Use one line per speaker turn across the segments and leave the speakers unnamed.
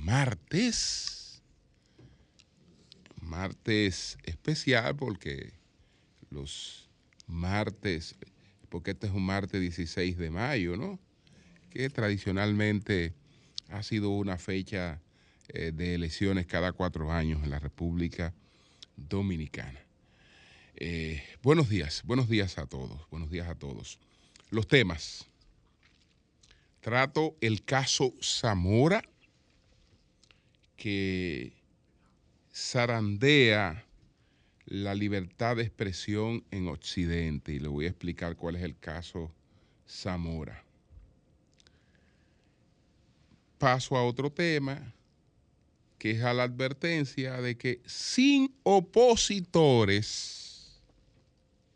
martes, martes especial porque los martes, porque este es un martes 16 de mayo, ¿no? Que tradicionalmente ha sido una fecha eh, de elecciones cada cuatro años en la República Dominicana. Eh, buenos días, buenos días a todos, buenos días a todos. Los temas. Trato el caso Zamora, que zarandea la libertad de expresión en Occidente, y le voy a explicar cuál es el caso Zamora. Paso a otro tema, que es a la advertencia de que sin opositores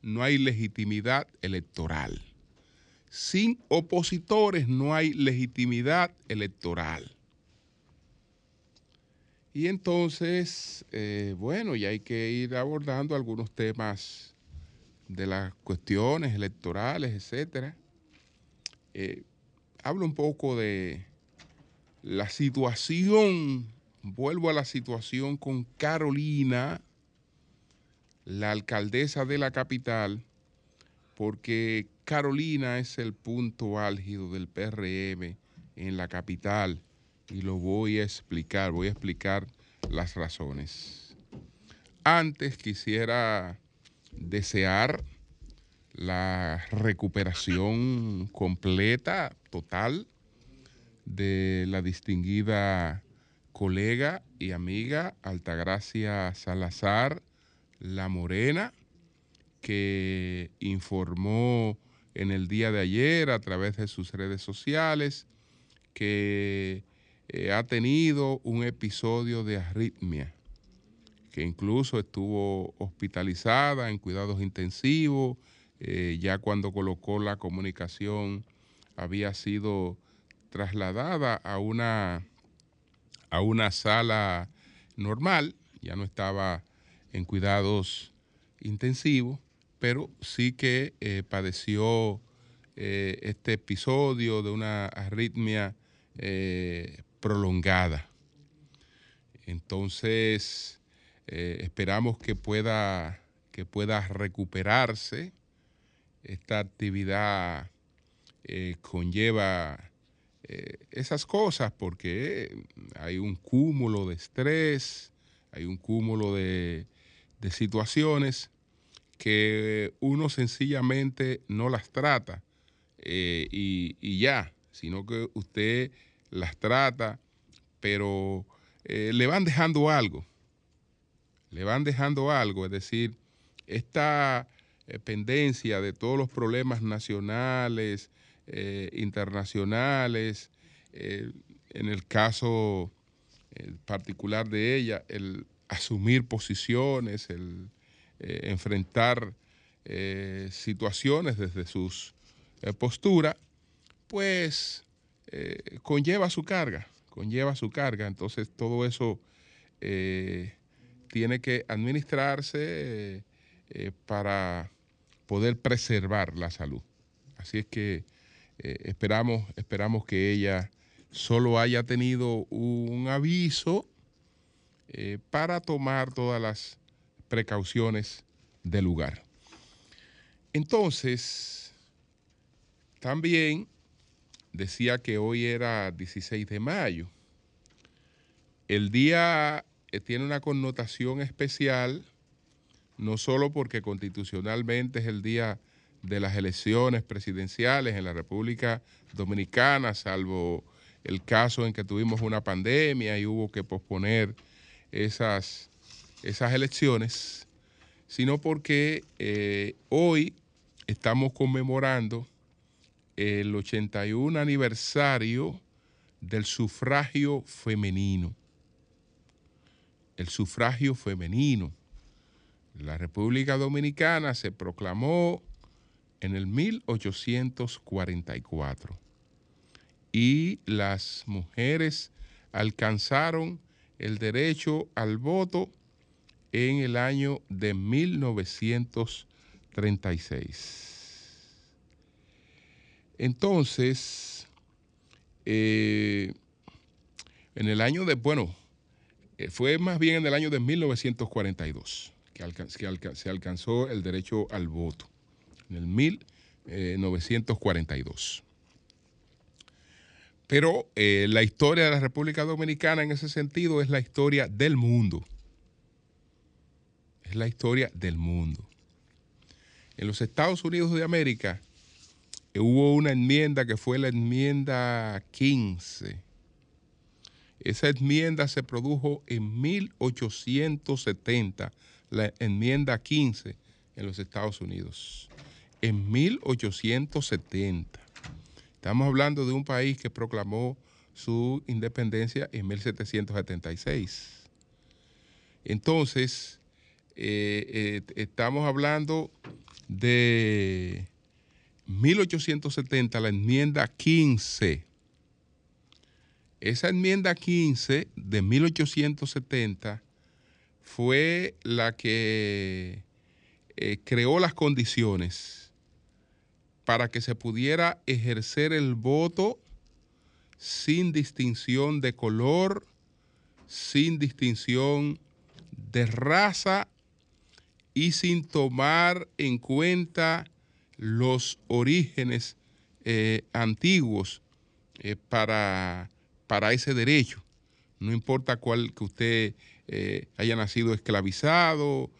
no hay legitimidad electoral. Sin opositores no hay legitimidad electoral. Y entonces, eh, bueno, ya hay que ir abordando algunos temas de las cuestiones electorales, etcétera. Eh, hablo un poco de la situación vuelvo a la situación con Carolina, la alcaldesa de la capital, porque Carolina es el punto álgido del PRM en la capital y lo voy a explicar, voy a explicar las razones. Antes quisiera desear la recuperación completa, total, de la distinguida colega y amiga Altagracia Salazar La Morena, que informó en el día de ayer a través de sus redes sociales que eh, ha tenido un episodio de arritmia, que incluso estuvo hospitalizada en cuidados intensivos, eh, ya cuando colocó la comunicación había sido trasladada a una a una sala normal, ya no estaba en cuidados intensivos, pero sí que eh, padeció este episodio de una arritmia eh, prolongada. Entonces, esperamos que pueda, que pueda recuperarse. Esta actividad conlleva eh, esas cosas porque hay un cúmulo de estrés, hay un cúmulo de, situaciones que uno sencillamente no las trata eh, y, ya, sino que usted las trata, pero eh, le van dejando algo, le van dejando algo, es decir, esta pendencia de todos los problemas nacionales, eh, internacionales, eh, en el caso eh, particular de ella, el asumir posiciones, el enfrentar situaciones desde sus posturas, pues conlleva su carga, conlleva su carga. Entonces todo eso tiene que administrarse para poder preservar la salud. Así es que eh, esperamos, esperamos que ella solo haya tenido un aviso eh, para tomar todas las precauciones del lugar. Entonces, también decía que hoy era 16 de mayo. El día eh, tiene una connotación especial, no solo porque constitucionalmente es el día de las elecciones presidenciales en la República Dominicana, salvo el caso en que tuvimos una pandemia y hubo que posponer esas, esas elecciones, sino porque eh, hoy estamos conmemorando el 81 aniversario del sufragio femenino. el sufragio femenino. La República Dominicana se proclamó en el 1844 y las mujeres alcanzaron el derecho al voto en el año de 1936. Entonces, eh, en el año de, bueno, eh, fue más bien en el año de 1942 que, se alcanzó el derecho al voto, en el 1942. Pero eh, la historia de la República Dominicana en ese sentido es la historia del mundo. Es la historia del mundo. En los Estados Unidos de América hubo una enmienda que fue la enmienda 15. Esa enmienda se produjo en 1870, la enmienda 15 en los Estados Unidos. En 1870. Estamos hablando de un país que proclamó su independencia en 1776. Entonces, eh, eh, estamos hablando de 1870, la enmienda 15. Esa enmienda 15 de 1870 fue la que eh, creó las condiciones para que se pudiera ejercer el voto sin distinción de color, sin distinción de raza y sin tomar en cuenta los orígenes eh, antiguos eh, para, para, ese derecho. No importa cuál que usted eh, haya nacido esclavizado,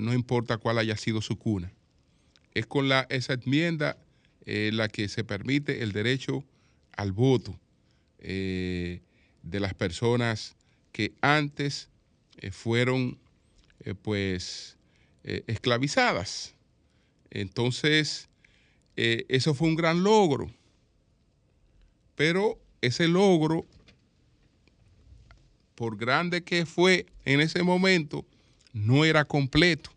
no importa cuál haya sido su cuna. Es con la, esa enmienda la que se permite el derecho al voto de las personas que antes fueron pues esclavizadas. Entonces, eso fue un gran logro, pero ese logro, por grande que fue en ese momento, no era completo,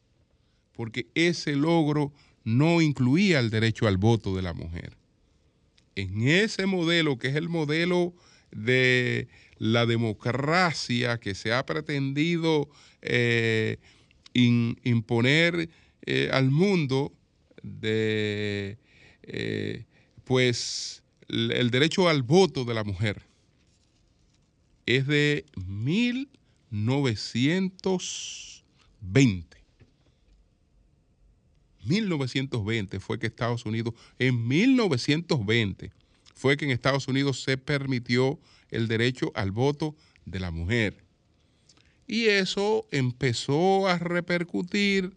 porque ese logro no incluía el derecho al voto de la mujer. En ese modelo, que es el modelo de la democracia que se ha pretendido eh, imponer eh, al mundo, de, eh, pues el derecho al voto de la mujer es de 1920. 1920 fue que Estados Unidos, en 1920 fue que en Estados Unidos se permitió el derecho al voto de la mujer. Y eso empezó a repercutir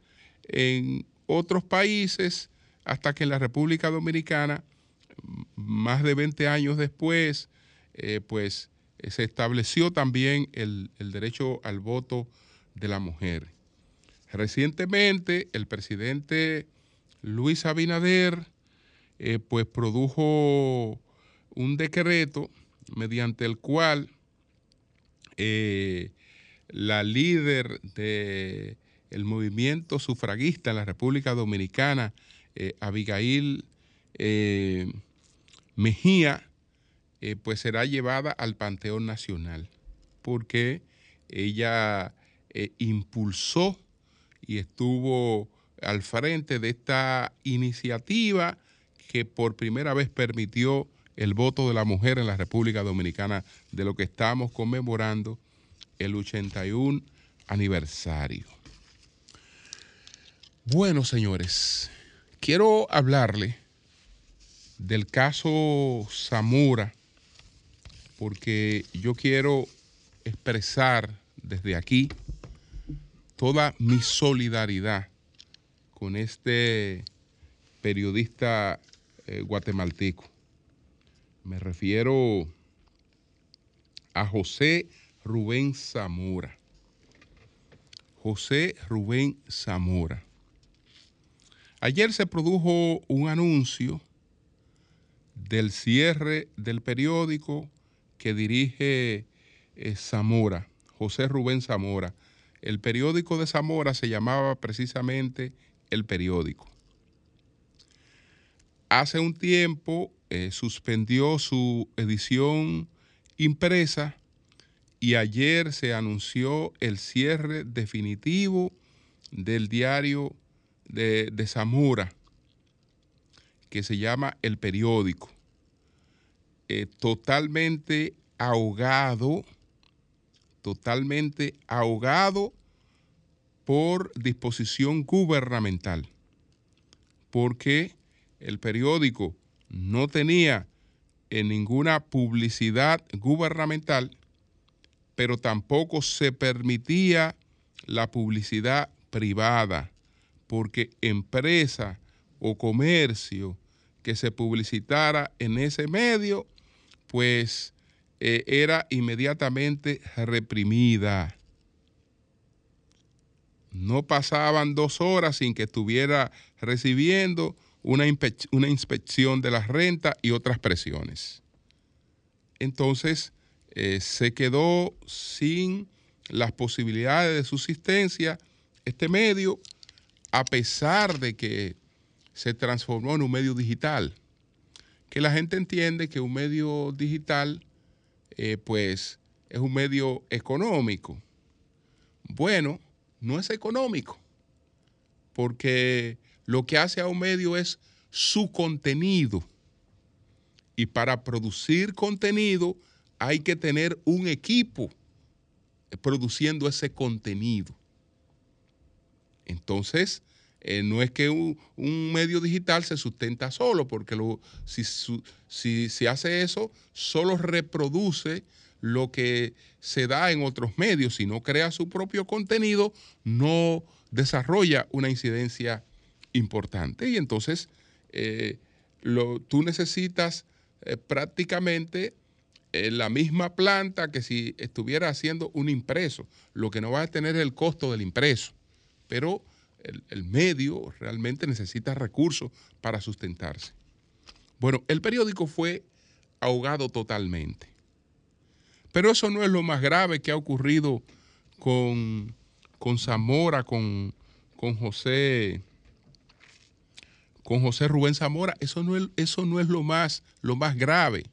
en otros países hasta que en la República Dominicana, más de 20 años después, eh, pues se estableció también el, derecho al voto de la mujer. Recientemente el presidente Luis Abinader eh, pues produjo un decreto mediante el cual eh, la líder del el movimiento sufragista en la República Dominicana, eh, Abigail Mejía, pues será llevada al Panteón Nacional, porque ella impulsó y estuvo al frente de esta iniciativa que por primera vez permitió el voto de la mujer en la República Dominicana, de lo que estamos conmemorando el 81 aniversario. Bueno, señores, quiero hablarle del caso Zamora, porque yo quiero expresar desde aquí toda mi solidaridad con este periodista eh, guatemalteco. Me refiero a José Rubén Zamora. José Rubén Zamora. Ayer se produjo un anuncio del cierre del periódico que dirige eh, Zamora, José Rubén Zamora el periódico de Zamora se llamaba precisamente El Periódico. Hace un tiempo eh, suspendió su edición impresa y ayer se anunció el cierre definitivo del diario de, Zamora, que se llama El Periódico. Eh, totalmente ahogado, totalmente ahogado por disposición gubernamental, porque el periódico no tenía en ninguna publicidad gubernamental, pero tampoco se permitía la publicidad privada, porque empresa o comercio que se publicitara en ese medio, pues eh, era inmediatamente reprimida. No pasaban dos horas sin que estuviera recibiendo una, inspección de las rentas y otras presiones. Entonces, eh, se quedó sin las posibilidades de subsistencia este medio, a pesar de que se transformó en un medio digital. Que la gente entiende que un medio digital, eh, pues, es un medio económico. Bueno, no es económico, porque lo que hace a un medio es su contenido. Y para producir contenido hay que tener un equipo produciendo ese contenido. Entonces, eh, no es que un, medio digital se sustenta solo, porque si, se hace eso, solo reproduce lo que se da en otros medios. Si no crea su propio contenido, no desarrolla una incidencia importante. Y entonces eh, lo, tú necesitas eh, prácticamente la misma planta que si estuviera haciendo un impreso. Lo que no va a tener el costo del impreso. Pero el, el medio realmente necesita recursos para sustentarse. Bueno, el periódico fue ahogado totalmente. Pero eso no es lo más grave que ha ocurrido con, con Zamora, con, con José con José Rubén Zamora, eso no es, eso no es lo, más, lo más grave.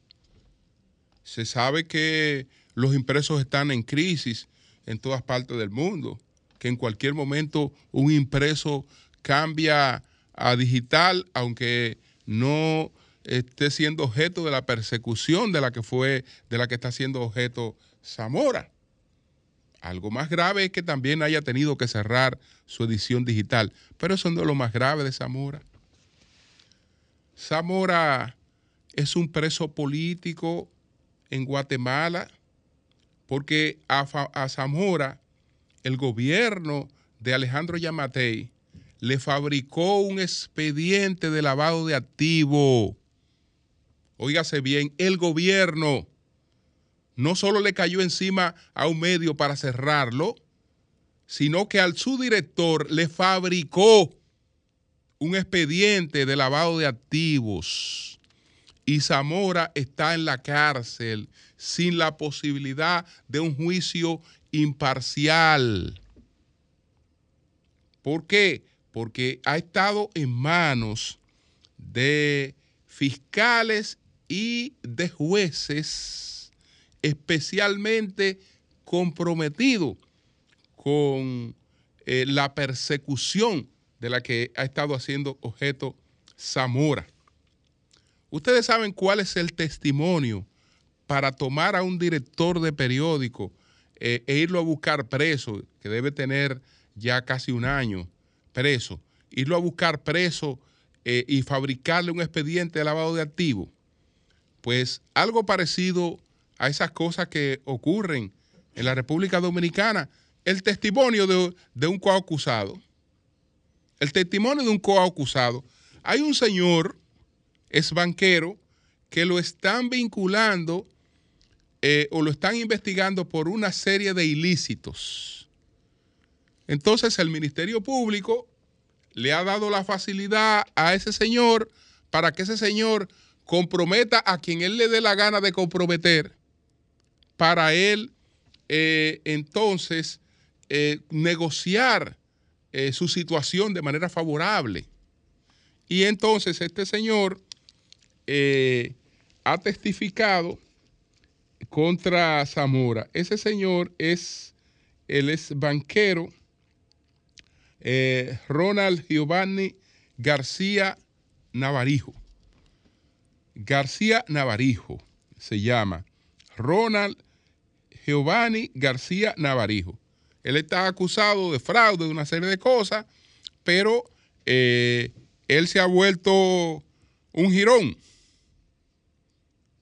Se sabe que los impresos están en crisis en todas partes del mundo, que en cualquier momento un impreso cambia a digital, aunque no esté siendo objeto de la persecución de la que fue, de la que está siendo objeto Zamora. Algo más grave es que también haya tenido que cerrar su edición digital, pero eso no es lo más grave de Zamora. Zamora es un preso político en Guatemala porque a, Zamora el gobierno de Alejandro Yamatei le fabricó un expediente de lavado de activo. Óigase bien, el gobierno no solo le cayó encima a un medio para cerrarlo, sino que al subdirector le fabricó un expediente de lavado de activos y Zamora está en la cárcel sin la posibilidad de un juicio imparcial. ¿Por qué? Porque ha estado en manos de fiscales y de jueces especialmente comprometidos con eh, la persecución de la que ha estado haciendo objeto Zamora. Ustedes saben cuál es el testimonio para tomar a un director de periódico eh, e irlo a buscar preso, que debe tener ya casi un año preso, irlo a buscar preso eh, y fabricarle un expediente de lavado de activos. Pues algo parecido a esas cosas que ocurren en la República Dominicana, el testimonio de, de un coacusado el testimonio de un coacusado. Hay un señor, es banquero, que lo están vinculando eh, o lo están investigando por una serie de ilícitos. Entonces el Ministerio Público le ha dado la facilidad a ese señor para que ese señor comprometa a quien él le dé la gana de comprometer para él eh, entonces eh, negociar su situación de manera favorable. Y entonces este señor ha testificado contra Zamora. Ese señor es, él es banquero, Ronald Giovanni García Navarijo. García Navarijo se llama. Ronald Giovanni García Navarijo. Él está acusado de fraude, de una serie de cosas, pero eh, él se ha vuelto un jirón.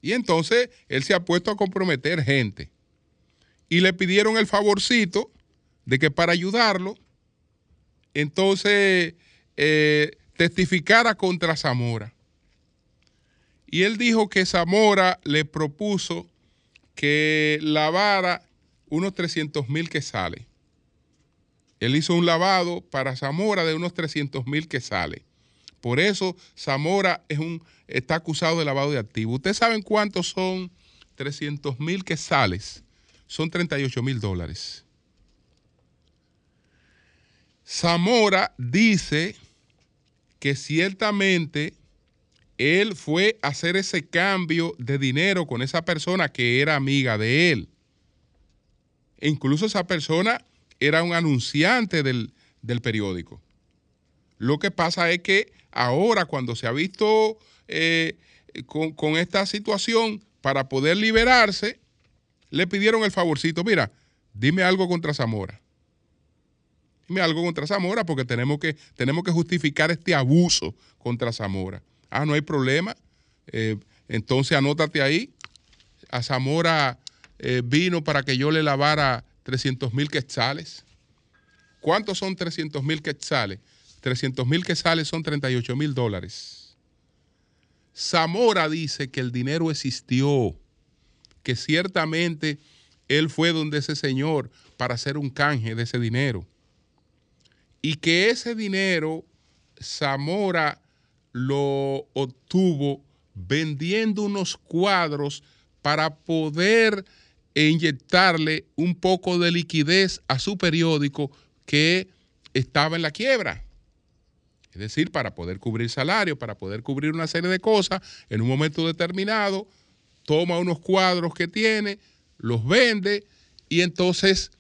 Y entonces él se ha puesto a comprometer gente. Y le pidieron el favorcito de que para ayudarlo, entonces eh, testificara contra Zamora. Y él dijo que Zamora le propuso que lavara unos 300 mil quetzales. Él hizo un lavado para Zamora de unos 300 mil quetzales. Por eso Zamora es un, está acusado de lavado de activos. ¿Ustedes saben cuántos son 300 mil quetzales? Son 38 mil dólares. Zamora dice que ciertamente él fue a hacer ese cambio de dinero con esa persona que era amiga de él. E incluso esa persona era un anunciante del, periódico. Lo que pasa es que ahora cuando se ha visto eh, con, esta situación, para poder liberarse, le pidieron el favorcito, mira, dime algo contra Zamora. Dime algo contra Zamora porque tenemos que, tenemos que justificar este abuso contra Zamora. Ah, no hay problema. Eh, entonces anótate ahí. A Zamora eh, vino para que yo le lavara 300 mil quetzales. ¿Cuántos son 300 mil quetzales? 300 mil quetzales son 38 mil dólares. Zamora dice que el dinero existió, que ciertamente él fue donde ese señor para hacer un canje de ese dinero. Y que ese dinero Zamora lo obtuvo vendiendo unos cuadros para poder inyectarle un poco de liquidez a su periódico que estaba en la quiebra. Es decir, para poder cubrir salario, para poder cubrir una serie de cosas, en un momento determinado, toma unos cuadros que tiene, los vende y entonces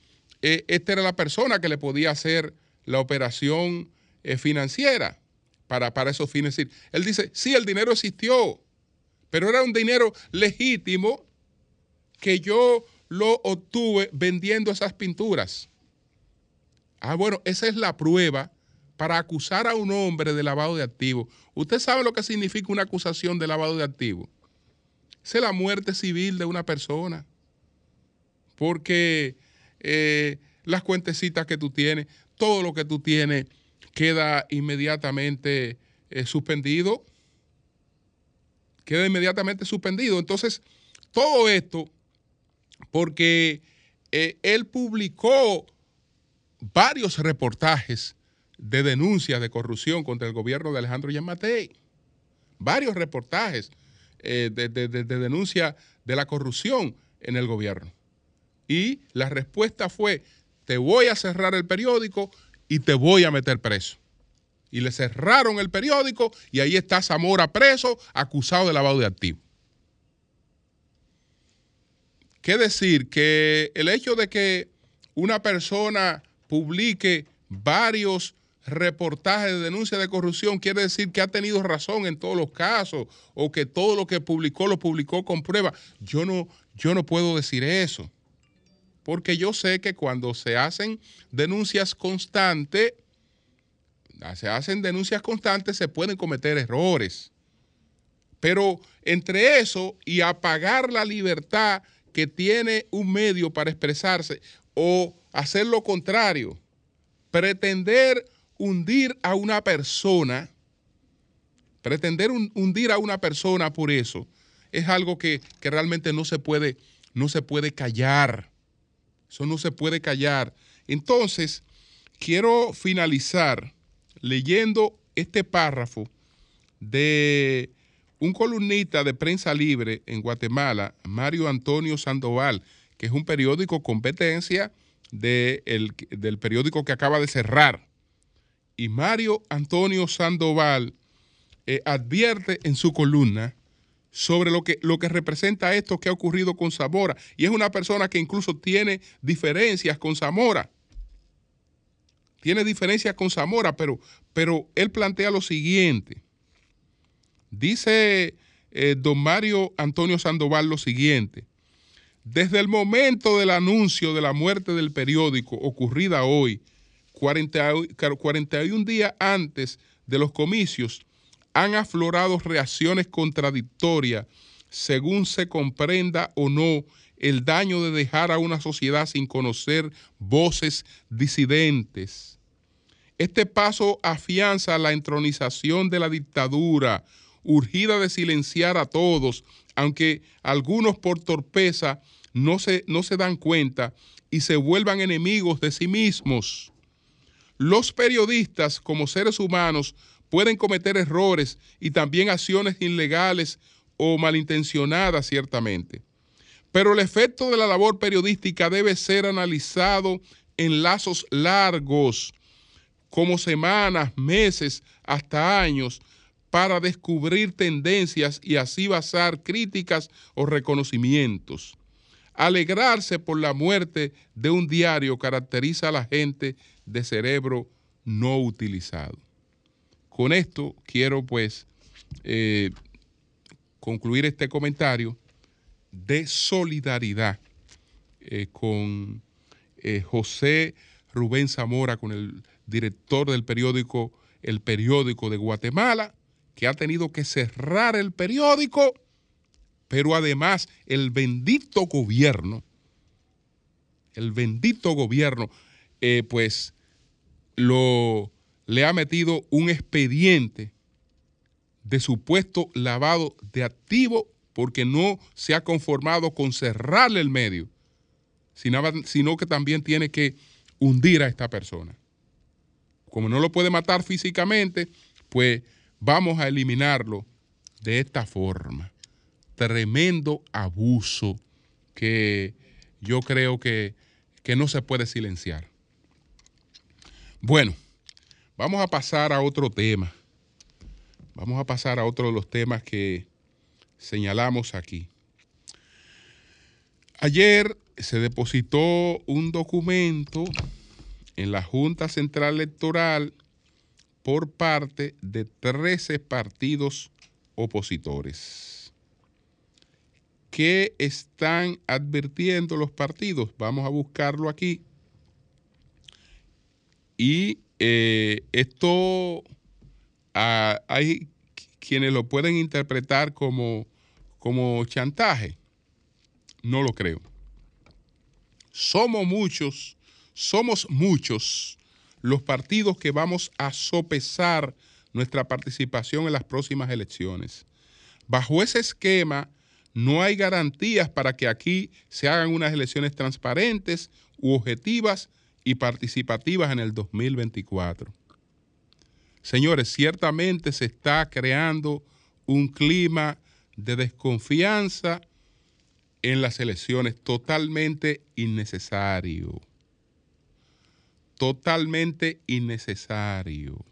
eh, esta era la persona que le podía hacer la operación eh, financiera para, esos fines. Él dice, sí, el dinero existió, pero era un dinero legítimo que yo lo obtuve vendiendo esas pinturas. Ah, bueno, esa es la prueba para acusar a un hombre de lavado de activos. ¿Usted sabe lo que significa una acusación de lavado de activos? Es la muerte civil de una persona. Porque eh, las cuentecitas que tú tienes, todo lo que tú tienes, queda inmediatamente eh, suspendido. Queda inmediatamente suspendido. Entonces, todo esto porque eh, él publicó varios reportajes de denuncias de corrupción contra el gobierno de Alejandro Yamatei. Varios reportajes eh, de, de denuncia de la corrupción en el gobierno. Y la respuesta fue, te voy a cerrar el periódico y te voy a meter preso. Y le cerraron el periódico y ahí está Zamora preso, acusado de lavado de activos. ¿Qué decir? Que el hecho de que una persona publique varios reportajes de denuncia de corrupción quiere decir que ha tenido razón en todos los casos o que todo lo que publicó lo publicó con prueba. Yo no, yo no puedo decir eso porque yo sé que cuando se hacen denuncias constantes, se hacen denuncias constantes, se pueden cometer errores. Pero entre eso y apagar la libertad que tiene un medio para expresarse o hacer lo contrario, pretender hundir a una persona, pretender hundir a una persona por eso, es algo que, que realmente no se puede, no se puede callar. Eso no se puede callar. Entonces, quiero finalizar leyendo este párrafo de un columnista de prensa libre en Guatemala, Mario Antonio Sandoval, que es un periódico competencia del periódico que acaba de cerrar. Y Mario Antonio Sandoval eh, advierte en su columna sobre lo que, lo que representa esto que ha ocurrido con Zamora. Y es una persona que incluso tiene diferencias con Zamora. Tiene diferencias con Zamora, pero, pero él plantea lo siguiente. Dice eh, don Mario Antonio Sandoval lo siguiente. Desde el momento del anuncio de la muerte del periódico ocurrida hoy, 41 días antes de los comicios, han aflorado reacciones contradictorias según se comprenda o no el daño de dejar a una sociedad sin conocer voces disidentes. Este paso afianza la entronización de la dictadura, urgida de silenciar a todos, aunque algunos por torpeza no se, no se dan cuenta y se vuelvan enemigos de sí mismos. Los periodistas, como seres humanos, pueden cometer errores y también acciones ilegales o malintencionadas, ciertamente. Pero el efecto de la labor periodística debe ser analizado en lazos largos, como semanas, meses, hasta años, para descubrir tendencias y así basar críticas o reconocimientos. Alegrarse por la muerte de un diario caracteriza a la gente de cerebro no utilizado. Con esto quiero pues eh, concluir este comentario de solidaridad eh, con eh, José Rubén Zamora, con el director del periódico El Periódico de Guatemala, que ha tenido que cerrar el periódico, pero además el bendito gobierno, el bendito gobierno, pues lo, le ha metido un expediente de supuesto lavado de activo porque no se ha conformado con cerrarle el medio, sino, que también tiene que hundir a esta persona. Como no lo puede matar físicamente, pues vamos a eliminarlo de esta forma. Tremendo abuso que yo creo que, que no se puede silenciar. Bueno, vamos a pasar a otro tema. Vamos a pasar a otro de los temas que señalamos aquí. Ayer se depositó un documento en la Junta Central Electoral por parte de 13 partidos opositores. ¿Qué están advirtiendo los partidos? Vamos a buscarlo aquí. Y eh, esto ah, hay quienes lo pueden interpretar como, como chantaje. No lo creo. Somos muchos, somos muchos los partidos que vamos a sopesar nuestra participación en las próximas elecciones. Bajo ese esquema, no hay garantías para que aquí se hagan unas elecciones transparentes u objetivas y participativas en el 2024. Señores, ciertamente se está creando un clima de desconfianza en las elecciones totalmente innecesario. Totalmente innecesario.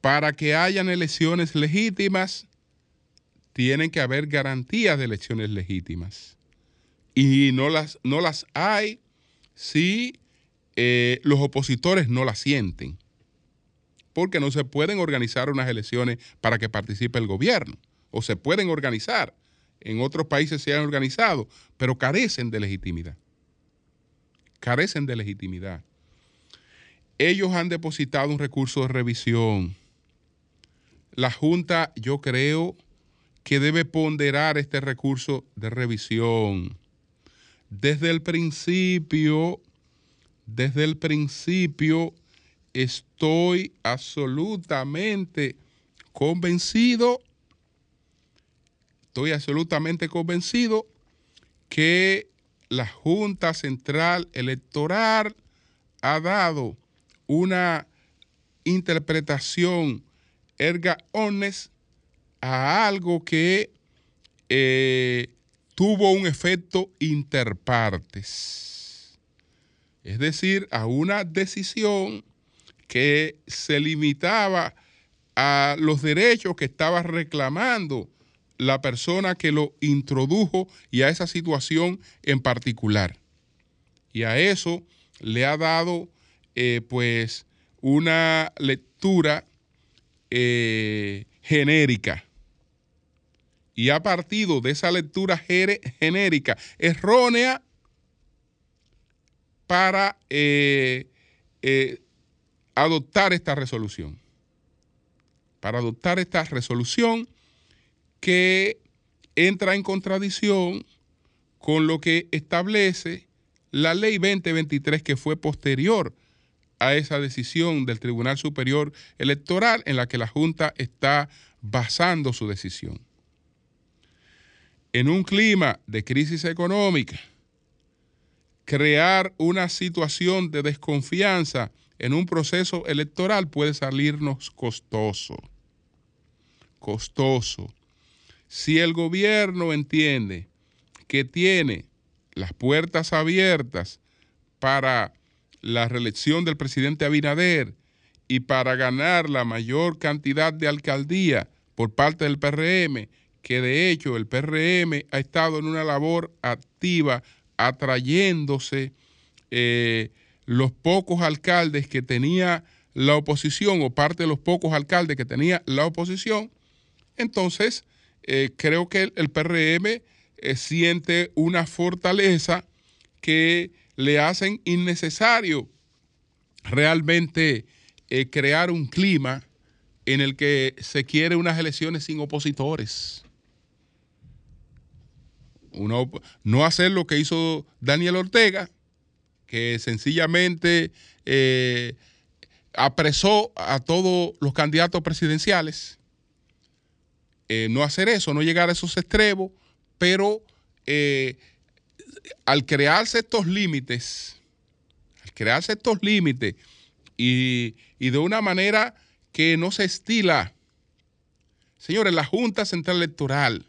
Para que hayan elecciones legítimas, tienen que haber garantías de elecciones legítimas. Y no las, no las hay si eh, los opositores no la sienten, porque no se pueden organizar unas elecciones para que participe el gobierno, o se pueden organizar, en otros países se han organizado, pero carecen de legitimidad, carecen de legitimidad. Ellos han depositado un recurso de revisión. La Junta, yo creo que debe ponderar este recurso de revisión desde el principio, desde el principio estoy absolutamente convencido, estoy absolutamente convencido que la Junta Central Electoral ha dado una interpretación erga omnes a algo que eh, tuvo un efecto interpartes. es decir, a una decisión que se limitaba a los derechos que estaba reclamando la persona que lo introdujo y a esa situación en particular. Y a eso le ha dado eh, pues una lectura eh, genérica. Y a partido de esa lectura genérica errónea para eh, adoptar esta resolución. Para adoptar esta resolución que entra en contradicción con lo que establece la ley 2023 que fue posterior a esa decisión del Tribunal Superior Electoral en la que la Junta está basando su decisión. En un clima de crisis económica, crear una situación de desconfianza en un proceso electoral puede salirnos costoso. Costoso. Si el gobierno entiende que tiene las puertas abiertas para la reelección del presidente Abinader y para ganar la mayor cantidad de alcaldía por parte del PRM, que de hecho el PRM ha estado en una labor activa atrayéndose eh, los pocos alcaldes que tenía la oposición o parte de los pocos alcaldes que tenía la oposición, entonces eh, creo que el, PRM eh, siente una fortaleza que le hacen innecesario realmente crear un clima en el que se quiere unas elecciones sin opositores. No hacer lo que hizo Daniel Ortega, que sencillamente eh, apresó a todos los candidatos presidenciales. Eh, no hacer eso, no llegar a esos extremos, pero eh, al crearse estos límites, al crearse estos límites y, y de una manera que no se estila, señores, la Junta Central Electoral,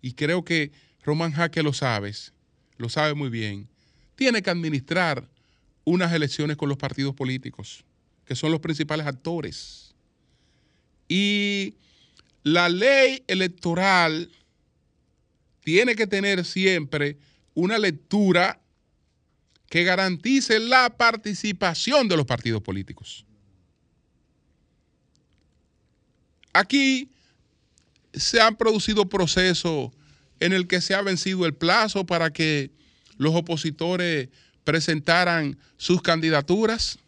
y creo que Román Jaque lo sabes, lo sabe muy bien, tiene que administrar unas elecciones con los partidos políticos, que son los principales actores. Y la ley electoral tiene que tener siempre una lectura que garantice la participación de los partidos políticos. Aquí se han producido procesos en el que se ha vencido el plazo para que los opositores presentaran sus candidaturas.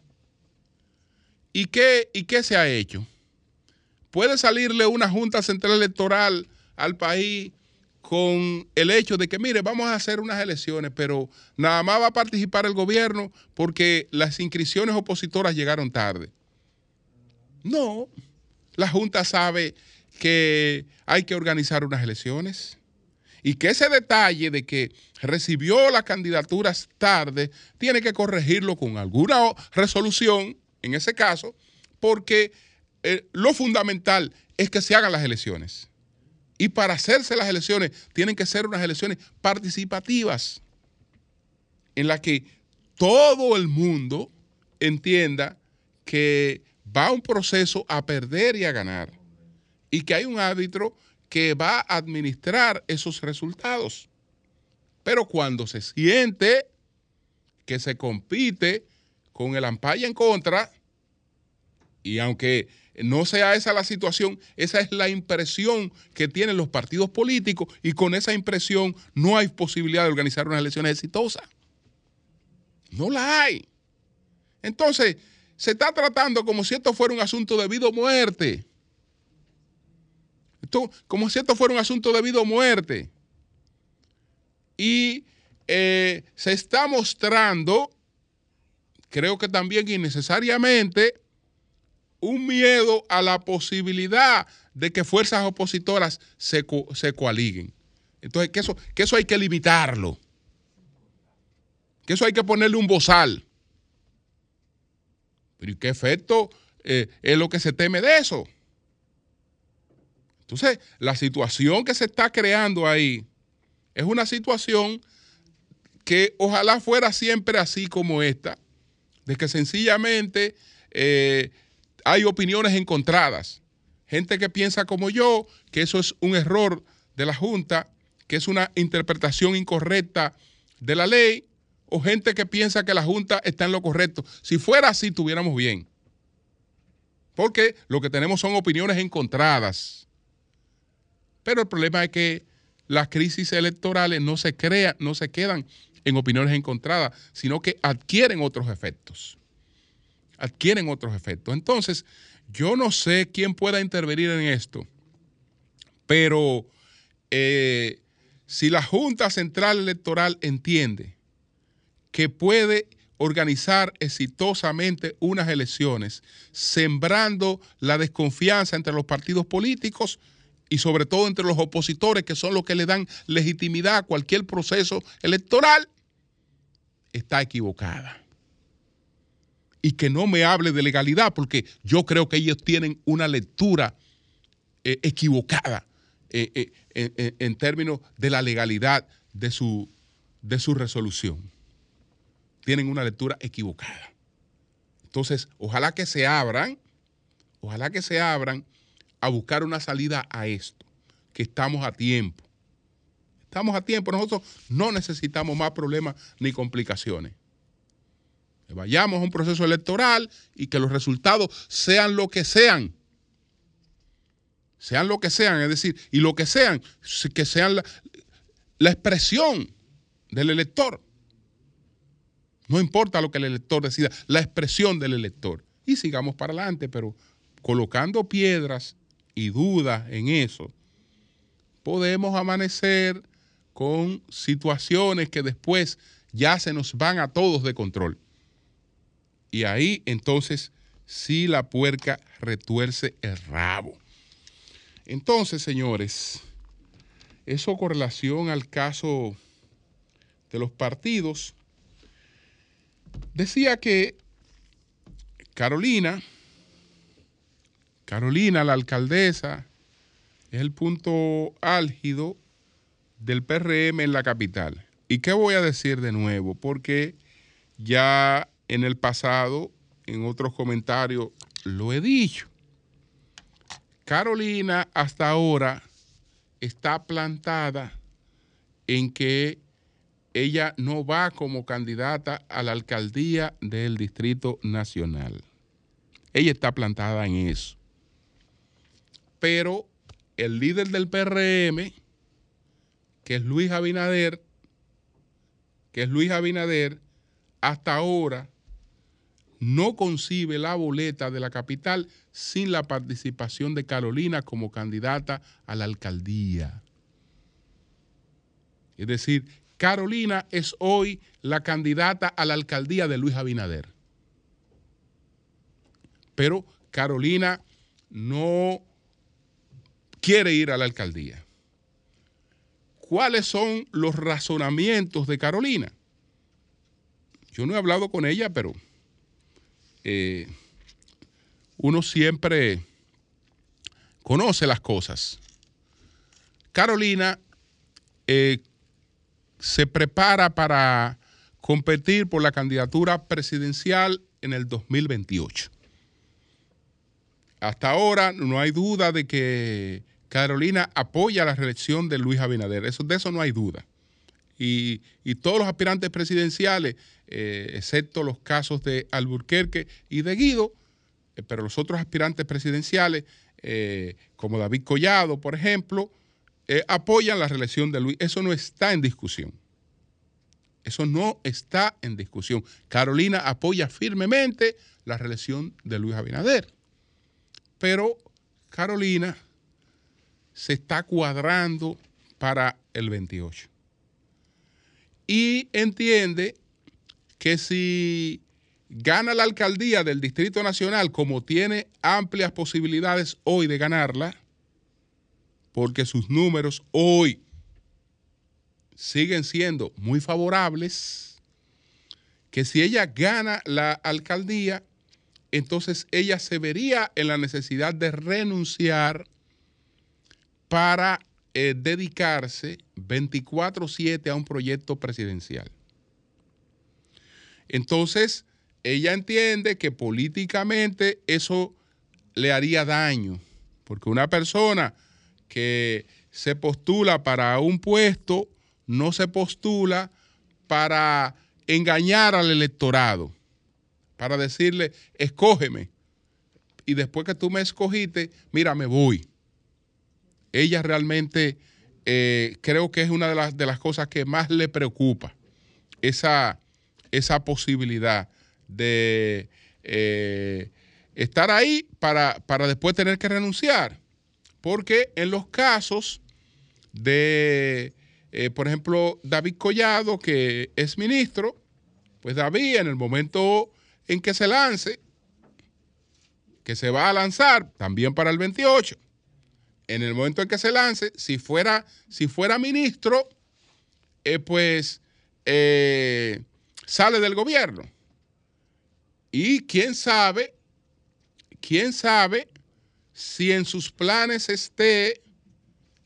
¿Y qué, ¿Y qué se ha hecho? Puede salirle una Junta Central Electoral al país con el hecho de que, mire, vamos a hacer unas elecciones, pero nada más va a participar el gobierno porque las inscripciones opositoras llegaron tarde. No, la Junta sabe que hay que organizar unas elecciones y que ese detalle de que recibió las candidaturas tarde tiene que corregirlo con alguna resolución, en ese caso, porque eh, lo fundamental es que se hagan las elecciones. Y para hacerse las elecciones tienen que ser unas elecciones participativas, en las que todo el mundo entienda que va un proceso a perder y a ganar, y que hay un árbitro que va a administrar esos resultados. Pero cuando se siente que se compite con el ampaya en contra, y aunque no sea esa la situación, esa es la impresión que tienen los partidos políticos y con esa impresión no hay posibilidad de organizar una elección exitosa. No la hay. Entonces, se está tratando como si esto fuera un asunto de vida o muerte como si esto fuera un asunto de vida o muerte. Y eh, se está mostrando, creo que también innecesariamente, un miedo a la posibilidad de que fuerzas opositoras se, coaliguen. Entonces, que eso, eso hay que limitarlo. Que eso hay que ponerle un bozal. Pero ¿y qué efecto eh, es lo que se teme de eso? Entonces, la situación que se está creando ahí es una situación que ojalá fuera siempre así como esta, de que sencillamente eh, hay opiniones encontradas. Gente que piensa como yo, que eso es un error de la Junta, que es una interpretación incorrecta de la ley, o gente que piensa que la Junta está en lo correcto. Si fuera así, tuviéramos bien. Porque lo que tenemos son opiniones encontradas. Pero el problema es que las crisis electorales no se crean, no se quedan en opiniones encontradas, sino que adquieren otros efectos. Adquieren otros efectos. Entonces, yo no sé quién pueda intervenir en esto, pero eh, si la Junta Central Electoral entiende que puede organizar exitosamente unas elecciones, sembrando la desconfianza entre los partidos políticos y sobre todo entre los opositores, que son los que le dan legitimidad a cualquier proceso electoral, está equivocada. Y que no me hable de legalidad, porque yo creo que ellos tienen una lectura eh, equivocada eh, eh, en términos de la legalidad de su, de su resolución. Tienen una lectura equivocada. Entonces, ojalá que se abran, ojalá que se abran a buscar una salida a esto, que estamos a tiempo. Estamos a tiempo, nosotros no necesitamos más problemas ni complicaciones. vayamos a un proceso electoral y que los resultados sean lo que sean. Sean lo que sean, es decir, y lo que sean, que sean la, expresión del elector. No importa lo que el elector decida, la expresión del elector. Y sigamos para adelante, pero colocando piedras y dudas en eso, podemos amanecer con situaciones que después ya se nos van a todos de control. Y ahí entonces sí la puerca retuerce el rabo. Entonces, señores, eso con relación al caso de los partidos, decía que Carolina, Carolina, la alcaldesa, es el punto álgido del PRM en la capital. ¿Y qué voy a decir de nuevo? Porque ya en el pasado, en otros comentarios, lo he dicho. Carolina hasta ahora está plantada en que ella no va como candidata a la alcaldía del Distrito Nacional. Ella está plantada en eso. Pero el líder del PRM, que es Luis Abinader, que es Luis Abinader, hasta ahora no concibe la boleta de la capital sin la participación de Carolina como candidata a la alcaldía. Es decir, Carolina es hoy la candidata a la alcaldía de Luis Abinader. Pero Carolina no quiere ir a la alcaldía cuáles son los razonamientos de Carolina. Yo no he hablado con ella, pero eh, uno siempre conoce las cosas. Carolina eh, se prepara para competir por la candidatura presidencial en el 2028. Hasta ahora no hay duda de que Carolina apoya la reelección de Luis Abinader. De eso no hay duda. Y, todos los aspirantes presidenciales, eh, excepto los casos de Alburquerque y de Guido, eh, pero los otros aspirantes presidenciales, eh, como David Collado, por ejemplo, apoyan la reelección de Luis. Eso no está en discusión. Eso no está en discusión. Carolina apoya firmemente la reelección de Luis Abinader. Pero Carolina se está cuadrando para el 28. Y entiende que si gana la alcaldía del Distrito Nacional, como tiene amplias posibilidades hoy de ganarla, porque sus números hoy siguen siendo muy favorables, que si ella gana la alcaldía, entonces ella se vería en la necesidad de renunciar para eh, dedicarse 24/7 a un proyecto presidencial. Entonces, ella entiende que políticamente eso le haría daño, porque una persona que se postula para un puesto no se postula para engañar al electorado, para decirle, escógeme, y después que tú me escogiste, mira, me voy. Ella realmente eh, creo que es una de las, de las cosas que más le preocupa, esa, esa posibilidad de eh, estar ahí para, para después tener que renunciar. Porque en los casos de, eh, por ejemplo, David Collado, que es ministro, pues David en el momento en que se lance, que se va a lanzar también para el 28, en el momento en que se lance, si fuera, si fuera ministro, eh, pues eh, sale del gobierno. Y quién sabe, quién sabe si en sus planes esté,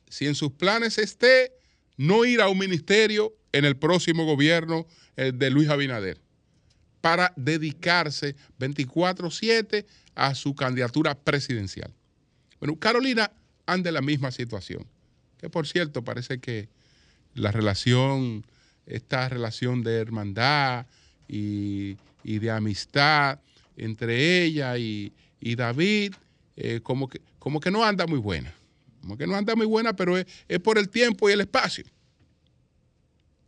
si en sus planes esté no ir a un ministerio en el próximo gobierno eh, de Luis Abinader para dedicarse 24/7 a su candidatura presidencial. Bueno, Carolina anda en la misma situación. Que por cierto, parece que la relación, esta relación de hermandad y, de amistad entre ella y, David, eh, como, que, como que no anda muy buena. Como que no anda muy buena, pero es, por el tiempo y el espacio.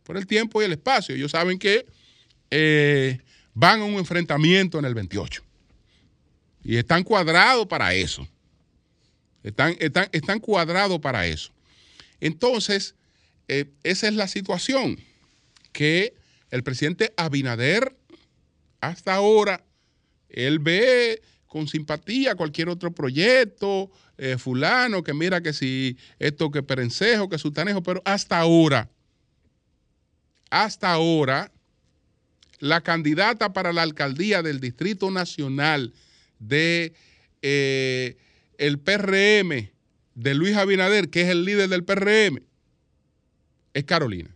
Por el tiempo y el espacio. Ellos saben que eh, van a un enfrentamiento en el 28. Y están cuadrados para eso. Están, están, cuadrados para eso. Entonces, eh, esa es la situación que el presidente Abinader, hasta ahora, él ve con simpatía cualquier otro proyecto, eh, fulano, que mira que si esto que perencejo, que sutanejo, pero hasta ahora, hasta ahora, la candidata para la alcaldía del Distrito Nacional de eh, el PRM de Luis Abinader, que es el líder del PRM, es Carolina.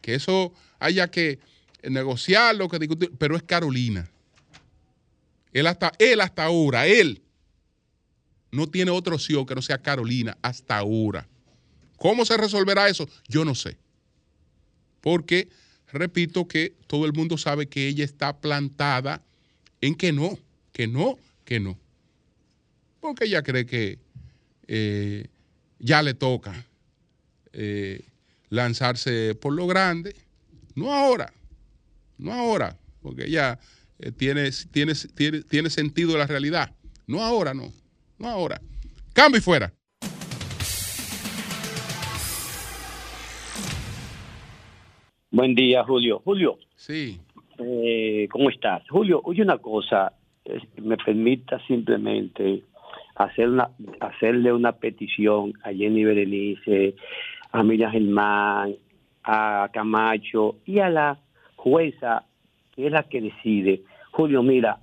Que eso haya que negociarlo, que discutir, pero es Carolina. Él hasta, él hasta ahora, él no tiene otra opción que no sea Carolina hasta ahora. ¿Cómo se resolverá eso? Yo no sé. Porque, repito, que todo el mundo sabe que ella está plantada en que no que no, que no. Porque ella cree que eh, ya le toca eh, lanzarse por lo grande. No ahora, no ahora, porque ya eh, tiene, tiene, tiene, tiene sentido la realidad. No ahora, no, no ahora. Cambio y fuera.
Buen día, Julio. Julio.
Sí.
¿Cómo estás? Julio, oye una cosa me permita simplemente hacer una, hacerle una petición a Jenny Berenice, a Miriam Germán, a Camacho y a la jueza, que es la que decide. Julio, mira,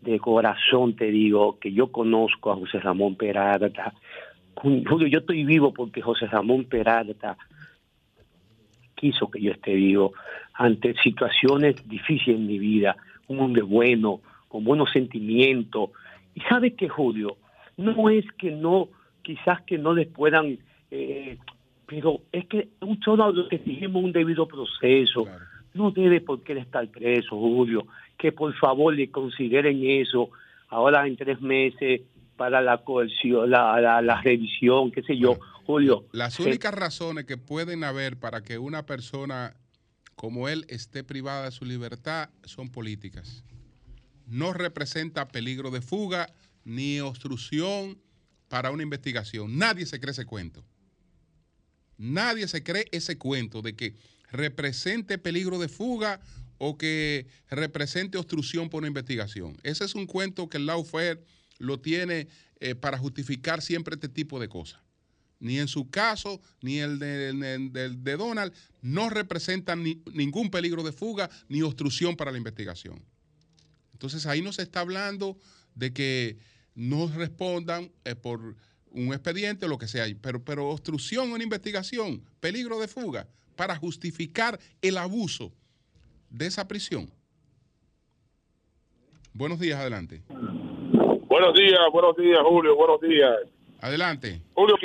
de corazón te digo que yo conozco a José Ramón Peralta. Julio, yo estoy vivo porque José Ramón Peralta quiso que yo esté vivo ante situaciones difíciles en mi vida. Un hombre bueno, con buenos sentimientos. Y sabe que, Julio, no es que no, quizás que no les puedan, eh, pero es que un solo lo que exigimos un debido proceso. No debe por qué estar preso, Julio. Que por favor le consideren eso ahora en tres meses para la coerción, la, la, revisión, qué sé yo, Julio.
Las únicas razones que pueden haber para que una persona como él esté privada de su libertad son políticas no representa peligro de fuga ni obstrucción para una investigación. Nadie se cree ese cuento. Nadie se cree ese cuento de que represente peligro de fuga o que represente obstrucción por una investigación. Ese es un cuento que el lawfare lo tiene eh, para justificar siempre este tipo de cosas. Ni en su caso, ni el de, Donald, no representan ningún peligro de fuga ni obstrucción para la investigación. Entonces ahí no se está hablando de que no respondan eh, por un expediente o lo que sea, pero, pero obstrucción a una investigación, peligro de fuga, para justificar el abuso de esa prisión. Buenos días, adelante.
Buenos días, buenos días, Julio, buenos días.
Adelante.
Julio,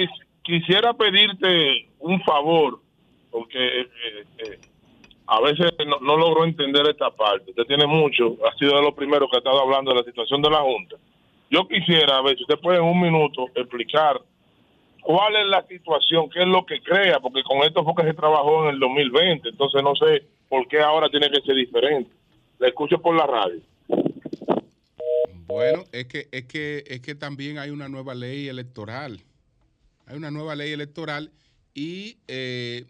quisiera pedirte un favor, porque eh, eh, a veces no, logro entender esta parte. Usted tiene mucho, ha sido de los primeros que ha estado hablando de la situación de la Junta. Yo quisiera, a ver si usted puede en un minuto explicar cuál es la situación, qué es lo que crea, porque con esto fue que se trabajó en el 2020, entonces no sé por qué ahora tiene que ser diferente. Le escucho por la radio.
Bueno, es que, es que, es que también hay una nueva ley electoral. Hay una nueva ley electoral y eh,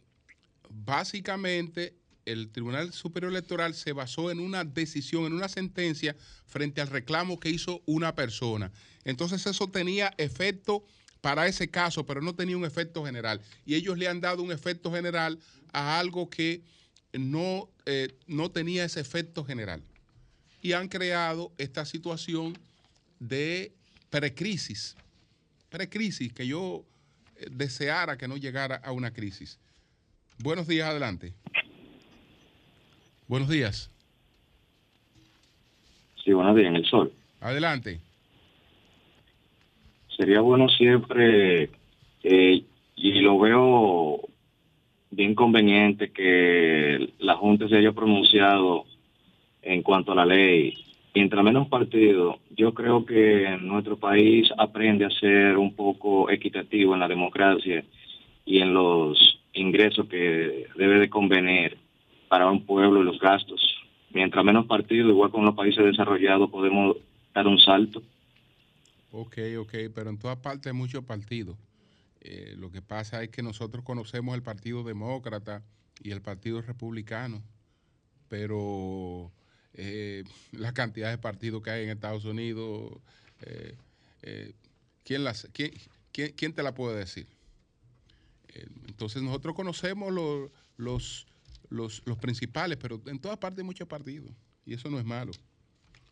básicamente el Tribunal Superior Electoral se basó en una decisión, en una sentencia frente al reclamo que hizo una persona. Entonces eso tenía efecto para ese caso, pero no tenía un efecto general. Y ellos le han dado un efecto general a algo que no, eh, no tenía ese efecto general. Y han creado esta situación de precrisis, precrisis, que yo eh, deseara que no llegara a una crisis. Buenos días, adelante. Buenos días.
Sí, buenos días, en el sol.
Adelante.
Sería bueno siempre, eh, y lo veo bien conveniente, que la Junta se haya pronunciado en cuanto a la ley. Mientras menos partido, yo creo que nuestro país aprende a ser un poco equitativo en la democracia y en los ingresos que debe de convenir para un pueblo y los gastos. Mientras menos partidos, igual con los países desarrollados, podemos dar un salto.
Ok, ok, pero en todas partes hay muchos partidos. Eh, lo que pasa es que nosotros conocemos el Partido Demócrata y el Partido Republicano, pero eh, la cantidad de partidos que hay en Estados Unidos, eh, ¿quién, las, quién, quién, te la puede decir? entonces nosotros conocemos los, los los, los principales, pero en todas partes hay muchos partidos y eso no es malo.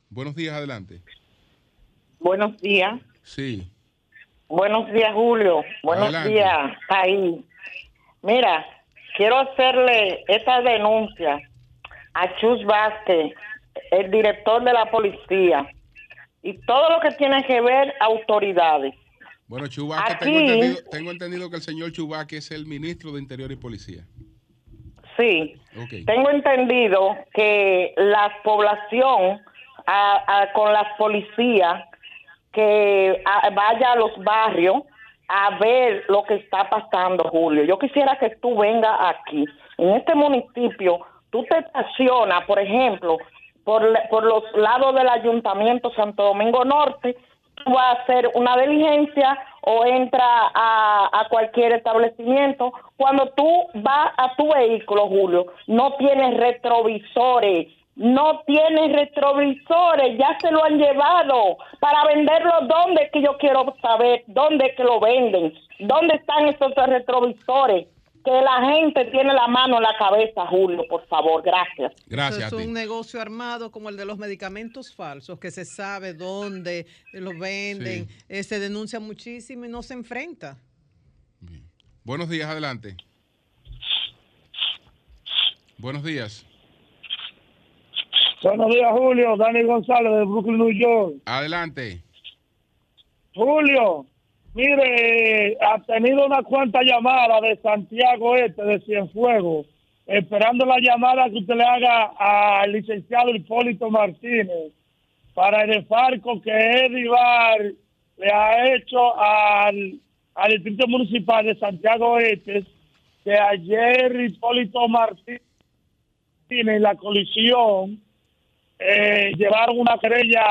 Buenos días, adelante.
Buenos días.
Sí.
Buenos días, Julio. Buenos días, país. Mira, quiero hacerle esta denuncia a Chus Vázquez, el director de la policía, y todo lo que tiene que ver autoridades.
Bueno, Chubaque, tengo, entendido, tengo entendido que el señor Chubaque es el ministro de Interior y Policía.
Sí. Tengo entendido que la población con las policías que vaya a los barrios a ver lo que está pasando, Julio. Yo quisiera que tú vengas aquí. En este municipio, tú te estacionas, por ejemplo, por, por los lados del Ayuntamiento Santo Domingo Norte va a hacer una diligencia o entra a, cualquier establecimiento, cuando tú vas a tu vehículo, Julio, no tienes retrovisores, no tienes retrovisores, ya se lo han llevado para venderlo. ¿Dónde que yo quiero saber? ¿Dónde que lo venden? ¿Dónde están esos retrovisores? Que la gente tiene la mano en la cabeza, Julio, por favor, gracias.
Gracias.
es un negocio armado como el de los medicamentos falsos, que se sabe dónde los venden, eh, se denuncia muchísimo y no se enfrenta.
Buenos días, adelante. Buenos días.
Buenos días, Julio. Dani González de Brooklyn, New York.
Adelante.
Julio, Mire, ha tenido una cuanta llamada de Santiago Este, de Cienfuegos, esperando la llamada que usted le haga al licenciado Hipólito Martínez para el desfarco que Eddie Bar le ha hecho al, al Distrito Municipal de Santiago Este, que ayer Hipólito Martínez la colisión eh, llevaron una querella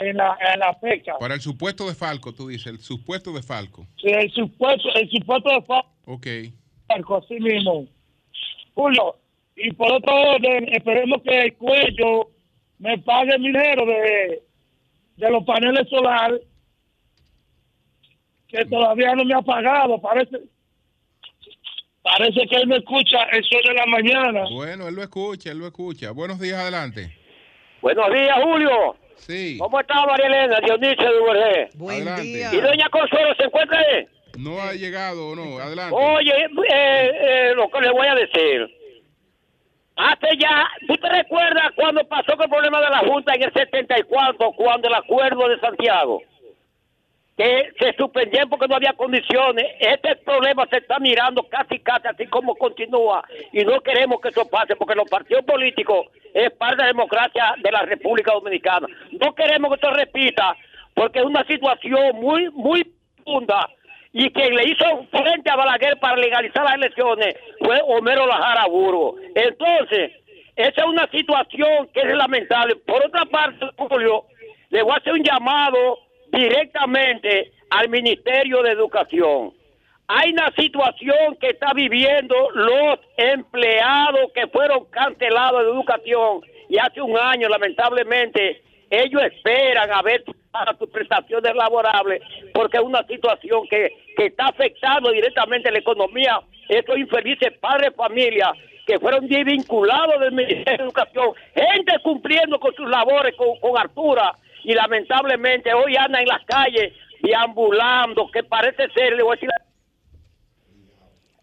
en, la, en la fecha.
Para el supuesto de Falco, tú dices, el supuesto de Falco.
Sí, el supuesto, el supuesto de Falco.
Ok.
Falco, así mismo. Julio, y por otro orden, esperemos que el cuello me pague el dinero de, de los paneles solares, que todavía no me ha pagado, parece. Parece que él me escucha el sol de la mañana.
Bueno, él lo escucha, él lo escucha. Buenos días, adelante.
Buenos días, Julio.
Sí.
¿Cómo está María Elena? Dionisio de Uberge.
Buen día.
¿Y doña Consuelo se encuentra ahí?
No ha llegado, no. Adelante.
Oye, eh, eh, lo que le voy a decir. hace ya, ¿tú te recuerdas cuando pasó con el problema de la Junta en el 74, cuando el acuerdo de Santiago? Que se suspendió porque no había condiciones. Este problema se está mirando casi casi así como continúa y no queremos que eso pase porque los partidos políticos es parte de la democracia de la República Dominicana. No queremos que esto repita porque es una situación muy, muy profunda y quien le hizo frente a Balaguer para legalizar las elecciones fue Homero Lajara Burgo. Entonces, esa es una situación que es lamentable. Por otra parte, Julio, le voy a hacer un llamado directamente al Ministerio de Educación. Hay una situación que está viviendo los empleados que fueron cancelados de educación y hace un año, lamentablemente, ellos esperan a ver sus prestaciones laborables porque es una situación que, que está afectando directamente la economía. Estos infelices padres de familia que fueron desvinculados del Ministerio de Educación, gente cumpliendo con sus labores con, con Artura y lamentablemente hoy anda en las calles deambulando, que parece ser, le voy a decir...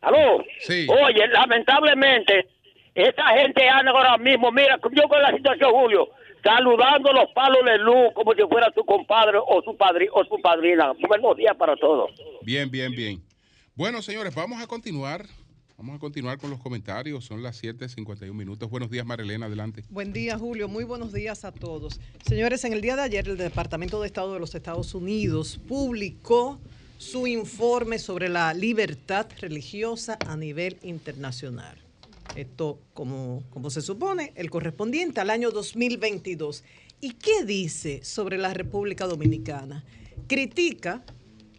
¿Aló?
Sí.
Oye, lamentablemente, esa gente anda ahora mismo, mira, yo con la situación, Julio, saludando los palos de luz como si fuera su compadre o su, padri o su padrina. Buenos días para todos.
Bien, bien, bien. Bueno, señores, vamos a continuar Vamos a continuar con los comentarios. Son las 7:51 minutos. Buenos días, Marilena. Adelante.
Buen día, Julio. Muy buenos días a todos. Señores, en el día de ayer, el Departamento de Estado de los Estados Unidos publicó su informe sobre la libertad religiosa a nivel internacional. Esto, como, como se supone, el correspondiente al año 2022. ¿Y qué dice sobre la República Dominicana? Critica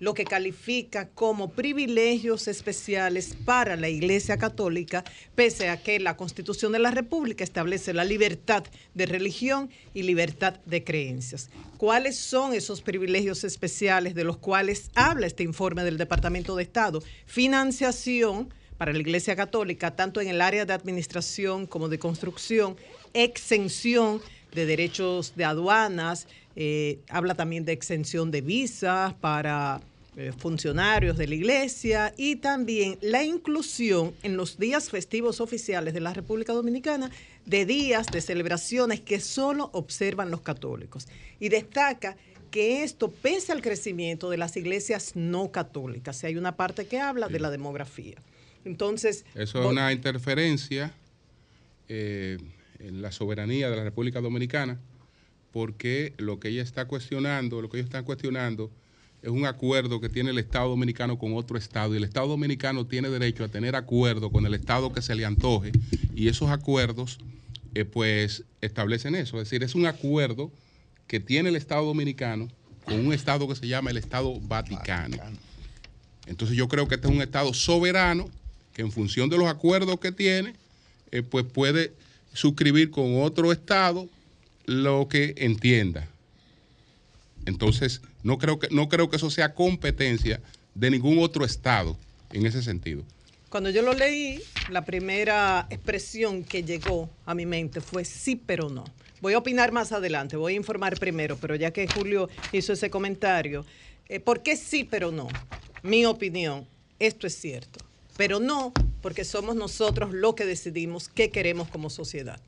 lo que califica como privilegios especiales para la Iglesia Católica, pese a que la Constitución de la República establece la libertad de religión y libertad de creencias. ¿Cuáles son esos privilegios especiales de los cuales habla este informe del Departamento de Estado? Financiación para la Iglesia Católica, tanto en el área de administración como de construcción, exención de derechos de aduanas, eh, habla también de exención de visas para funcionarios de la iglesia y también la inclusión en los días festivos oficiales de la República Dominicana de días de celebraciones que solo observan los católicos. Y destaca que esto, pese al crecimiento de las iglesias no católicas, y hay una parte que habla de la demografía. Entonces...
Eso es una interferencia eh, en la soberanía de la República Dominicana, porque lo que ella está cuestionando, lo que ellos están cuestionando, es un acuerdo que tiene el Estado Dominicano con otro Estado y el Estado Dominicano tiene derecho a tener acuerdo con el Estado que se le antoje y esos acuerdos eh, pues establecen eso, es decir, es un acuerdo que tiene el Estado Dominicano con un Estado que se llama el Estado Vaticano. Entonces yo creo que este es un Estado soberano que en función de los acuerdos que tiene, eh, pues puede suscribir con otro Estado lo que entienda. Entonces, no creo que, no creo que eso sea competencia de ningún otro Estado en ese sentido.
Cuando yo lo leí, la primera expresión que llegó a mi mente fue sí, pero no. Voy a opinar más adelante, voy a informar primero, pero ya que Julio hizo ese comentario, eh, ¿por qué sí, pero no? Mi opinión, esto es cierto, pero no porque somos nosotros los que decidimos qué queremos como sociedad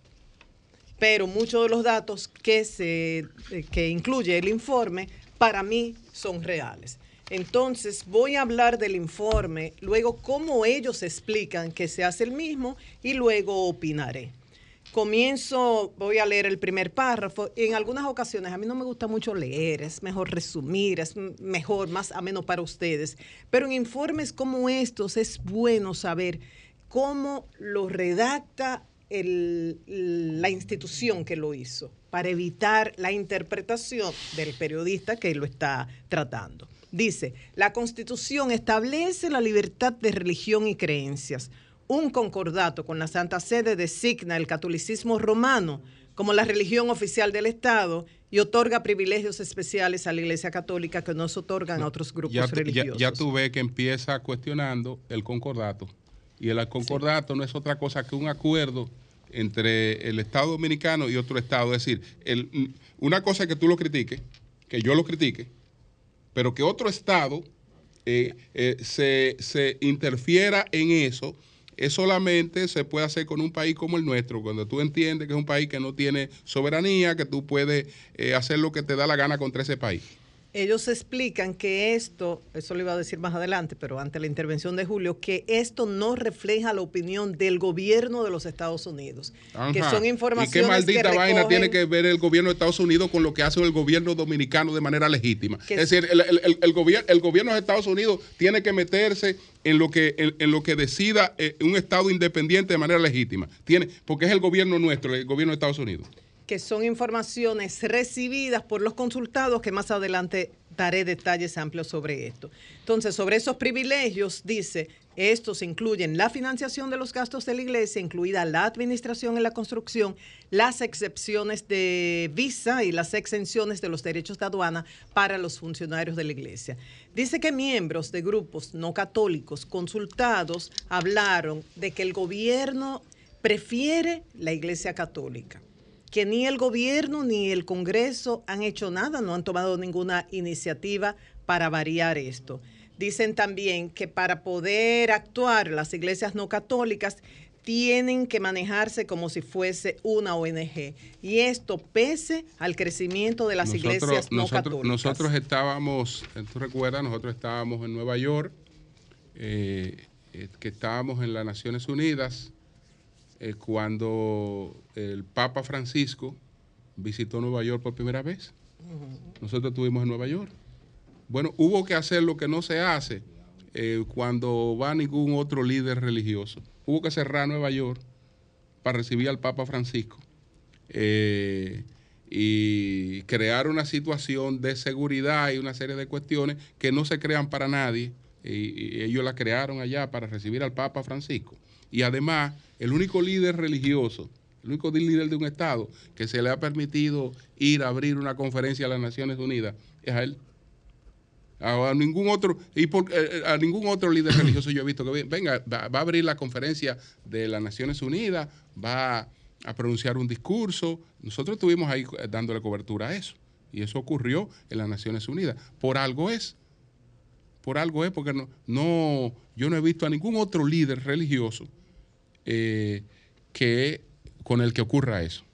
pero muchos de los datos que, se, eh, que incluye el informe para mí son reales. Entonces voy a hablar del informe, luego cómo ellos explican que se hace el mismo y luego opinaré. Comienzo, voy a leer el primer párrafo. En algunas ocasiones a mí no me gusta mucho leer, es mejor resumir, es mejor, más ameno para ustedes. Pero en informes como estos es bueno saber cómo lo redacta la institución que lo hizo para evitar la interpretación del periodista que lo está tratando. Dice, la Constitución establece la libertad de religión y creencias. Un concordato con la Santa Sede designa el catolicismo romano como la religión oficial del Estado y otorga privilegios especiales a la Iglesia Católica que no se otorgan a otros grupos religiosos.
Ya, ya tú ves que empieza cuestionando el concordato. Y el concordato no es otra cosa que un acuerdo entre el Estado Dominicano y otro Estado. Es decir, una cosa es que tú lo critiques, que yo lo critique, pero que otro Estado eh, eh, se, interfiera en eso es solamente se puede hacer con un país como el nuestro, cuando tú entiendes que es un país que no tiene soberanía, que tú puedes eh, hacer lo que te da la gana contra ese país
ellos explican que esto, eso lo iba a decir más adelante, pero ante la intervención de Julio, que esto no refleja la opinión del gobierno de los Estados Unidos, que son informaciones
¿Y qué maldita vaina tiene que ver el gobierno de Estados Unidos con lo que hace el gobierno dominicano de manera legítima? Es decir, el, el, el, gobierno de Estados Unidos tiene que meterse en lo que, en, lo que decida eh, un Estado independiente de manera legítima, tiene, porque es el gobierno nuestro, el gobierno de Estados Unidos
que son informaciones recibidas por los consultados, que más adelante daré detalles amplios sobre esto. Entonces, sobre esos privilegios, dice, estos incluyen la financiación de los gastos de la iglesia, incluida la administración en la construcción, las excepciones de visa y las exenciones de los derechos de aduana para los funcionarios de la iglesia. Dice que miembros de grupos no católicos consultados hablaron de que el gobierno prefiere la iglesia católica que ni el gobierno ni el Congreso han hecho nada, no han tomado ninguna iniciativa para variar esto. Dicen también que para poder actuar las iglesias no católicas tienen que manejarse como si fuese una ONG. Y esto pese al crecimiento de las iglesias no católicas.
Nosotros estábamos, tú recuerdas, nosotros estábamos en Nueva York, eh, eh, que estábamos en las Naciones Unidas eh, cuando el Papa Francisco visitó Nueva York por primera vez. Nosotros estuvimos en Nueva York. Bueno, hubo que hacer lo que no se hace eh, cuando va ningún otro líder religioso. Hubo que cerrar Nueva York para recibir al Papa Francisco eh, y crear una situación de seguridad y una serie de cuestiones que no se crean para nadie. y ellos la crearon allá para recibir al Papa Francisco. Y además, el único líder religioso, el único líder de un Estado que se le ha permitido ir a abrir una conferencia a las Naciones Unidas es a él. A, ningún otro y eh, eh, a ningún otro líder religioso yo he visto que venga va, a abrir la conferencia de las Naciones Unidas va a pronunciar un discurso nosotros estuvimos ahí eh, dándole cobertura a eso y eso ocurrió en las Naciones Unidas por algo es por algo es porque no, no yo no he visto a ningún otro líder religioso eh, que, con el que ocurra eso.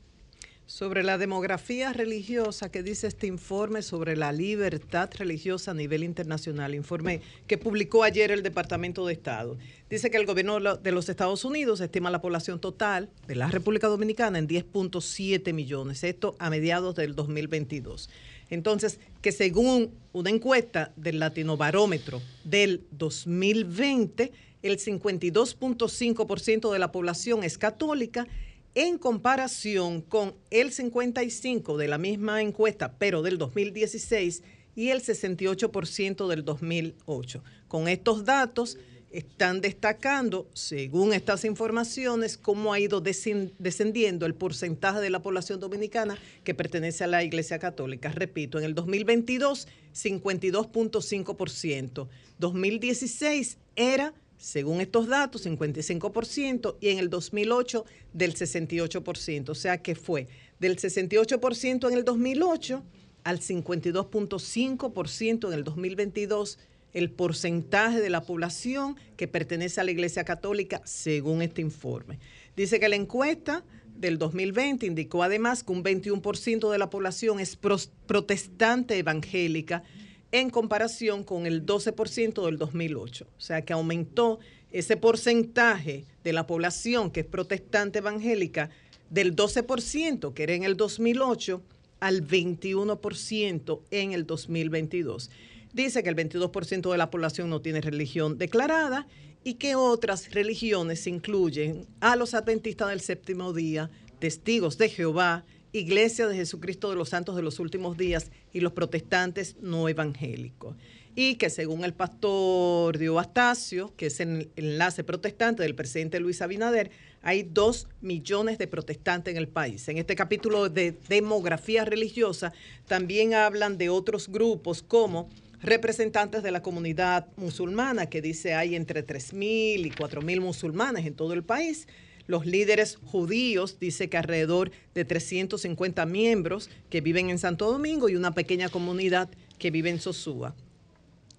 Sobre la demografía religiosa que dice este informe sobre la libertad religiosa a nivel internacional, informe que publicó ayer el Departamento de Estado. Dice que el gobierno de los Estados Unidos estima la población total de la República Dominicana en 10.7 millones, esto a mediados del 2022. Entonces, que según una encuesta del Latino Barómetro del 2020, el 52.5% de la población es católica en comparación con el 55% de la misma encuesta, pero del 2016, y el 68% del 2008. Con estos datos están destacando, según estas informaciones, cómo ha ido descendiendo el porcentaje de la población dominicana que pertenece a la Iglesia Católica. Repito, en el 2022, 52.5%. 2016 era según estos datos, 55% y en el 2008 del 68%. O sea que fue del 68% en el 2008 al 52.5% en el 2022 el porcentaje de la población que pertenece a la Iglesia Católica según este informe. Dice que la encuesta del 2020 indicó además que un 21% de la población es protestante evangélica en comparación con el 12% del 2008. O sea que aumentó ese porcentaje de la población que es protestante evangélica del 12% que era en el 2008 al 21% en el 2022. Dice que el 22% de la población no tiene religión declarada y que otras religiones incluyen a los adventistas del séptimo día, testigos de Jehová, Iglesia de Jesucristo de los Santos de los Últimos Días y los protestantes no evangélicos. Y que según el pastor Dio Astacio, que es el enlace protestante del presidente Luis Abinader, hay dos millones de protestantes en el país. En este capítulo de demografía religiosa también hablan de otros grupos como representantes de la comunidad musulmana, que dice hay entre 3.000 y 4.000 musulmanes en todo el país los líderes judíos, dice que alrededor de 350 miembros que viven en Santo Domingo y una pequeña comunidad que vive en Sosúa.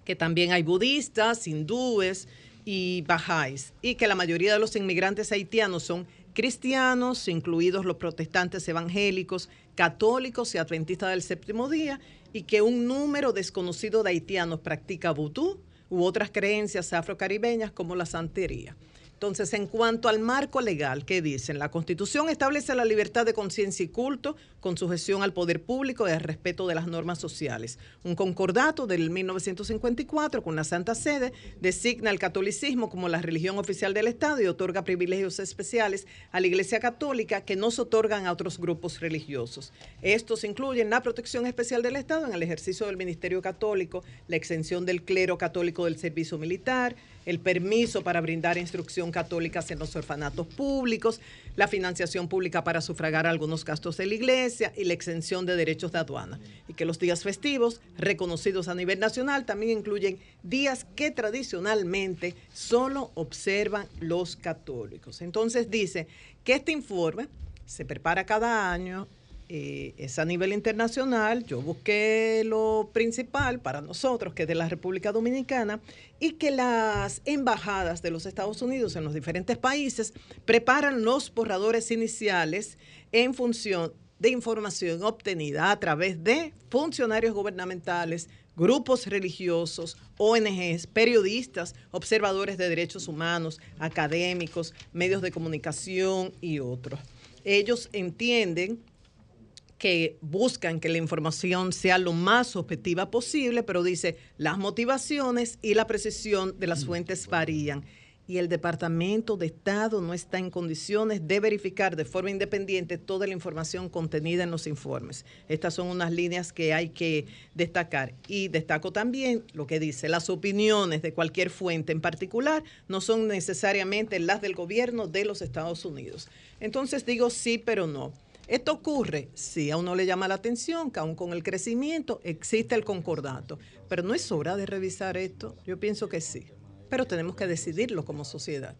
Que también hay budistas, hindúes y bajáis, y que la mayoría de los inmigrantes haitianos son cristianos, incluidos los protestantes evangélicos, católicos y adventistas del séptimo día, y que un número desconocido de haitianos practica vudú u otras creencias afrocaribeñas como la santería. Entonces, en cuanto al marco legal, ¿qué dicen? La Constitución establece la libertad de conciencia y culto con sujeción al poder público y al respeto de las normas sociales. Un concordato del 1954 con la Santa Sede designa el catolicismo como la religión oficial del Estado y otorga privilegios especiales a la Iglesia Católica que no se otorgan a otros grupos religiosos. Estos incluyen la protección especial del Estado en el ejercicio del ministerio católico, la exención del clero católico del servicio militar, el permiso para brindar instrucción católica en los orfanatos públicos, la financiación pública para sufragar algunos gastos de la iglesia y la exención de derechos de aduana. Y que los días festivos, reconocidos a nivel nacional, también incluyen días que tradicionalmente solo observan los católicos. Entonces dice que este informe se prepara cada año eh, es a nivel internacional. Yo busqué lo principal para nosotros, que es de la República Dominicana, y que las embajadas de los Estados Unidos en los diferentes países preparan los borradores iniciales en función de información obtenida a través de funcionarios gubernamentales, grupos religiosos, ONGs, periodistas, observadores de derechos humanos, académicos, medios de comunicación y otros. Ellos entienden que buscan que la información sea lo más objetiva posible, pero dice, las motivaciones y la precisión de las fuentes varían y el Departamento de Estado no está en condiciones de verificar de forma independiente toda la información contenida en los informes. Estas son unas líneas que hay que destacar. Y destaco también lo que dice, las opiniones de cualquier fuente en particular no son necesariamente las del gobierno de los Estados Unidos. Entonces digo sí, pero no. Esto ocurre si a uno le llama la atención que aún con el crecimiento existe el concordato, pero no es hora de revisar esto. Yo pienso que sí, pero tenemos que decidirlo como sociedad.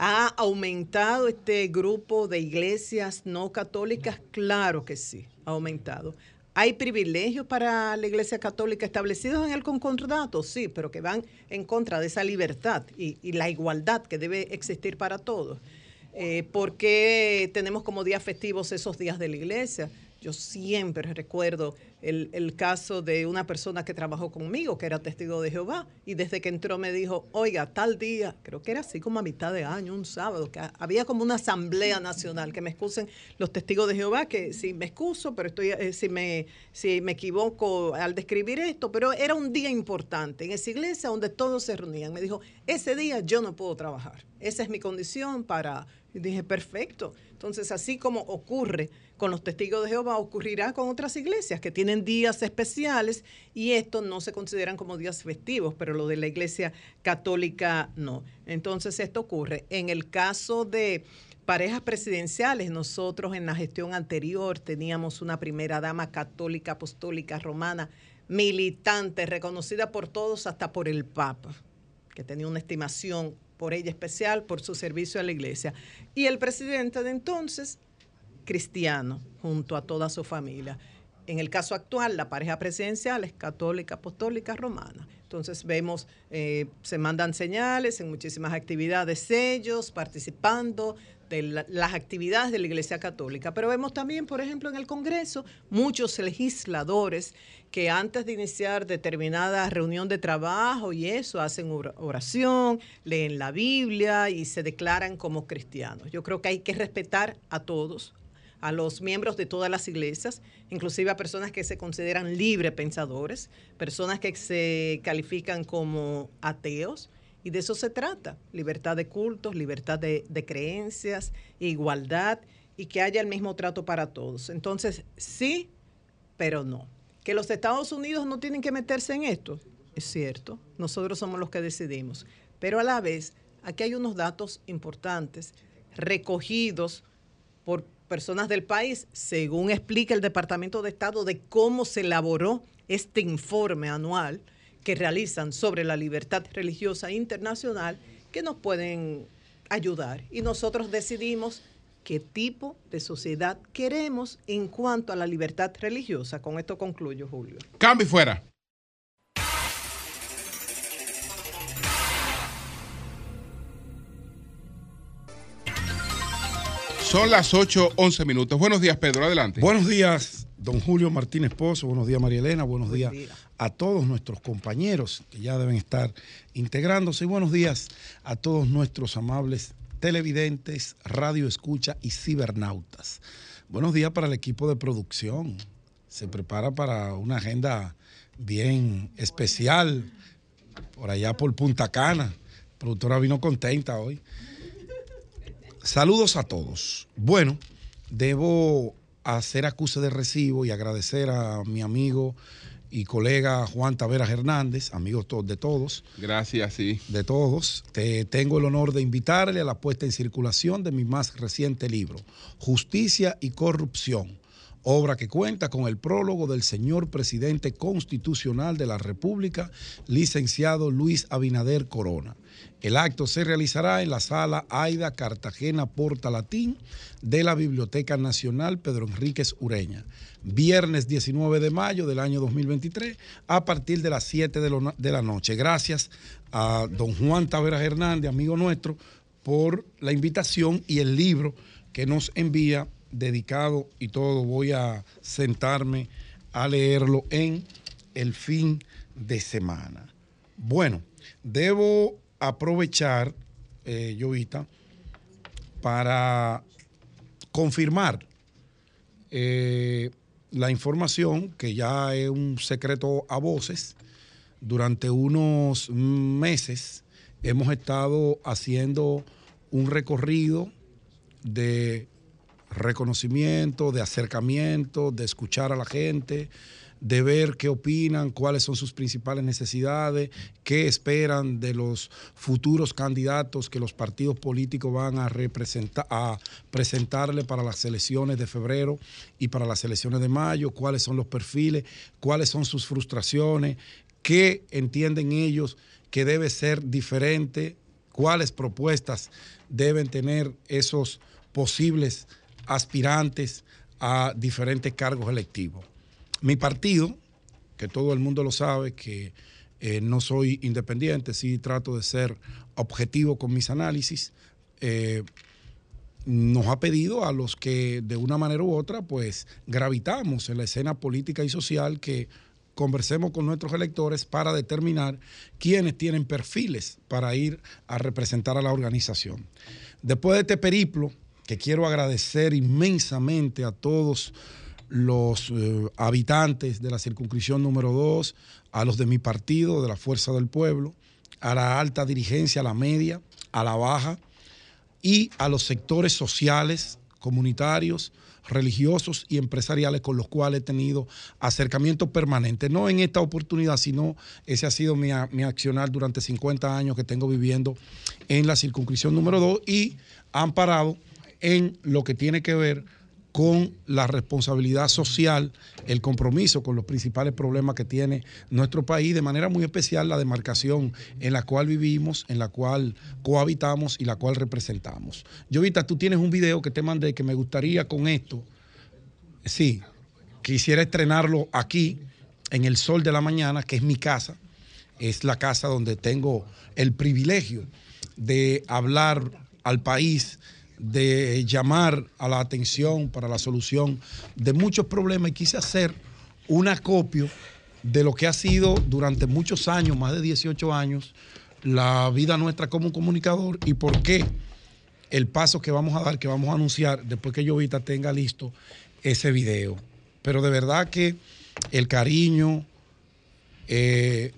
¿Ha aumentado este grupo de iglesias no católicas? Claro que sí, ha aumentado. ¿Hay privilegios para la Iglesia Católica establecidos en el concordato? Sí, pero que van en contra de esa libertad y, y la igualdad que debe existir para todos. Eh, ¿Por qué tenemos como días festivos esos días de la iglesia? Yo siempre recuerdo el, caso de una persona que trabajó conmigo, que era testigo de Jehová, y desde que entró me dijo, oiga, tal día, creo que era así como a mitad de año, un sábado, que había como una asamblea nacional, que me excusen los testigos de Jehová, que sí me excuso, pero estoy, eh, si, me, si me equivoco al describir esto, pero era un día importante en esa iglesia donde todos se reunían. Me dijo, ese día yo no puedo trabajar, esa es mi condición para y dije, perfecto. Entonces, así como ocurre con los testigos de Jehová, ocurrirá con otras iglesias que tienen días especiales y estos no se consideran como días festivos, pero lo de la iglesia católica no. Entonces, esto ocurre. En el caso de parejas presidenciales, nosotros en la gestión anterior teníamos una primera dama católica, apostólica, romana, militante, reconocida por todos, hasta por el Papa, que tenía una estimación por ella especial, por su servicio a la iglesia. Y el presidente de entonces, cristiano, junto a toda su familia. En el caso actual, la pareja presidencial es católica, apostólica, romana. Entonces vemos, eh, se mandan señales en muchísimas actividades, ellos participando de las actividades de la Iglesia Católica. Pero vemos también, por ejemplo, en el Congreso, muchos legisladores que antes de iniciar determinada reunión de trabajo y eso, hacen oración, leen la Biblia y se declaran como cristianos. Yo creo que hay que respetar a todos, a los miembros de todas las iglesias, inclusive a personas que se consideran libre pensadores, personas que se califican como ateos y de eso se trata, libertad de cultos, libertad de, creencias, igualdad y que haya el mismo trato para todos. Entonces, sí, pero no. Que los Estados Unidos no tienen que meterse en esto, es cierto, nosotros somos los que decidimos, pero a la vez aquí hay unos datos importantes recogidos por personas del país, según explica el Departamento de Estado de cómo se elaboró este informe anual que realizan sobre la libertad religiosa internacional que nos pueden ayudar. Y nosotros decidimos qué tipo de sociedad queremos en cuanto a la libertad religiosa. Con esto concluyo, Julio.
Cambio fuera. Son las 8, 11 minutos. Buenos días, Pedro. Adelante.
Buenos días, don Julio Martínez Pozo. Buenos días, María Elena. Buenos días a todos nuestros compañeros que ya deben estar integrándose. Y buenos días a todos nuestros amables televidentes, radio escucha y cibernautas. Buenos días para el equipo de producción. Se prepara para una agenda bien especial por allá por Punta Cana. La productora vino contenta hoy. Saludos a todos. Bueno, debo hacer acuse de recibo y agradecer a mi amigo y colega Juan Taveras Hernández, amigo de todos.
Gracias, sí.
De todos. Te tengo el honor de invitarle a la puesta en circulación de mi más reciente libro, Justicia y Corrupción, obra que cuenta con el prólogo del señor presidente constitucional de la República, licenciado Luis Abinader Corona. El acto se realizará en la sala Aida Cartagena Porta Latín de la Biblioteca Nacional Pedro Enríquez Ureña, viernes 19 de mayo del año 2023 a partir de las 7 de, la noche. Gracias a don Juan Taveras Hernández, amigo nuestro, por la invitación y el libro que nos envía dedicado y todo. Voy a sentarme a leerlo en el fin de semana. Bueno, debo aprovechar, eh, para confirmar eh, la información que ya es un secreto a voces. Durante unos meses hemos estado haciendo un recorrido de reconocimiento, de acercamiento, de escuchar a la gente, de ver qué opinan, cuáles son sus principales necesidades, qué esperan de los futuros candidatos que los partidos políticos van a, representar, a presentarle para las elecciones de febrero y para las elecciones de mayo, cuáles son los perfiles, cuáles son sus frustraciones, qué entienden ellos que debe ser diferente, cuáles propuestas deben tener esos posibles aspirantes a diferentes cargos electivos. Mi partido, que todo el mundo lo sabe, que eh, no soy independiente, sí trato de ser objetivo con mis análisis, eh, nos ha pedido a los que de una manera u otra, pues gravitamos en la escena política y social que conversemos con nuestros electores para determinar quiénes tienen perfiles para ir a representar a la organización. Después de este periplo, que quiero agradecer inmensamente a todos los eh, habitantes de la circunscripción número 2, a los de mi partido, de la Fuerza del Pueblo, a la alta dirigencia, a la media, a la baja y a los sectores sociales, comunitarios, religiosos y empresariales con los cuales he tenido acercamiento permanente, no en esta oportunidad, sino ese ha sido mi, mi accionar durante 50 años que tengo viviendo en la circunscripción número 2 y han parado en lo que tiene que ver con la responsabilidad social, el compromiso con los principales problemas que tiene nuestro país, de manera muy especial la demarcación en la cual vivimos, en la cual cohabitamos y la cual representamos. Jovita, tú tienes un video que te mandé que me gustaría con esto, sí, quisiera estrenarlo aquí, en el sol de la mañana, que es mi casa, es la casa donde tengo el privilegio de hablar al país de llamar a la atención para la solución de muchos problemas y quise hacer un acopio de lo que ha sido durante muchos años, más de 18 años, la vida nuestra como comunicador y por qué el paso que vamos a dar, que vamos a anunciar después que ahorita tenga listo ese video. Pero de verdad que el cariño, eh,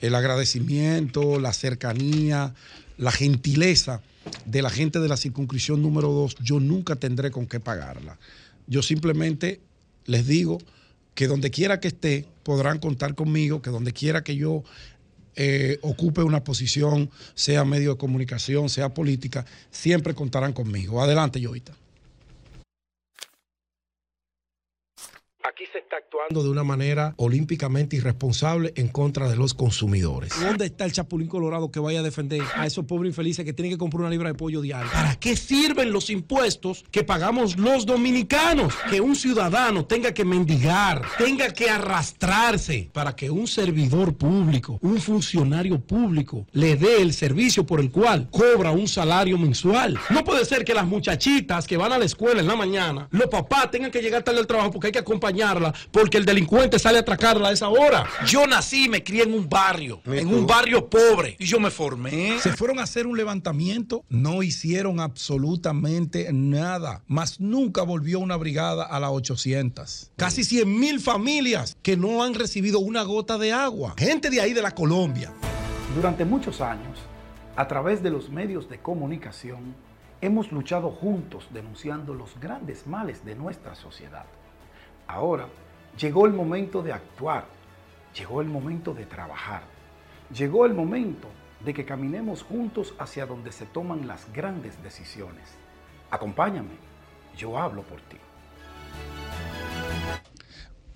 el agradecimiento, la cercanía, la gentileza de la gente de la circunscripción número 2, yo nunca tendré con qué pagarla. Yo simplemente les digo que donde quiera que esté, podrán contar conmigo, que donde quiera que yo eh, ocupe una posición, sea medio de comunicación, sea política, siempre contarán conmigo. Adelante, Jovita. Aquí se está actuando de una manera olímpicamente irresponsable en contra de los consumidores. ¿Dónde está el Chapulín Colorado que vaya a defender a esos pobres infelices que tienen que comprar una libra de pollo diario? ¿Para qué sirven los impuestos que pagamos los dominicanos? Que un ciudadano tenga que mendigar, tenga que arrastrarse para que un servidor público, un funcionario público, le dé el servicio por el cual cobra un salario mensual. No puede ser que las muchachitas que van a la escuela en la mañana, los papás tengan que llegar tarde al trabajo porque hay que porque el delincuente sale a atracarla a esa hora. Yo nací y me crié en un barrio, en un barrio pobre, y yo me formé. Se fueron a hacer un levantamiento, no hicieron absolutamente nada, más nunca volvió una brigada a las 800. Casi 100 mil familias que no han recibido una gota de agua. Gente de ahí de la Colombia.
Durante muchos años, a través de los medios de comunicación, hemos luchado juntos denunciando los grandes males de nuestra sociedad. Ahora llegó el momento de actuar, llegó el momento de trabajar, llegó el momento de que caminemos juntos hacia donde se toman las grandes decisiones. Acompáñame, yo hablo por ti.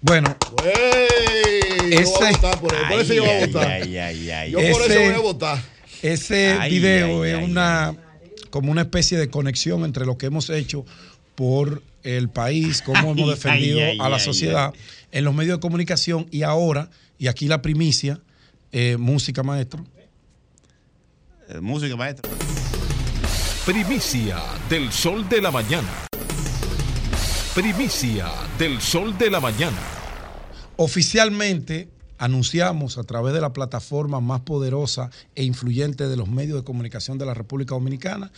Bueno,
ese, yo voy a votar por, eso yo voy a votar. yo por eso voy a votar.
Ese video es una como una especie de conexión entre lo que hemos hecho por el país, cómo hemos defendido a la sociedad en los medios de comunicación y ahora, y aquí la primicia, eh, música maestro.
Eh, música maestro.
Primicia del sol de la mañana. Primicia del sol de la mañana.
Oficialmente anunciamos a través de la plataforma más poderosa e influyente de los medios de comunicación de la República Dominicana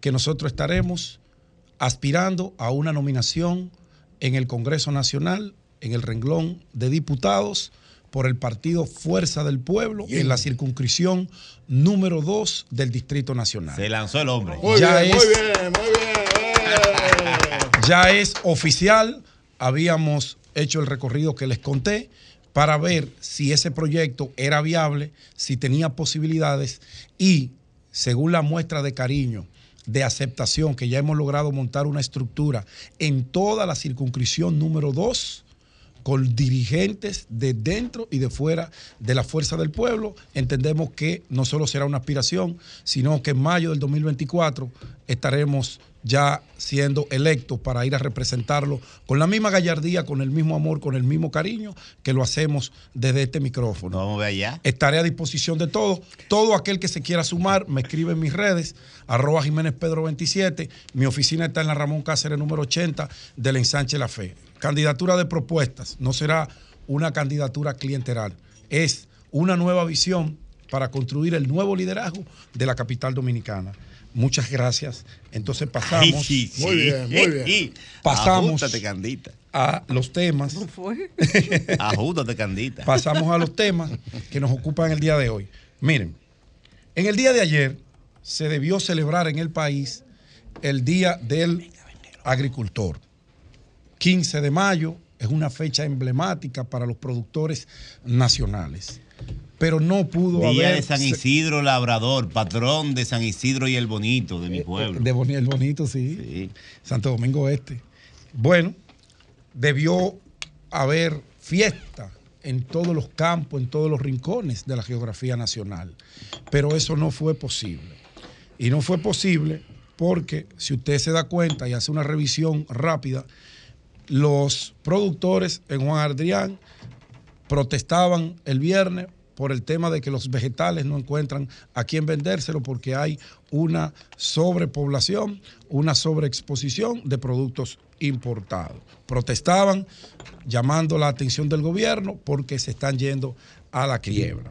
que nosotros estaremos aspirando a una nominación en el Congreso Nacional, en el renglón de diputados por el partido Fuerza del Pueblo en la circunscripción número 2 del Distrito Nacional.
Se lanzó el hombre.
Muy bien, muy bien, muy bien.
Ya es oficial, habíamos hecho el recorrido que les conté para ver si ese proyecto era viable, si tenía posibilidades y, según la muestra de cariño, de aceptación, que ya hemos logrado montar una estructura en toda la circunscripción número 2, con dirigentes de dentro y de fuera de la Fuerza del Pueblo, entendemos que no solo será una aspiración, sino que en mayo del 2024 estaremos ya siendo electos para ir a representarlo con la misma gallardía, con el mismo amor, con el mismo cariño que lo hacemos desde este micrófono.
Vamos a ver allá.
Estaré a disposición de todos. Todo aquel que se quiera sumar, me escribe en mis redes, arroba Jiménez Pedro 27. Mi oficina está en la Ramón Cáceres número 80 del Ensanche La Fe. Candidatura de propuestas, no será una candidatura clientelar, es una nueva visión para construir el nuevo liderazgo de la capital dominicana. Muchas gracias. Entonces pasamos.
Muy bien, muy bien.
Pasamos
Candita.
a los temas.
¿Cómo fue?
Ajústate, Candita.
Pasamos a los temas que nos ocupan el día de hoy. Miren, en el día de ayer se debió celebrar en el país el Día del Agricultor. 15 de mayo es una fecha emblemática para los productores nacionales pero no pudo
Día
haber.
de San Isidro Labrador, patrón de San Isidro y el Bonito, de mi pueblo.
De Boni- el Bonito, sí.
Sí.
Santo Domingo Este. Bueno, debió haber fiesta en todos los campos, en todos los rincones de la geografía nacional, pero eso no fue posible. Y no fue posible porque, si usted se da cuenta y hace una revisión rápida, los productores en Juan Adrián protestaban el viernes por el tema de que los vegetales no encuentran a quién vendérselo porque hay una sobrepoblación, una sobreexposición de productos importados. Protestaban llamando la atención del gobierno porque se están yendo a la quiebra.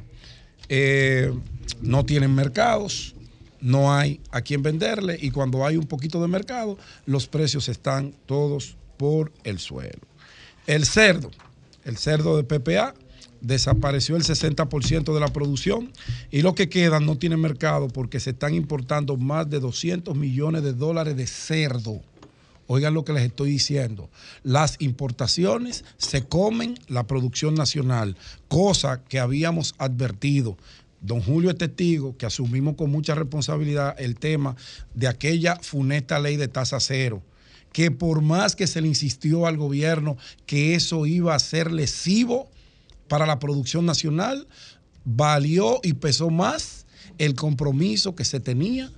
Eh, no tienen mercados, no hay a quién venderle y cuando hay un poquito de mercado, los precios están todos por el suelo. El cerdo, el cerdo de PPA, desapareció el 60% de la producción y lo que queda no tiene mercado porque se están importando más de 200 millones de dólares de cerdo. Oigan lo que les estoy diciendo. Las importaciones se comen la producción nacional, cosa que habíamos advertido. Don Julio es testigo que asumimos con mucha responsabilidad el tema de aquella funesta ley de tasa cero que por más que se le insistió al gobierno que eso iba a ser lesivo para la producción nacional, valió y pesó más el compromiso que se tenía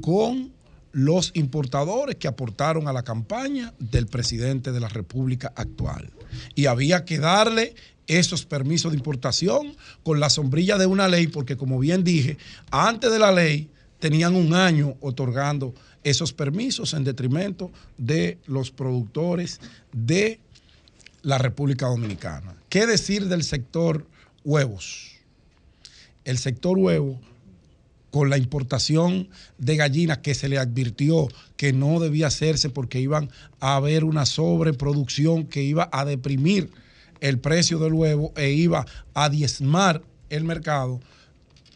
con los importadores que aportaron a la campaña del presidente de la República actual. Y había que darle esos permisos de importación con la sombrilla de una ley, porque como bien dije, antes de la ley tenían un año otorgando esos permisos en detrimento de los productores de la República Dominicana. ¿Qué decir del sector huevos? El sector huevo con la importación de gallinas que se le advirtió que no debía hacerse porque iban a haber una sobreproducción que iba a deprimir el precio del huevo e iba a diezmar el mercado,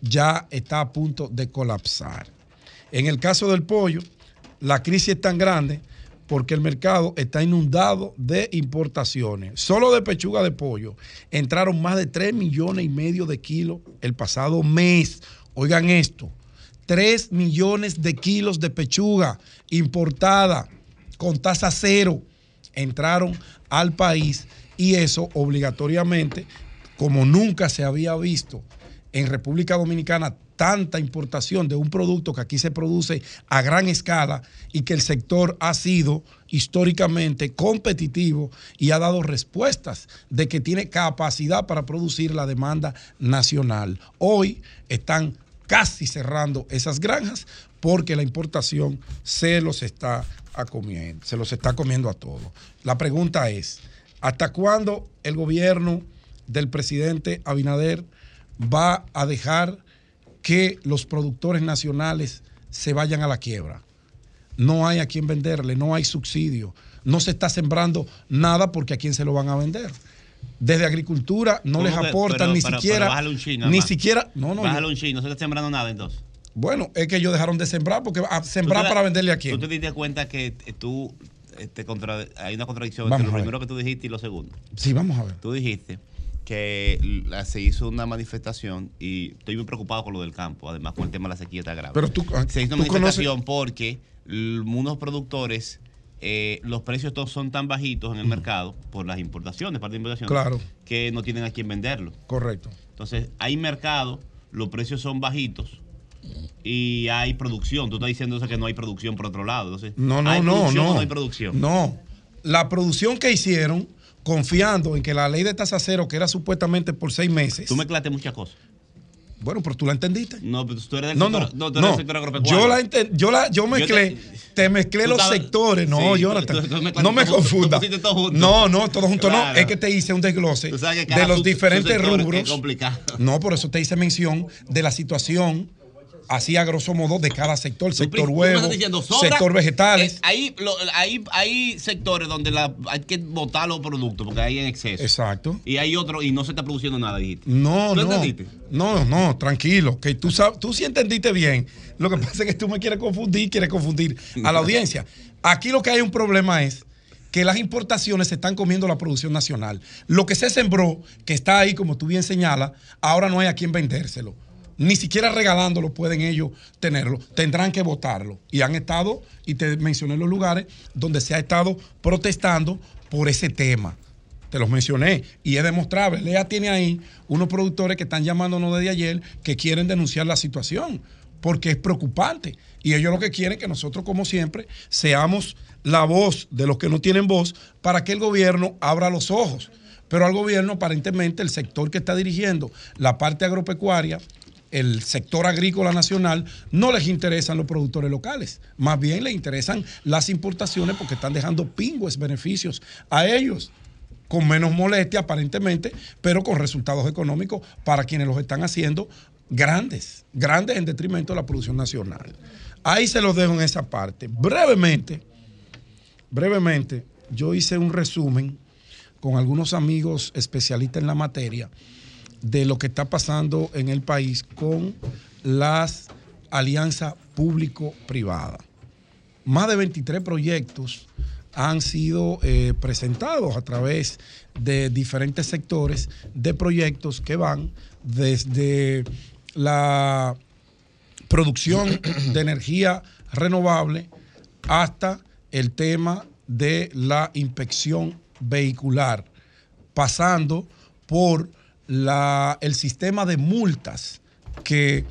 ya está a punto de colapsar. En el caso del pollo, la crisis es tan grande porque el mercado está inundado de importaciones. Solo de pechuga de pollo entraron más de 3 millones y medio de kilos el pasado mes. Oigan esto, 3 millones de kilos de pechuga importada con tasa cero entraron al país y eso obligatoriamente, como nunca se había visto en República Dominicana tanta importación de un producto que aquí se produce a gran escala y que el sector ha sido históricamente competitivo y ha dado respuestas de que tiene capacidad para producir la demanda nacional. Hoy están casi cerrando esas granjas porque la importación se los está comiendo, se los está comiendo a todos. La pregunta es, ¿hasta cuándo el gobierno del presidente Abinader va a dejar que los productores nacionales se vayan a la quiebra. No hay a quien venderle, no hay subsidio, no se está sembrando nada porque a quién se lo van a vender. Desde agricultura no les aportan ni siquiera. ni siquiera. No, no.
Bájalo un chino, no se está sembrando nada entonces.
Bueno, es que ellos dejaron de sembrar porque a sembrar para venderle a quién.
¿Tú te diste cuenta que tú te contra, hay una contradicción entre lo primero que tú dijiste y lo segundo?
Sí, vamos a ver.
Tú dijiste que se hizo una manifestación y estoy muy preocupado con lo del campo, además con el tema de la sequía está grave.
Pero tú,
se hizo una manifestación porque unos productores, eh, los precios todos son tan bajitos en el mercado por las importaciones, parte de importaciones,
claro.
que no tienen a quién venderlo.
Correcto.
Entonces, hay mercado, los precios son bajitos y hay producción. Tú estás diciendo que no hay producción por otro lado. Entonces,
no, no,
¿hay
no,
no.
no
hay producción?
No. La producción que hicieron confiando en que la ley de tasa cero, que era supuestamente por seis meses.
Tú mezclaste muchas cosas.
Bueno, pero tú la entendiste.
No, pero tú eres del
no,
sector,
no,
no, tú eres del sector agropecuario.
Yo la yo la yo mezclé, te, mezclé los sectores. No, Jonathan. no me confundas. No, no, todo junto no. Es que te hice un desglose de los diferentes rubros. No, por eso te hice mención de la situación así a grosso modo de cada sector, sector huevo, sector vegetales.
Eh, ahí, hay sectores donde hay que botar los productos porque hay en exceso.
Exacto.
Y hay otros y no se está produciendo nada, dijiste.
No, no. Entendiste? No, no, tranquilo, que tú sabes, tú sí entendiste bien. Lo que pasa es que tú me quieres confundir, quieres confundir a la audiencia. Aquí lo que hay un problema es que las importaciones se están comiendo la producción nacional. Lo que se sembró, que está ahí, como tú bien señalas, ahora no hay a quien vendérselo ni siquiera regalándolo pueden ellos tenerlo, tendrán que votarlo. Y han estado, y te mencioné los lugares donde se ha estado protestando por ese tema. Te los mencioné y es demostrable. Lea tiene ahí unos productores que están llamándonos desde ayer que quieren denunciar la situación porque es preocupante. Y ellos lo que quieren es que nosotros, como siempre, seamos la voz de los que no tienen voz para que el gobierno abra los ojos. Pero al gobierno, aparentemente, el sector que está dirigiendo la parte agropecuaria, el sector agrícola nacional, no les interesan los productores locales. Más bien les interesan las importaciones porque están dejando pingües beneficios a ellos con menos molestia aparentemente, pero con resultados económicos para quienes los están haciendo grandes, grandes en detrimento de la producción nacional. Ahí se los dejo en esa parte. Brevemente, brevemente, yo hice un resumen con algunos amigos especialistas en la materia de lo que está pasando en el país con las alianzas público-privadas. Más de 23 proyectos han sido eh, presentados a través de diferentes sectores de proyectos que van desde la producción de energía renovable hasta el tema de la inspección vehicular, pasando por el sistema de multas que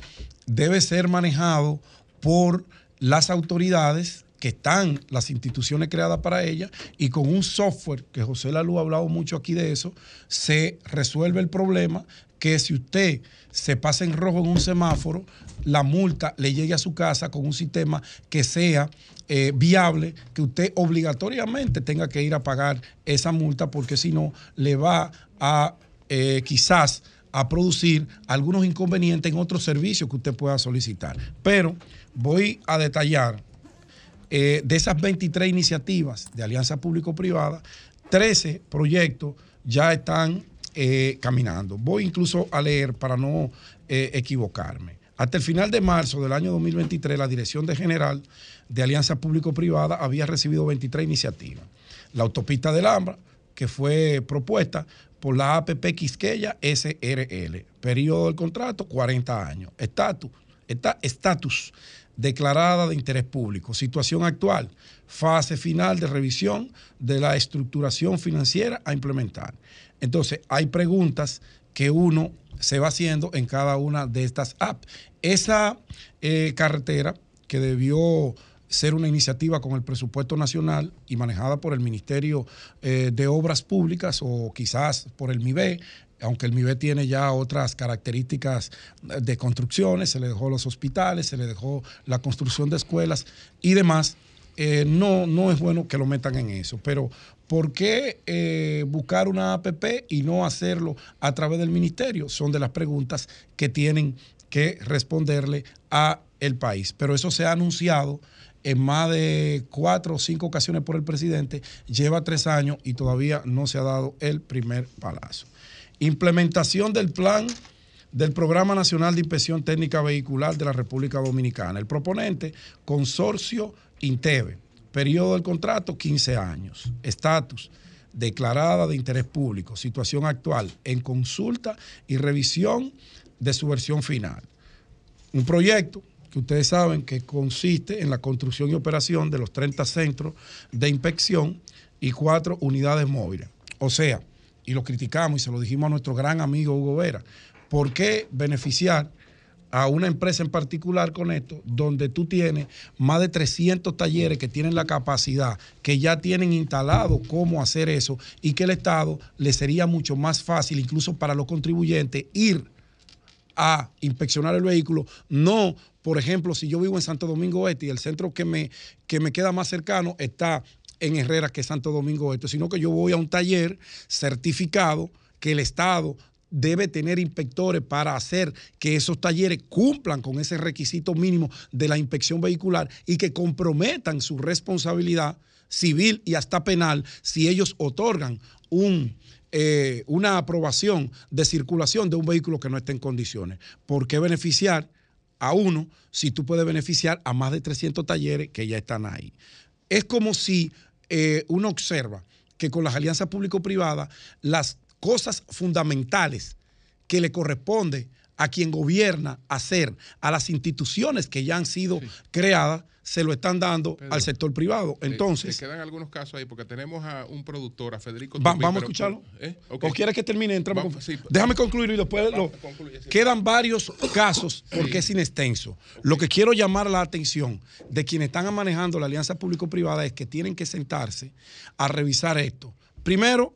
debe ser manejado por las autoridades que están las instituciones creadas para ella y con un software, que José Lalu ha hablado mucho aquí de eso, se resuelve el problema que si usted se pasa en rojo en un semáforo, la multa le llegue a su casa con un sistema que sea eh, viable, que usted obligatoriamente tenga que ir a pagar esa multa porque si no le va a eh, quizás a producir algunos inconvenientes en otros servicios que usted pueda solicitar. Pero voy a detallar eh, de esas 23 iniciativas de alianza público-privada, 13 proyectos ya están eh, caminando. Voy incluso a leer para no equivocarme. Hasta el final de marzo del año 2023, la Dirección de General de Alianza Público-Privada había recibido 23 iniciativas. La autopista del Ambra, que fue propuesta por la APP Quisqueya SRL. Periodo del contrato, 40 años. Estatus, estatus declarada de interés público. Situación actual, fase final de revisión de la estructuración financiera a implementar. Entonces, hay preguntas que uno se va haciendo en cada una de estas apps. Esa eh, carretera que debió ser una iniciativa con el presupuesto nacional y manejada por el Ministerio eh, de Obras Públicas o quizás por el MIBE, aunque el MIBE tiene ya otras características de construcciones, se le dejó los hospitales, se le dejó la construcción de escuelas y demás, eh, no, no es bueno que lo metan en eso. Pero, ¿por qué eh, buscar una APP y no hacerlo a través del ministerio? Son de las preguntas que tienen que responderle a el país. Pero eso se ha anunciado en más de cuatro o cinco ocasiones por el presidente, lleva tres años y todavía no se ha dado el primer palazo. Implementación del plan del Programa Nacional de Inspección Técnica Vehicular de la República Dominicana. El proponente, Consorcio Inteve. Periodo del contrato, 15 años. Estatus, declarada de interés público. Situación actual, en consulta y revisión de su versión final. Un proyecto ustedes saben que consiste en la construcción y operación de los 30 centros de inspección y cuatro unidades móviles. O sea, y lo criticamos y se lo dijimos a nuestro gran amigo Hugo Vera. ¿Por qué beneficiar a una empresa en particular con esto, donde tú tienes más de 300 talleres que tienen la capacidad, que ya tienen instalado cómo hacer eso y que el Estado le sería mucho más fácil, incluso para los contribuyentes, ir a inspeccionar el vehículo, no, por ejemplo, si yo vivo en Santo Domingo Este y el centro que me, que me queda más cercano está en Herrera, que es Santo Domingo Este, sino que yo voy a un taller certificado que el Estado debe tener inspectores para hacer que esos talleres cumplan con ese requisito mínimo de la inspección vehicular y que comprometan su responsabilidad civil y hasta penal si ellos otorgan un, eh, una aprobación de circulación de un vehículo que no esté en condiciones. ¿Por qué beneficiar a uno si tú puedes beneficiar a más de 300 talleres que ya están ahí? Es como si eh, uno observa que con las alianzas público-privadas, las cosas fundamentales que le corresponde a quien gobierna hacer, a las instituciones que ya han sido creadas, se lo están dando al sector privado. Entonces.
quedan algunos casos ahí, porque tenemos a un productor, a Federico.
vamos a escucharlo. ¿eh? ¿O quieres que termine? Déjame concluir y después lo, quedan varios casos porque es inextenso. Lo que quiero llamar la atención de quienes están manejando la alianza público-privada es que tienen que sentarse a revisar esto. Primero,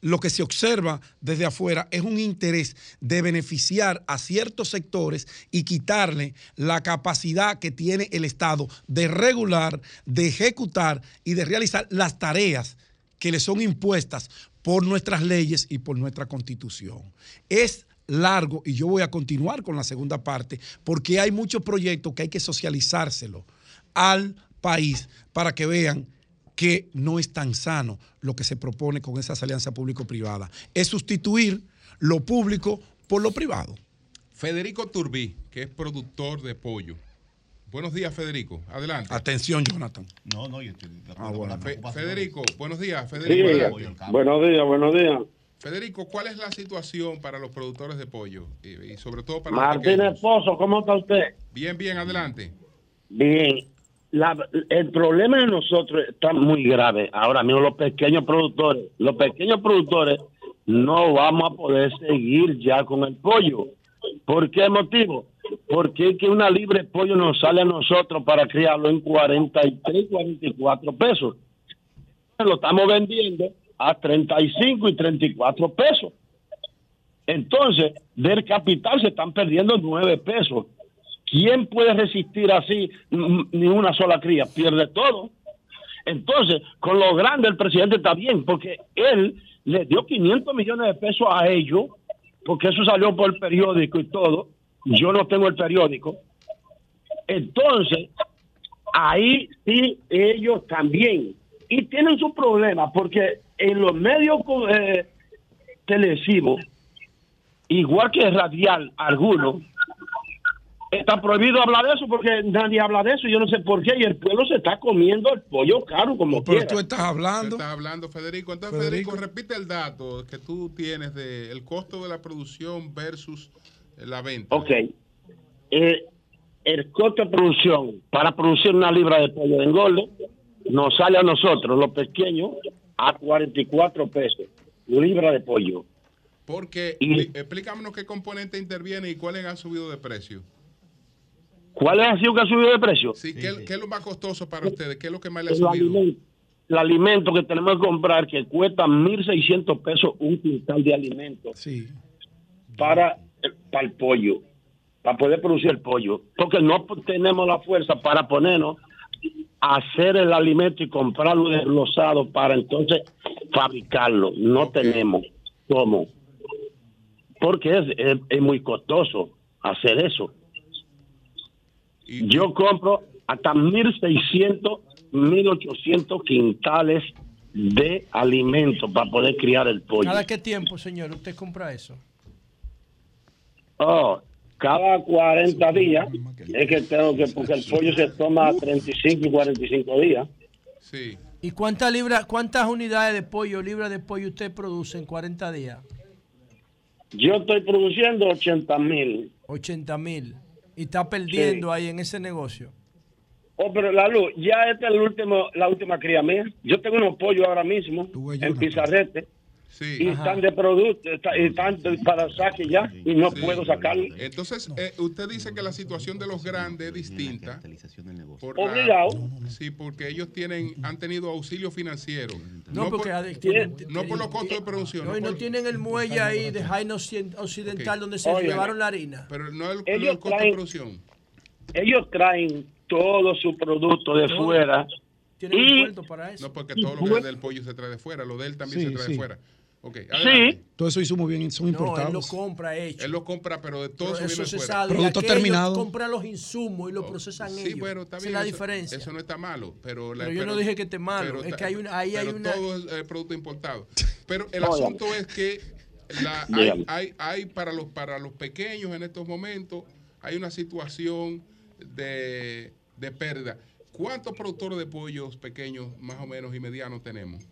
lo que se observa desde afuera es un interés de beneficiar a ciertos sectores y quitarle la capacidad que tiene el Estado de regular, de ejecutar y de realizar las tareas que le son impuestas por nuestras leyes y por nuestra constitución. Es largo y yo voy a continuar con la segunda parte porque hay muchos proyectos que hay que socializárselo al país para que vean que no es tan sano lo que se propone con esas alianzas público-privadas. Es sustituir lo público por lo privado.
Federico Turbí, que es productor de pollo. Buenos días, Federico. Adelante.
Atención, Jonathan.
No, no, yo estoy
ah, Federico, buenos días. Federico,
buenos días, buenos días.
Federico, ¿cuál es la situación para los productores de pollo? Y, sobre todo para
Martín Esposo, ¿cómo está usted?
Bien, bien, adelante.
Bien. El problema de nosotros está muy grave. Ahora mismo los pequeños productores, los pequeños productores no vamos a poder seguir ya con el pollo. ¿Por qué motivo? Porque es que una libre pollo nos sale a nosotros para criarlo en 43, 44 pesos. Lo estamos vendiendo a 35 y 34 pesos. Entonces, del capital se están perdiendo 9 pesos. ¿Quién puede resistir así ni una sola cría? Pierde todo. Entonces, con lo grande el presidente está bien, porque él le dio 500 millones de pesos a ellos, porque eso salió por el periódico y todo. Yo no tengo el periódico. Entonces, ahí sí ellos también. Y tienen su problema, porque en los medios eh, televisivos, igual que radial, algunos, Está prohibido hablar de eso porque nadie habla de eso. Yo no sé por qué. Y el pueblo se está comiendo el pollo caro como
Pero tú estás hablando.
Estás hablando, Federico. Entonces, Federico. repite el dato que tú tienes de el costo de la producción versus la venta.
Ok. Eh, el costo de producción para producir una libra de pollo de engorde nos sale a nosotros, los pequeños, a 44 pesos. Libra de pollo.
Porque, y, explícanos qué componente interviene y cuáles han subido de precio.
¿Cuál ha sido que ha subido de precio?
Sí, ¿qué, es lo más costoso para ustedes? ¿Qué es lo que más le ha subido?
el alimento que tenemos que comprar que cuesta 1.600 pesos un quintal de alimento
sí.
para, para el pollo, para poder producir el pollo, porque no tenemos la fuerza para ponernos a hacer el alimento y comprarlo desglosado para entonces fabricarlo. No tenemos cómo, porque es, es muy costoso hacer eso. Yo compro hasta 1.600, 1.800 quintales de alimento para poder criar el pollo.
¿Cada qué tiempo, señor, usted compra eso?
Oh, cada 40 días. Es que tengo que, porque el pollo se toma 35 y 45 días.
Sí.
¿Y cuántas libras, cuántas unidades de pollo, libras de pollo usted produce en 40 días?
Yo estoy produciendo 80 mil.
80 mil. Y está perdiendo ahí en ese negocio.
Oh, pero la luz, ya esta es el último, la última cría mía. Yo tengo unos pollos ahora mismo en Pizarrete. Y están de producto, están para saque ya y no puedo sacarlo.
Entonces, eh, usted dice que la situación de los grandes es distinta.
Por Obligado.
sí, porque ellos tienen, han tenido auxilio financiero.
No, porque
por, no por los costos de producción.
No, y no tienen el muelle ahí de Jaime Occidental donde se llevaron la harina.
Pero no el, el costo de producción.
Ellos traen todo su producto de fuera.
¿Tienen y, un para eso?
No, porque todo lo que es del pollo se trae de fuera, lo de él también se trae de fuera. Okay,
sí.
Todo eso hizo muy bien, son importados.
él lo compra hecho.
Él lo compra, pero de todo eso,
se
sale.
Producto terminado.
compra los insumos y lo procesan
sí,
ellos.
Sí, bueno, está bien.
la
eso,
diferencia.
Eso no está malo, pero, la,
pero yo no dije que esté malo, es que hay una, ahí hay una.
Todo es eh, producto importado. Pero el asunto es que la, hay, hay, hay, para los para los pequeños en estos momentos hay una situación de, de pérdida. ¿Cuántos productores de pollos pequeños, más o menos y medianos tenemos?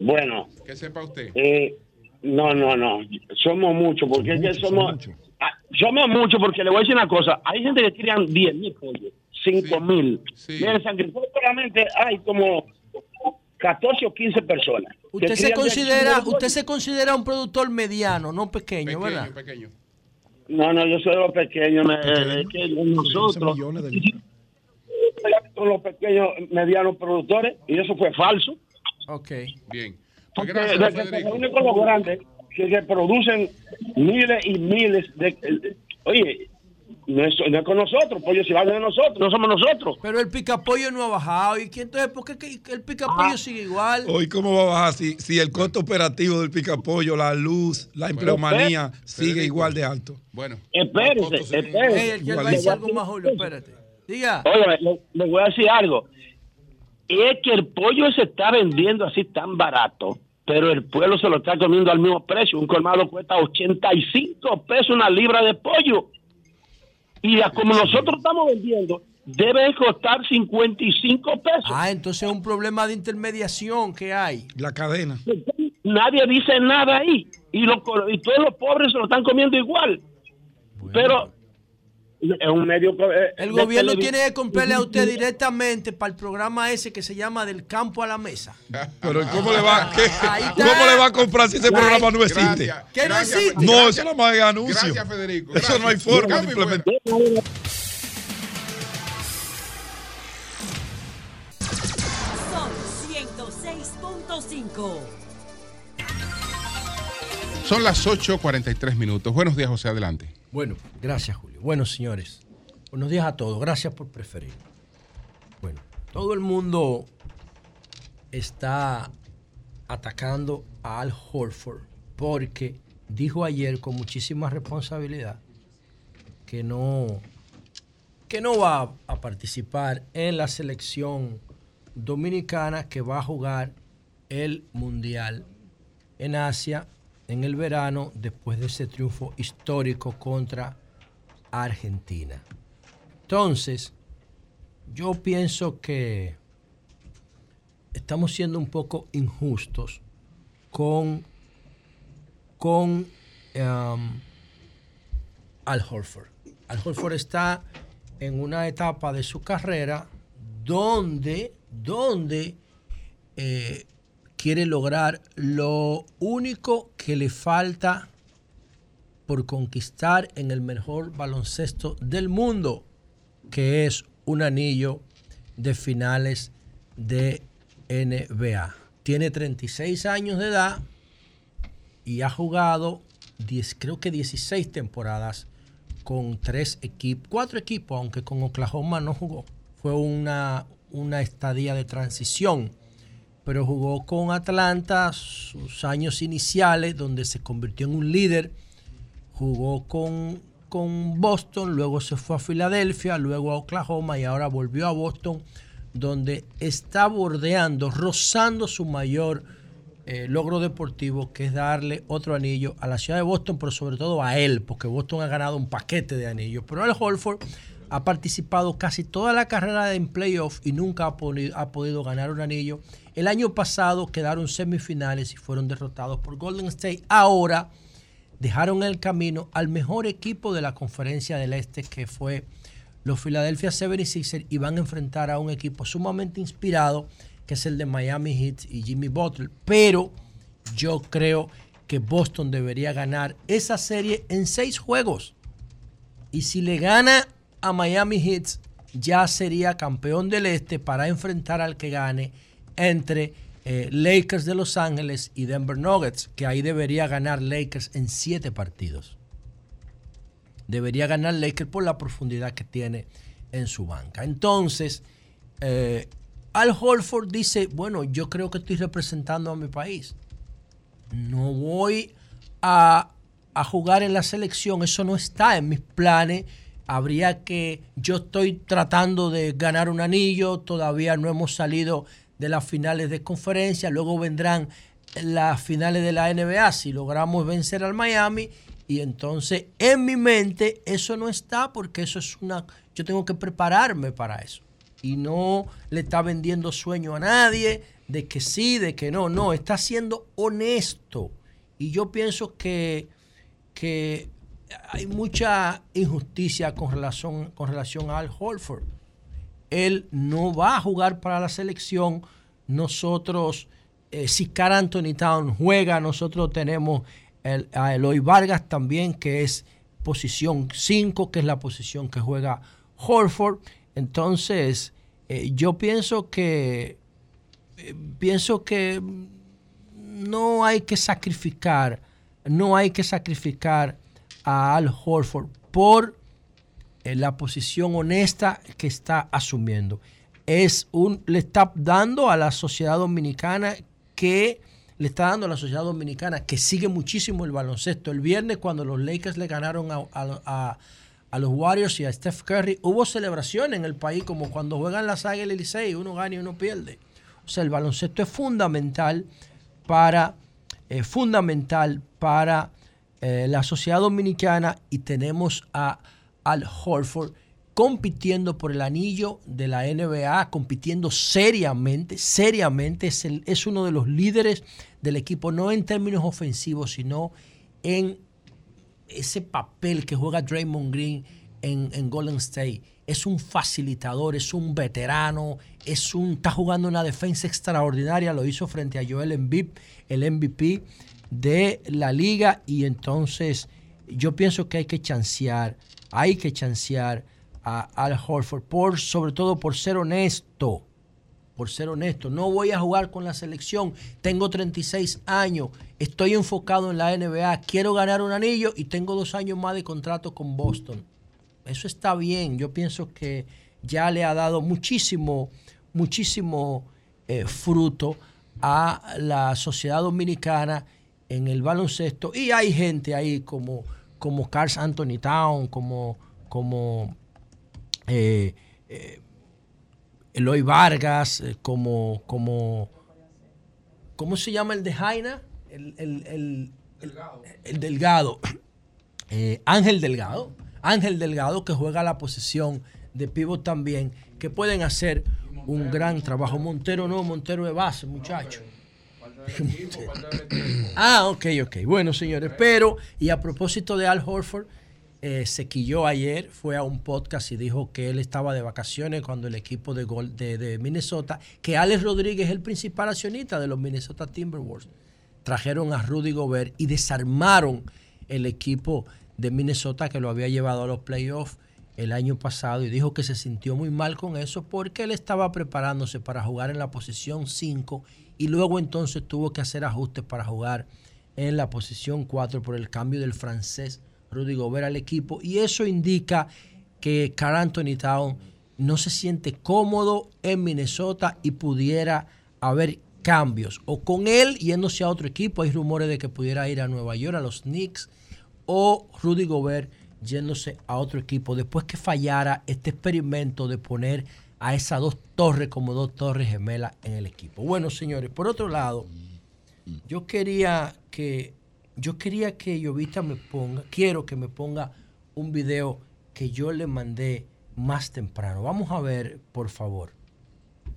Bueno.
Que sepa usted.
Eh, no, no, no. Somos muchos, porque es que somos. Ah, somos muchos, porque le voy a decir una cosa. Hay gente que crían 10 mil pollos, 5 mil. Sí. En San Cristóbal solamente hay como 14 o 15 personas.
Usted se considera usted se considera un productor mediano, no pequeño,
pequeño
¿verdad?
Pequeño.
No, no, yo soy de los pequeños. Es que nosotros son los pequeños, medianos productores, y eso fue falso.
Ok.
Bien.
Pues gracias, Federico. con los grandes que, producen miles y miles de... oye, no es, no es, con nosotros, pollo si va de nosotros, no somos nosotros.
Pero el picapollo no ha bajado. ¿Y entonces por qué el picapollo ah. sigue igual?
Hoy, ¿cómo va a bajar si, si el costo operativo del picapollo, la luz, la empleomanía sigue igual de alto?
Bueno,
espérese, espérese.
Hey, va a decir algo más, Julio, espérate. Diga.
Oye, le, le voy a decir algo es que el pollo se está vendiendo así tan barato, pero el pueblo se lo está comiendo al mismo precio. Un colmado cuesta 85 pesos una libra de pollo. Y como nosotros estamos vendiendo, debe costar 55 pesos.
Ah, entonces es un problema de intermediación que hay.
La cadena.
Nadie dice nada ahí. Y, y todos los pobres se lo están comiendo igual. Pero es un medio. Eh,
el gobierno tiene que comprarle a usted directamente para el programa ese que se llama Del campo a la mesa.
Pero ¿cómo le va, ¿cómo le va a comprar si ese programa no existe?
¿Qué no existe?
No, eso no más es anuncio.
Gracias, Federico.
Eso no hay forma de implementar.
Son 106.5.
Son las 8.43 minutos. Buenos días, José, adelante.
Bueno, gracias, Julio. Bueno, señores, buenos días a todos. Gracias por preferir. Bueno, todo el mundo está atacando a Al Horford porque dijo ayer con muchísima responsabilidad que no, que no va a participar en la selección dominicana que va a jugar el Mundial en Asia en el verano después de ese triunfo histórico contra Argentina. Entonces, yo pienso que estamos siendo un poco injustos con, con um, Al Horford. Al Horford está en una etapa de su carrera donde, donde eh, quiere lograr lo único que le falta por conquistar en el mejor baloncesto del mundo, que es un anillo de finales de NBA. Tiene 36 años de edad y ha jugado 10, creo que 16 temporadas con tres equipos, cuatro equipos, aunque con Oklahoma no jugó. Fue una, una estadía de transición pero jugó con Atlanta sus años iniciales, donde se convirtió en un líder. Jugó con, con Boston, luego se fue a Filadelfia, luego a Oklahoma y ahora volvió a Boston, donde está bordeando, rozando su mayor eh, logro deportivo, que es darle otro anillo a la ciudad de Boston, pero sobre todo a él, porque Boston ha ganado un paquete de anillos. Pero el Holford ha participado casi toda la carrera en playoff y nunca ha, podido ganar un anillo el año pasado quedaron semifinales y fueron derrotados por Golden State. Ahora dejaron el camino al mejor equipo de la conferencia del Este, que fue los Philadelphia 76ers, y van a enfrentar a un equipo sumamente inspirado, que es el de Miami Heat y Jimmy Butler. Pero yo creo que Boston debería ganar esa serie en seis juegos. Y si le gana a Miami Heat, ya sería campeón del Este para enfrentar al que gane entre eh, Lakers de Los Ángeles y Denver Nuggets, que ahí debería ganar Lakers en siete partidos. Debería ganar Lakers por la profundidad que tiene en su banca. Entonces, eh, Al Holford dice, bueno, yo creo que estoy representando a mi país. No voy a, a jugar en la selección, eso no está en mis planes habría que, yo estoy tratando de ganar un anillo, todavía no hemos salido de las finales de conferencia, luego vendrán las finales de la NBA si logramos vencer al Miami y entonces en mi mente eso no está porque eso es una, yo tengo que prepararme para eso. Y no le está vendiendo sueño a nadie de que sí, de que no, no, está siendo honesto. Y yo pienso que, que hay mucha injusticia con relación, con relación Al Holford él no va a jugar para la selección. Nosotros, eh, si Car Anthony Town juega, nosotros tenemos a Eloy Vargas también, que es posición 5, que es la posición que juega Horford. Entonces, eh, yo pienso que eh, pienso que no hay que sacrificar, no hay que sacrificar a Al Horford por la posición honesta que está asumiendo. Es un, le está dando a la sociedad dominicana que le está dando a la sociedad dominicana que sigue muchísimo el baloncesto. El viernes cuando los Lakers le ganaron a, los Warriors y a Steph Curry, hubo celebración en el país como cuando juegan las Águilas Licey, uno gana y uno pierde. O sea, el baloncesto es fundamental para, eh, fundamental para eh, la sociedad dominicana y tenemos a al Horford compitiendo por el anillo de la NBA, compitiendo seriamente, seriamente, es, es uno de los líderes del equipo, no en términos ofensivos, sino en ese papel que juega Draymond Green en, en Golden State. Es un facilitador, es un veterano, es un, está jugando una defensa extraordinaria. Lo hizo frente a Joel Embiid, el MVP de la liga. Y entonces yo pienso que hay que chancear, hay que chancear a Al Horford, por, sobre todo por ser honesto por ser honesto. No voy a jugar con la selección. Tengo 36 años. Estoy enfocado en la NBA. Quiero ganar un anillo y tengo dos años más de contrato con Boston. Eso está bien. Yo pienso que ya le ha dado muchísimo, muchísimo eh, fruto a la sociedad dominicana en el baloncesto. Y hay gente ahí como, como Carl Anthony Town, como, como eh, eh, Eloy Vargas, eh, como, como, ¿cómo se llama el de Jaina? El, el, Delgado. Eh, Ángel Delgado. Ángel Delgado que juega la posición de pivot también, que pueden hacer un gran trabajo. Montero no, Montero de base, muchacho. ah, ok, ok. Bueno, señores, pero, y a propósito de Al Horford, eh, se quilló ayer, fue a un podcast y dijo que él estaba de vacaciones cuando el equipo de, de, Minnesota, que Alex Rodríguez es el principal accionista de los Minnesota Timberwolves, trajeron a Rudy Gobert y desarmaron el equipo de Minnesota que lo había llevado a los playoffs el año pasado y dijo que se sintió muy mal con eso porque él estaba preparándose para jugar en la posición 5 y luego entonces tuvo que hacer ajustes para jugar en la posición 4 por el cambio del francés Rudy Gobert al equipo y eso indica que Carl Anthony Town no se siente cómodo en Minnesota y pudiera haber cambios o con él yéndose a otro equipo. Hay rumores de que pudiera ir a Nueva York, a los Knicks o Rudy Gobert yéndose a otro equipo después que fallara este experimento de poner a esas dos torres como dos torres gemelas en el equipo. Bueno, señores, por otro lado, yo quería que yo quería que Llovita me ponga, quiero que me ponga un video que yo le mandé más temprano. Vamos a ver, por favor.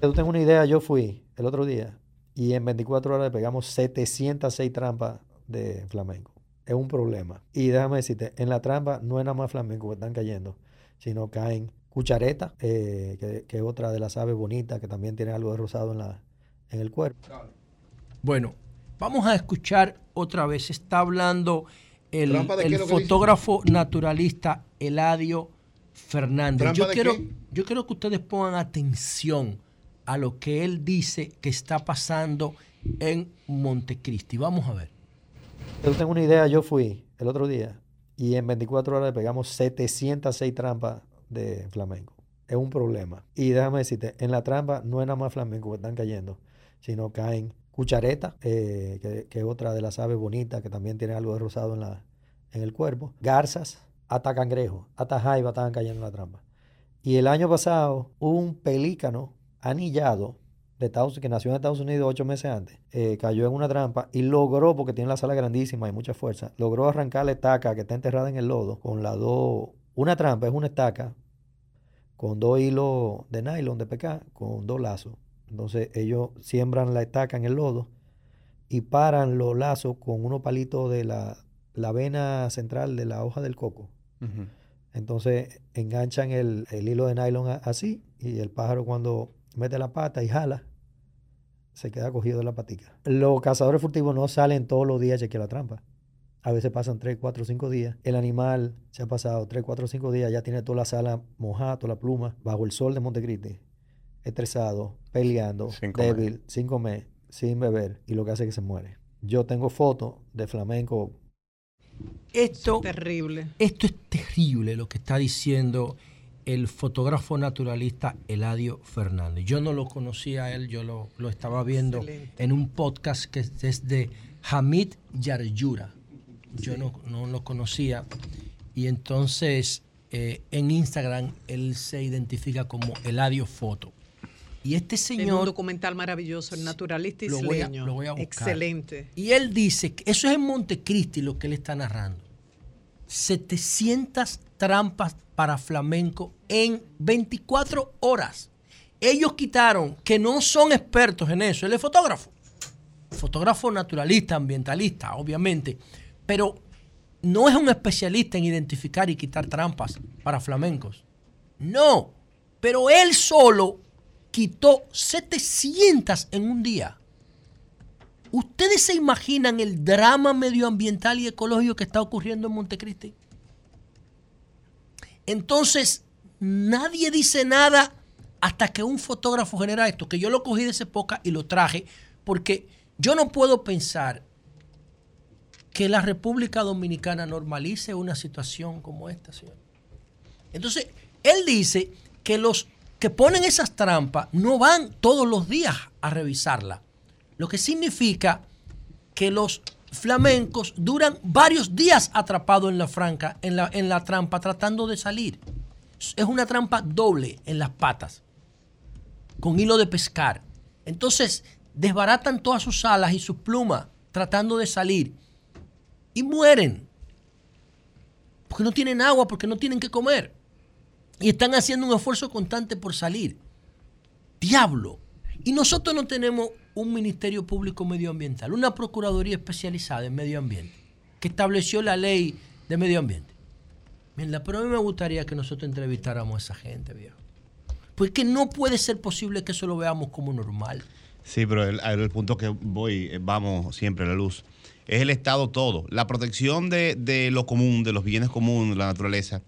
Tú tengo una idea, yo fui el otro día y en 24 horas le pegamos 706 trampas de flamenco. Es un problema. Y déjame decirte, en la trampa no es nada más flamenco que están cayendo, sino caen cuchareta, eh, que, es otra de las aves bonitas que también tiene algo de rosado en, la, en el cuerpo.
Bueno, Vamos a escuchar otra vez. Está hablando el, fotógrafo naturalista Eladio Fernández. Yo quiero, yo quiero que ustedes pongan atención a lo que él dice que está pasando en Montecristi. Vamos a ver.
Yo tengo una idea, yo fui el otro día y en 24 horas le pegamos 706 trampas de flamenco. Es un problema. Y déjame decirte, en la trampa no es nada más flamenco que están cayendo, sino caen cuchareta, eh, que, es otra de las aves bonitas que también tiene algo de rosado en, la, en el cuerpo, garzas, hasta cangrejos, hasta jaiba estaban cayendo en la trampa. Y el año pasado, un pelícano anillado de Estados, que nació en Estados Unidos ocho meses antes, eh, cayó en una trampa y logró, porque tiene la sala grandísima y mucha fuerza, logró arrancar la estaca que está enterrada en el lodo con la dos. Una trampa es una estaca con dos hilos de nylon de PK, con dos lazos. Entonces ellos siembran la estaca en el lodo y paran los lazos con unos palitos de la, la vena central de la hoja del coco. Entonces enganchan el, hilo de nylon así y el pájaro cuando mete la pata y jala, se queda cogido de la patica. Los cazadores furtivos no salen todos los días a chequear la trampa. A veces pasan 3, 4, 5 días. El animal se ha pasado 3, 4, 5 días, ya tiene toda la sala mojada, toda la pluma, bajo el sol de Montecristi estresado, peleando, débil, sin comer, sin beber, y lo que hace es que se muere. Yo tengo fotos de flamenco.
Esto
es terrible.
Esto es terrible lo que está diciendo el fotógrafo naturalista Eladio Fernández. Yo no lo conocía a él, yo lo, estaba viendo en un podcast que es de Hamid Yaryura. Yo no, no, lo conocía. Y entonces eh, en Instagram él se identifica como Eladio Foto. Y este señor.
un documental maravilloso, el naturalista isleño.
Lo voy a,
Excelente.
Y él dice que eso es en Montecristi lo que él está narrando. 700 trampas para flamenco en 24 horas. Ellos quitaron, que no son expertos en eso, él es fotógrafo. Fotógrafo naturalista, ambientalista, obviamente. Pero no es un especialista en identificar y quitar trampas para flamencos. No, pero él solo quitó 700 en un día. ¿Ustedes se imaginan el drama medioambiental y ecológico que está ocurriendo en Montecristi? Entonces, nadie dice nada hasta que un fotógrafo genera esto, que yo lo cogí de esa época y lo traje, porque yo no puedo pensar que la República Dominicana normalice una situación como esta, señor. Entonces, él dice que los que ponen esas trampas no van todos los días a revisarla, lo que significa que los flamencos duran varios días atrapados en la franca, en la, en la trampa, tratando de salir. Es una trampa doble en las patas, con hilo de pescar. Entonces, desbaratan todas sus alas y sus plumas tratando de salir y mueren. Porque no tienen agua, porque no tienen que comer. Y están haciendo un esfuerzo constante por salir. Diablo. Y nosotros no tenemos un Ministerio Público Medioambiental, una Procuraduría especializada en medio ambiente, que estableció la ley de medio ambiente. Mira, pero a mí me gustaría que nosotros entrevistáramos a esa gente, viejo. Porque no puede ser posible que eso lo veamos como normal.
Sí, pero el, el punto que voy, eh, vamos siempre a la luz, es el Estado todo. La protección de, de lo común, de los bienes comunes, de la naturaleza,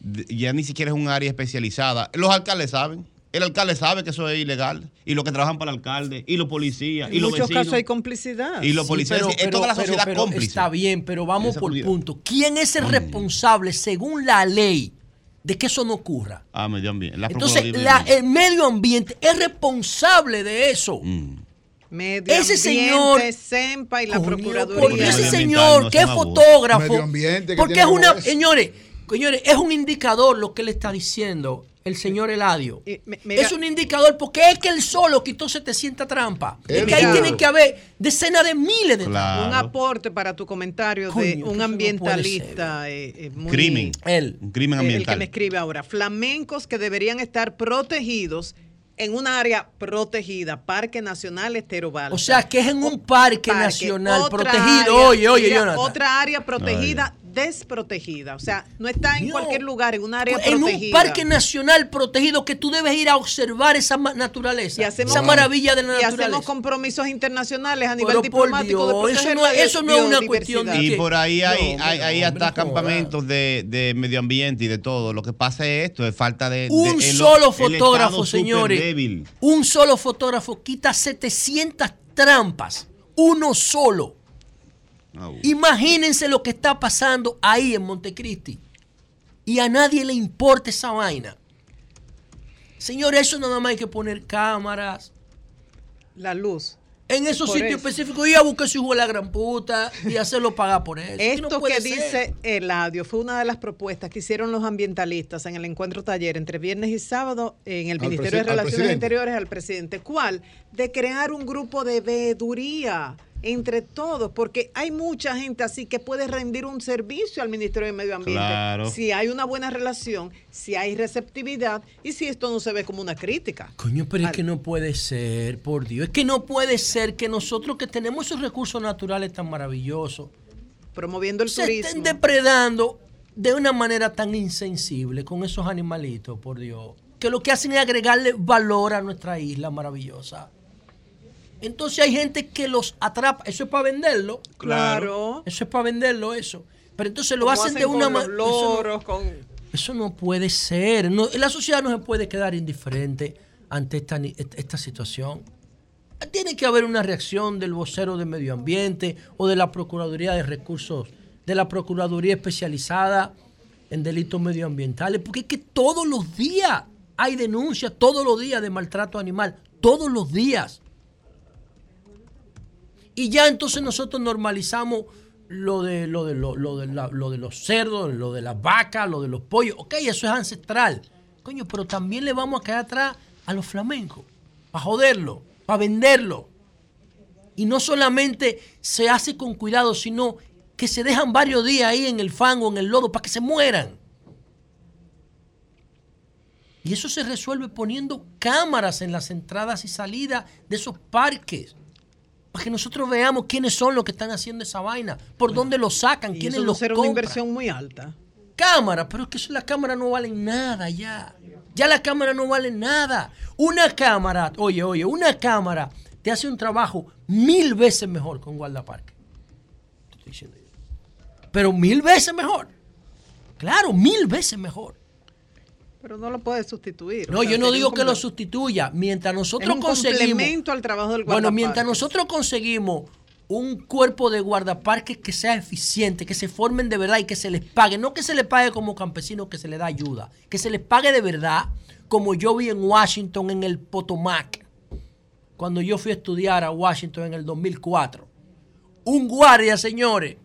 de- ya ni siquiera es un área especializada. Los alcaldes saben. El alcalde sabe que eso es ilegal. Y los que trabajan para el alcalde, y los policías, y
En
los
muchos
vecinos.
casos hay complicidad.
Y los policías,
pero-
es
pero-
toda la sociedad
pero
cómplice.
Está bien, pero vamos por
comunidad.
punto. ¿Quién es el responsable, según la ley, de que eso no ocurra?
Ah, medio ambiente. La
Entonces, la- el medio ambiente es responsable de eso.
Mm.
Medio
ese
ambiente,
señor-
SEMPA y la
Coño,
Procuraduría.
Porque ese señor
no
que es fotógrafo,
Medio ambiente, que
porque es una, señores, señores, es un indicador lo que le está diciendo el señor Eladio.
mira-
es un indicador porque es que él solo quitó 700 trampas. Es que ahí
solo.
tiene que haber decenas de miles de trampas.
Un aporte para tu comentario de
Coño,
un
no
ambientalista eh, eh, muy-
Crimen.
Él.
Un crimen
el- El que
ambiental.
me escribe ahora. Flamencos que deberían estar protegidos en un área protegida, Parque Nacional Estero Balsa.
O sea, que es en un parque,
Parque,
nacional protegido.
área-
oye, oye,
mira,
Jonathan.
Otra área protegida, desprotegida. O sea, no está en cualquier lugar, en un área
en
protegida.
un parque nacional protegido que tú debes ir a observar esa naturaleza, esa maravilla de la
y
naturaleza.
hacemos compromisos internacionales a nivel
Pero
diplomático de
Dios, eso no eso no es una cuestión de
Y
que-
por ahí hay,
No,
hay,
hombre,
hay
no,
hasta campamentos de, de medio ambiente y de todo. Lo que pasa es esto, es falta de...
Un
de-
solo
el
fotógrafo, señores. Un solo fotógrafo quita 700 trampas. Uno solo. Imagínense lo que está pasando ahí en Montecristi. Y a nadie le importa esa vaina. Señores, eso nada más hay que poner cámaras.
La luz.
En esos
Por
sitios
eso.
específicos y a buscar su hijo de la gran puta y hacerlo pagar por eso. No
Esto que
ser.
dice Eladio fue una de las propuestas que hicieron los ambientalistas en el encuentro taller entre viernes y sábado en el
Al
Ministerio de Relaciones. Interiores al presidente. ¿Cuál? De crear un grupo de veeduría entre todos, porque hay mucha gente así que puede rendir un servicio al Ministerio de Medio Ambiente.
Claro.
Si hay una buena relación, si hay receptividad y si esto no se ve como una crítica.
Coño, pero es que no puede ser, por Dios. Es que no puede ser que nosotros que tenemos esos recursos naturales tan maravillosos,
promoviendo el
se
turismo.
estén depredando de una manera tan insensible con esos animalitos, por Dios. Que lo que hacen es agregarle valor a nuestra isla maravillosa. Entonces hay gente que los atrapa. Eso es para venderlo.
Claro.
Eso es para venderlo, eso. Pero entonces lo hacen, de una manera.
loros, con
Eso no puede ser. No, la sociedad no se puede quedar indiferente ante esta, esta situación. Tiene que haber una reacción del vocero de medio ambiente o de la Procuraduría de Recursos, de la Procuraduría especializada en delitos medioambientales, porque es que todos los días hay denuncias, todos los días de maltrato animal, todos los días. Y ya entonces nosotros normalizamos lo de, lo de, lo, de, lo de los cerdos, lo de las vacas, lo de los pollos. Ok, eso es ancestral. Coño, pero también le vamos a quedar atrás a los flamencos. Para joderlo, para venderlo. Y no solamente se hace con cuidado, sino que se dejan varios días ahí en el fango, en el lodo, para que se mueran. Y eso se resuelve poniendo cámaras en las entradas y salidas de esos parques. Para que nosotros veamos quiénes son los que están haciendo esa vaina, por dónde lo sacan, quiénes
eso
lo
será una inversión muy alta.
Cámara, pero es que eso, las cámaras no valen nada ya. Ya las cámaras no valen nada. Una cámara, oye, oye, una cámara te hace un trabajo mil veces mejor con guardaparque. Te estoy diciendo yo. Pero mil veces mejor. Claro, mil veces mejor.
Pero no lo puedes sustituir.
No,
O sea,
yo no digo que lo sustituya. Mientras nosotros
un
conseguimos.
complemento al trabajo del
Bueno, mientras nosotros conseguimos un cuerpo de guardaparques que sea eficiente, que se formen de verdad y que se les pague, no que se les pague como campesinos, que se les da ayuda, que se les pague de verdad, como yo vi en Washington en el Potomac, cuando yo fui a estudiar a Washington en el 2004. Un guardia, señores,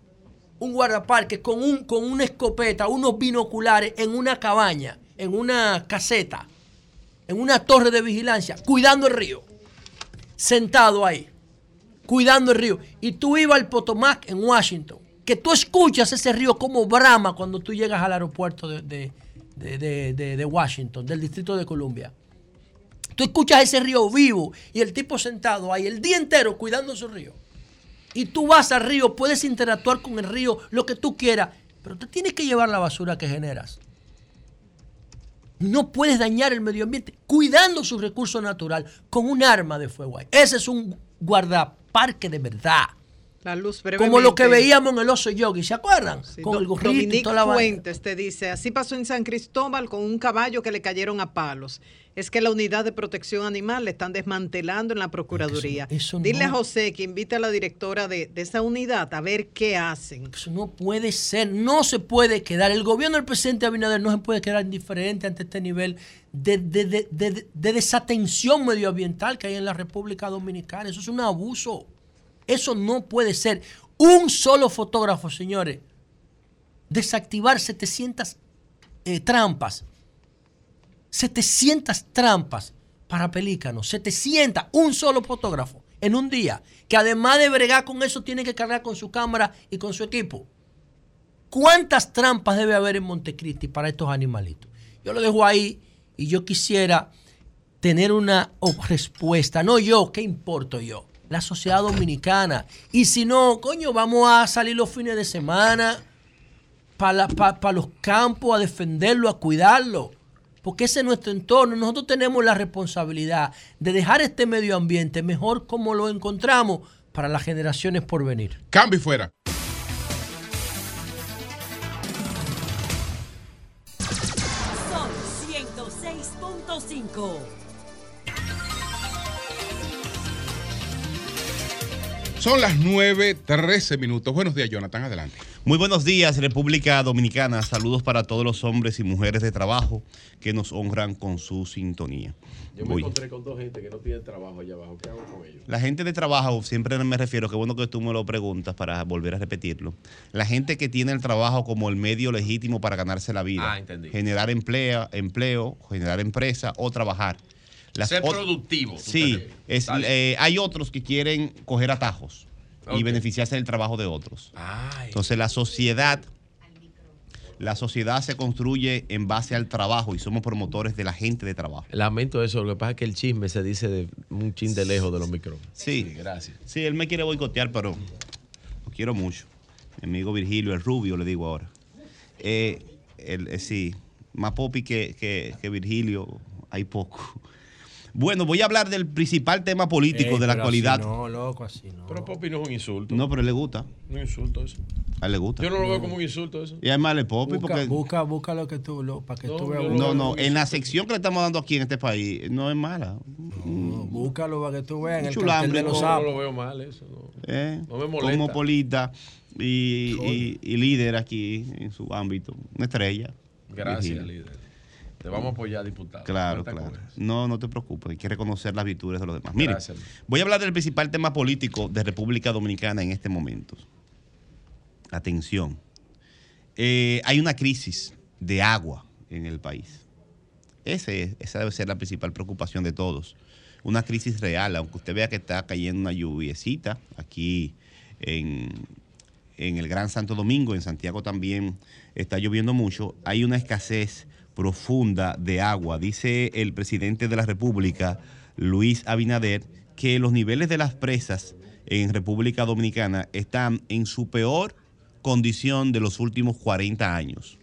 un guardaparques con, un, con una escopeta, unos binoculares en una cabaña, en una caseta, en una torre de vigilancia, cuidando el río, sentado ahí cuidando el río. Y tú ibas al Potomac en Washington, que tú escuchas ese río como brama cuando tú llegas al aeropuerto de, de- Washington, del Distrito de Columbia. Tú escuchas ese río vivo y el tipo sentado ahí el día entero cuidando su río. Y tú vas al río, puedes interactuar con el río, lo que tú quieras, pero te tienes que llevar la basura que generas. No puedes dañar el medio ambiente cuidando su recurso natural con un arma de fuego. ahí. Ese es un guardaparque de verdad.
La luz
Como lo que
brevemente.
veíamos en el oso yogi, ¿se acuerdan? con
Do-
el gorrito y toda la.
Fuentes te dice, así pasó en San Cristóbal con un caballo que le cayeron a palos. Es que la unidad de protección animal la están desmantelando en la Procuraduría.
eso
Dile a José que invite a la directora de, de esa unidad a ver qué hacen.
Eso no puede ser, no se puede quedar. El gobierno del presidente Abinader no se puede quedar indiferente ante este nivel de desatención medioambiental que hay en la República Dominicana. Eso es un abuso. Eso no puede ser. Un solo fotógrafo, señores, desactivar 700 eh, trampas. 700 trampas para pelícanos. 700, un solo fotógrafo en un día. Que además de bregar con eso, tiene que cargar con su cámara y con su equipo. ¿Cuántas trampas debe haber en Montecristi para estos animalitos? Yo lo dejo ahí y yo quisiera tener una respuesta. No yo, ¿qué importo yo? La sociedad dominicana. Y si no, coño, vamos a salir los fines de semana para los campos a defenderlo, a cuidarlo. Porque ese es nuestro entorno. Nosotros tenemos la responsabilidad de dejar este medio ambiente mejor como lo encontramos para las generaciones por venir.
Cambio y fuera.
Son 106.5.
Son las 9.13 minutos. Buenos días, Jonathan. Adelante.
Muy buenos días, República Dominicana. Saludos para todos los hombres y mujeres de trabajo que nos honran con su sintonía.
Yo me
Voy.
encontré con dos gente que no tienen trabajo allá abajo. ¿Qué hago con ellos?
La gente de trabajo, siempre me refiero, qué bueno que tú me lo preguntas para volver a repetirlo. La gente que tiene el trabajo como el medio legítimo para ganarse la vida.
Ah, entendí.
Generar empleo, empleo, generar empresa o trabajar.
Ser productivo,
Sí, es, eh, hay otros que quieren coger atajos y beneficiarse del trabajo de otros.
Ay.
Entonces la sociedad, la sociedad se construye en base al trabajo y somos promotores de la gente de trabajo.
Lamento eso, lo que pasa es que el chisme se dice de un chin de lejos de los micrófonos.
Sí,
gracias.
Sí, él me quiere boicotear, pero lo quiero mucho. Mi amigo Virgilio, el rubio, le digo ahora. Eh, el- eh, sí, más popi que, que- que Virgilio, hay poco. Bueno, voy a hablar del principal tema político
Ey,
de la
pero
actualidad.
así no, loco, así no.
Pero Popi no es un insulto.
No, pero le gusta.
Un insulto eso.
A él le gusta.
Yo no lo veo como un insulto eso.
Y además le popi
Busca,
porque...
busca, busca lo que tú, lo, para que
No,
tú veas.
No, no, en la sección que le estamos dando aquí en este país no es mala.
Búscalo para que tú veas en el
Chulambre,
cartel de los
no,
No lo veo mal eso. No,
¿eh?
No me molesta.
Cosmopolita y, y- y líder aquí en su ámbito. Una estrella.
Gracias, líder. Te vamos a apoyar, diputado.
Claro, claro. No, no te preocupes, hay que reconocer las virtudes de los demás. Mire,
Gracias.
voy a hablar del principal tema político de República Dominicana en este momento. Atención. Eh, hay una crisis de agua en el país. Ese esa debe ser la principal preocupación de todos. Una crisis real, aunque usted vea que está cayendo una lluviecita aquí en, en el Gran Santo Domingo, en Santiago también está lloviendo mucho, hay una escasez profunda de agua. Dice el presidente de la República, Luis Abinader, que los niveles de las presas en República Dominicana están en su peor condición de los últimos 40 años.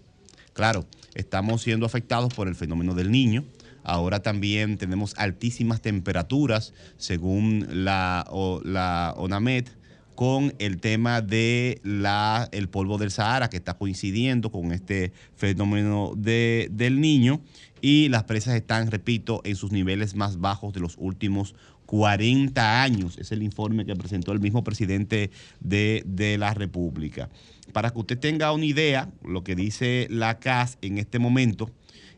Claro, estamos siendo afectados por el fenómeno del niño. Ahora también tenemos altísimas temperaturas, según la, la ONAMED, con el tema de la, el polvo del Sahara, que está coincidiendo con este fenómeno de, del niño. Y las presas están, repito, en sus niveles más bajos de los últimos 40 años. Es el informe que presentó el mismo presidente de, la República. Para que usted tenga una idea, lo que dice la CAS en este momento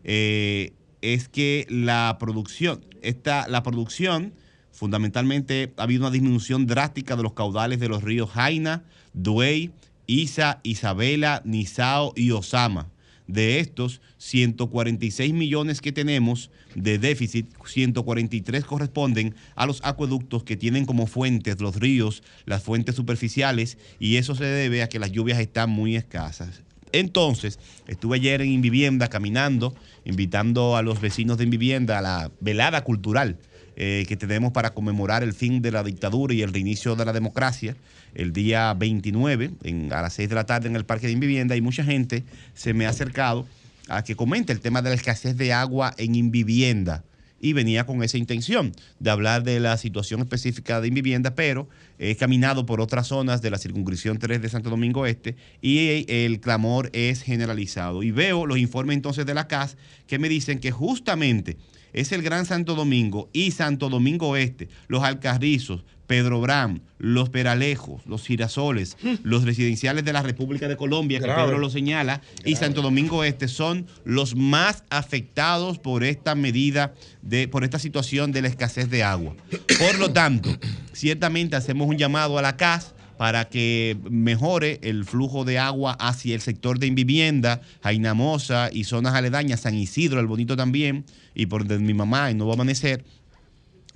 eh, es que la producción, esta, la producción, fundamentalmente ha habido una disminución drástica de los caudales de los ríos Jaina, Duey, Isa, Isabela, Nizao y Osama. De estos 146 millones que tenemos de déficit, 143 corresponden a los acueductos que tienen como fuentes los ríos, las fuentes superficiales, y eso se debe a que las lluvias están muy escasas. Entonces, estuve ayer en Invivienda caminando, invitando a los vecinos de Invivienda a la velada cultural eh, que tenemos para conmemorar el fin de la dictadura y el reinicio de la democracia el día 29 a las 6 de la tarde en el Parque de Invivienda y mucha gente se me ha acercado a que comente el tema de la escasez de agua en Invivienda y venía con esa intención de hablar de la situación específica de Invivienda, pero he caminado por otras zonas de la circunscripción 3 de Santo Domingo Este y el clamor es generalizado. Y veo los informes entonces de la CAS que me dicen que justamente es el Gran Santo Domingo y Santo Domingo Este, los Alcarrizos, Pedro Bram, los Peralejos, los Girasoles, mm. los residenciales de la República de Colombia, que Pedro lo señala, y Santo Domingo Este son los más afectados por esta medida, de, por esta situación de la escasez de agua. Por lo tanto, ciertamente hacemos un llamado a la CAS para que mejore el flujo de agua hacia el sector de vivienda, Jainamosa y zonas aledañas, San Isidro, el Bonito también, y por mi mamá en Nuevo Amanecer.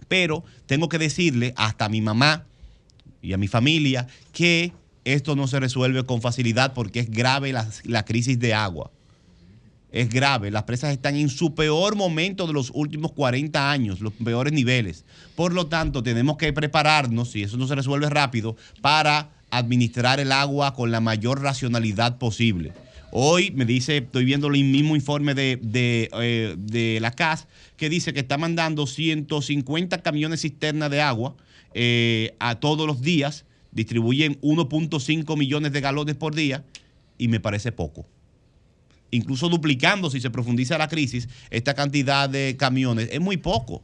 Pero tengo que decirle hasta a mi mamá y a mi familia que esto no se resuelve con facilidad porque es grave la, la crisis de agua es grave. Las presas están en su peor momento de los últimos 40 años, los peores niveles. Por lo tanto, tenemos que prepararnos, si eso no se resuelve rápido, para administrar el agua con la mayor racionalidad posible. Hoy me dice, estoy viendo el mismo informe de, eh, la CAS, que dice que está mandando 150 camiones cisterna de agua eh, a todos los días, distribuyen 1.5 millones de galones por día y me parece poco incluso duplicando si se profundiza la crisis, esta cantidad de camiones, es muy poco.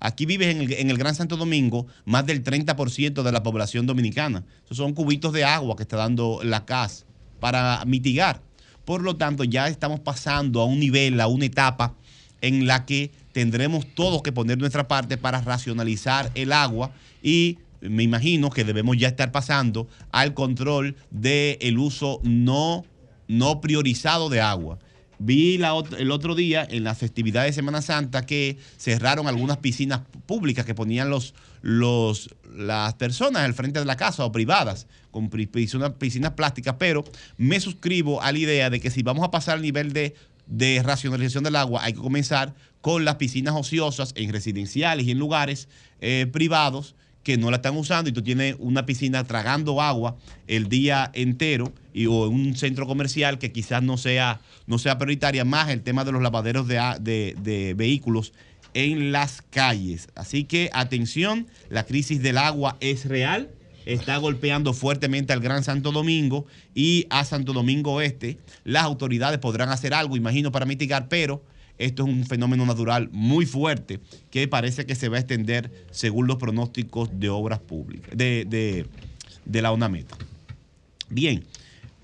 Aquí vive en el, Gran Santo Domingo más del 30% de la población dominicana. Esos son cubitos de agua que está dando la CAS para mitigar. Por lo tanto, ya estamos pasando a un nivel, a una etapa en la que tendremos todos que poner nuestra parte para racionalizar el agua y me imagino que debemos ya estar pasando al control del uso no no priorizado de agua. Vi el otro día en la festividad de Semana Santa que cerraron algunas piscinas públicas que ponían los, los, las personas al frente de la casa o privadas con piscinas, piscinas plásticas, pero me suscribo a la idea de que si vamos a pasar al nivel de, de racionalización del agua, hay que comenzar con las piscinas ociosas en residenciales y en lugares eh, privados que no la están usando y tú tienes una piscina tragando agua el día entero y, o un centro comercial que quizás no sea, no sea prioritaria, más el tema de los lavaderos de, de vehículos en las calles. Así que atención, la crisis del agua es real, está golpeando fuertemente al Gran Santo Domingo y a Santo Domingo Este. Las autoridades podrán hacer algo, imagino, para mitigar, pero esto es un fenómeno natural muy fuerte que parece que se va a extender según los pronósticos de obras públicas, de, la UNAMET. Bien,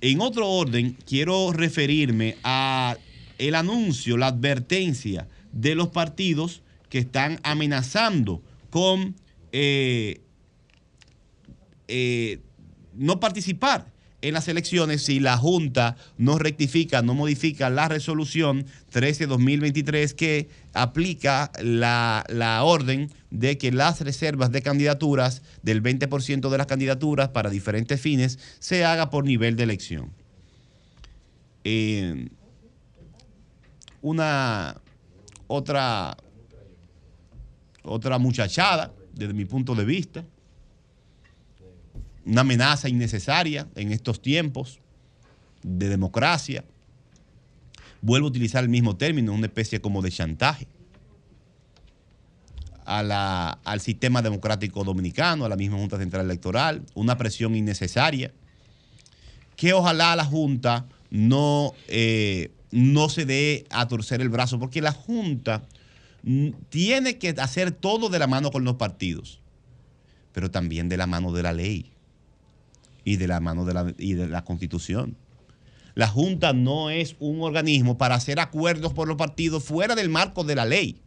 en otro orden, quiero referirme a el anuncio, la advertencia de los partidos que están amenazando con eh, eh, no participar en las elecciones si la Junta no rectifica, no modifica la resolución 13-2023 que aplica la, orden de que las reservas de candidaturas del 20% de las candidaturas para diferentes fines se haga por nivel de elección. una otra, otra muchachada desde mi punto de vista. Una amenaza innecesaria en estos tiempos de democracia. Vuelvo a utilizar el mismo término, una especie como de chantaje a la- al sistema democrático dominicano, a la misma Junta Central Electoral, una presión innecesaria, que ojalá la Junta no, eh, no se dé a torcer el brazo, porque la Junta tiene que hacer todo de la mano con los partidos, pero también de la mano de la ley y de la mano de la, y de la Constitución. La Junta no es un organismo para hacer acuerdos por los partidos fuera del marco de la ley.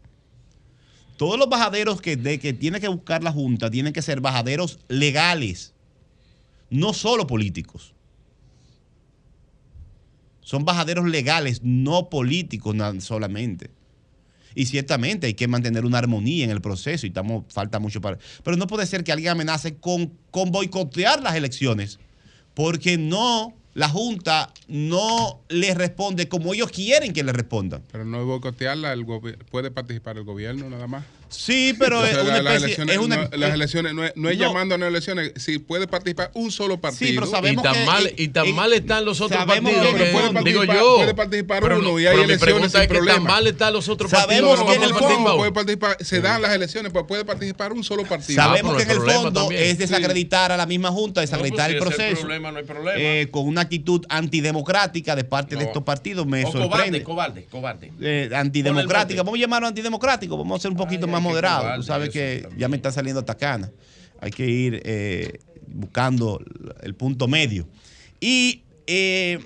Todos los bajaderos que, de, que tiene que buscar la Junta tienen que ser bajaderos legales, no solo políticos. Son bajaderos legales, no políticos solamente. Y ciertamente hay que mantener una armonía en el proceso y estamos, falta mucho para... Pero no puede ser que alguien amenace con, con boicotear las elecciones porque no, la Junta no le responde como ellos quieren que le respondan.
Pero no boicotearla, el puede participar el gobierno nada más.
Sí, pero es una
las
especie-
elecciones,
es una-
no- las elecciones no es, no es
No.
llamando a las elecciones, si puede participar un solo partido.
pero sabemos
y tan
que-
mal, y tan mal están los otros
sabemos
partidos
que-
que,
puede
digo
participar-
yo.
puede participar
pero,
uno y hay
pero
elecciones sin
es que tan
problema.
mal están los otros
Sabemos
partidos.
que en el fondo
puede participar, se dan las elecciones, pero puede participar un solo partido.
Sabemos
Ah,
que en el
el
fondo
también.
es desacreditar a la misma Junta, desacreditar
No,
el
pues, es el
proceso.
problema, no hay problema.
eh, con una actitud antidemocrática de parte de estos partidos. Me
O cobarde,
sorprende.
cobarde, cobarde.
Eh, antidemocrática, vamos a llamarlo antidemocrático, vamos a ser un poquito más
cobarde,
Tú sabes que
también.
ya me está saliendo tacana. Hay que ir eh, buscando el punto medio. Y eh,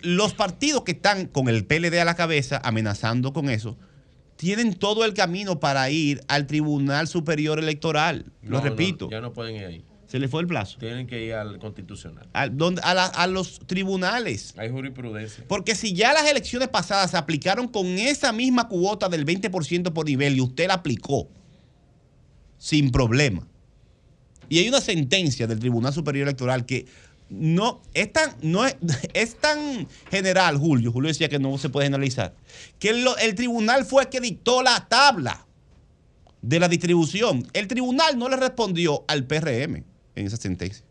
los partidos que están con el PLD a la cabeza, amenazando con eso, tienen todo el camino para ir al Tribunal Superior Electoral. Lo
No, no,
repito.
ya no pueden ir ahí.
Se le fue el plazo.
Tienen que ir al constitucional.
Al- donde- a, la- a los tribunales.
Hay jurisprudencia.
Porque si ya las elecciones pasadas se aplicaron con esa misma cuota del 20% por nivel y usted la aplicó sin problema. Y hay una sentencia del Tribunal Superior Electoral que no es tan, no es, es tan general, Julio. Julio decía que no se puede generalizar. Que lo- el tribunal fue el que dictó la tabla de la distribución. El tribunal no le respondió al PRM en esa sentencia.